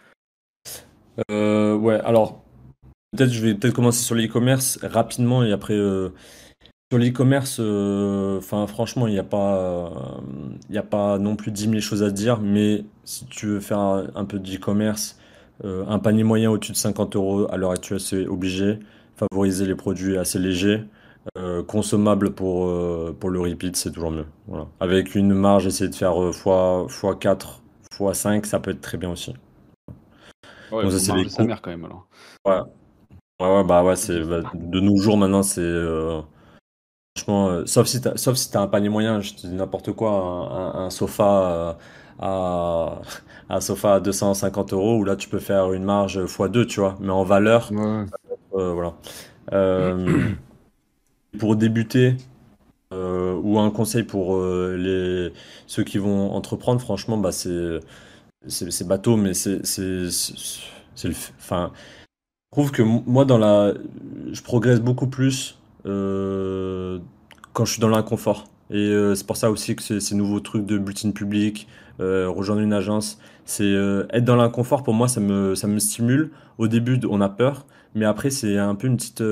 Speaker 1: Ouais, alors peut-être je vais peut-être commencer sur l'e-commerce rapidement et après sur l'e-commerce, euh, enfin franchement, il n'y a pas, il a pas non plus 10 000 choses à dire, mais si tu veux faire un, peu d'e-commerce, euh, un panier moyen au-dessus de 50 euros à l'heure actuelle, c'est obligé. Favoriser les produits assez légers, euh, consommables pour, pour le repeat, c'est toujours mieux. Voilà. Avec une marge, essayer de faire fois, fois 4, fois 5, ça peut être très bien aussi.
Speaker 5: Ouais, ça, c'est sa mère quand même alors.
Speaker 1: Ouais. Ouais, bah ouais, c'est bah, de nos jours maintenant, c'est Franchement, euh, sauf si tu sauf si as un panier moyen, je te dis n'importe quoi, un, sofa euh, à un sofa à 250 euros où là tu peux faire une marge x2, tu vois. Mais en valeur, euh, voilà. pour débuter, ou un conseil pour les ceux qui vont entreprendre, franchement, bah c'est c'est bateau, mais c'est c'est le, enfin, je trouve que moi dans la, je progresse beaucoup plus euh, quand je suis dans l'inconfort. Et euh, c'est pour ça aussi que ces, nouveaux trucs de bulletin public, euh, rejoindre une agence, c'est être dans l'inconfort pour moi, ça me, ça me stimule. Au début, on a peur, mais après, c'est un peu une petite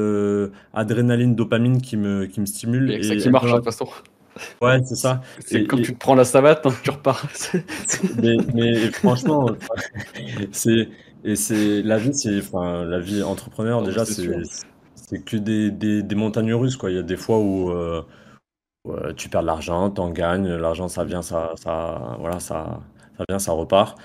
Speaker 1: adrénaline, dopamine qui me, qui me stimule.
Speaker 5: Et, ça qui marche, de toute façon.
Speaker 1: Ouais, c'est ça.
Speaker 5: C'est quand tu te prends la savate, hein, tu repars.
Speaker 1: mais, mais, franchement, c'est et c'est la vie, c'est enfin la vie entrepreneur déjà, c'est c'est que des, montagnes russes, quoi. Il y a des fois où euh, tu perds de l'argent, tu en gagnes, l'argent ça vient, ça, ça, voilà, ça, ça vient, ça repart.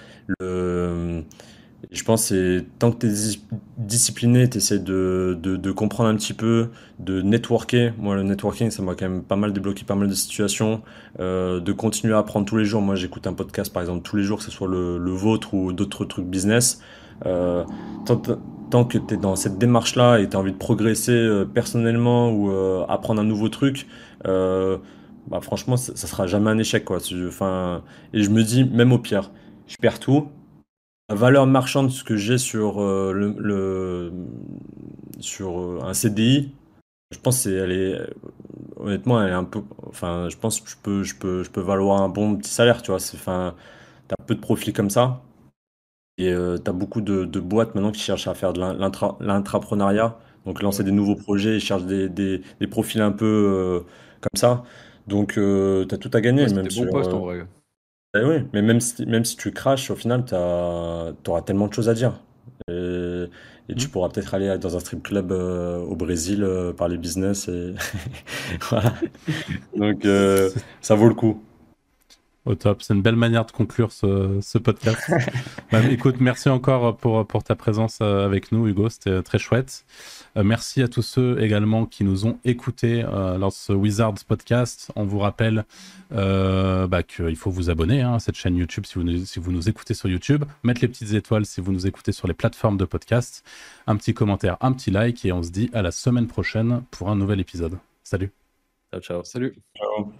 Speaker 1: Je pense que tant que tu es discipliné, tu essaies de, comprendre un petit peu, de networker. Moi, le networking, ça m'a quand même pas mal débloqué pas mal de situations, euh, de continuer à apprendre tous les jours. Moi, j'écoute un podcast, par exemple, tous les jours, que ce soit le vôtre ou d'autres trucs business. Euh, tant que tu es dans cette démarche-là et tu as envie de progresser euh, personnellement ou euh, apprendre un nouveau truc, bah, franchement, ça, ça, sera jamais un échec. Quoi. Enfin, et je me dis, même au pire, je perds tout. valeur marchande ce que j'ai sur le, sur un CDI, je pense que est honnêtement elle est un peu enfin je pense que je peux je peux je peux valoir un bon petit salaire, tu vois, enfin tu as peu de profils comme ça et tu as beaucoup de, de, boîtes maintenant qui cherchent à faire de l'intrapreneuriat, donc lancer des nouveaux projets, ils cherchent des, des, des profils un peu comme ça. Donc tu as tout à gagner
Speaker 5: même des bons postes en vrai.
Speaker 1: Eh oui, mais même si, même si tu craches, au final, tu auras tellement de choses à dire. Et, tu mmh. pourras peut-être aller dans un strip club euh, au Brésil, euh, parler business. Et voilà. Donc, euh, ça vaut le coup.
Speaker 2: Au top, c'est une belle manière de conclure ce, ce podcast. bah, écoute, merci encore pour, pour ta présence avec nous, Hugo, c'était très chouette. Euh, merci à tous ceux également qui nous ont écoutés euh, lors de ce Wizards podcast. On vous rappelle euh, bah, qu'il faut vous abonner hein, à cette chaîne YouTube si vous, nous, si vous nous écoutez sur YouTube, mettre les petites étoiles si vous nous écoutez sur les plateformes de podcast, un petit commentaire, un petit like et on se dit à la semaine prochaine pour un nouvel épisode. Salut.
Speaker 5: Ciao, ciao. Salut. Ciao.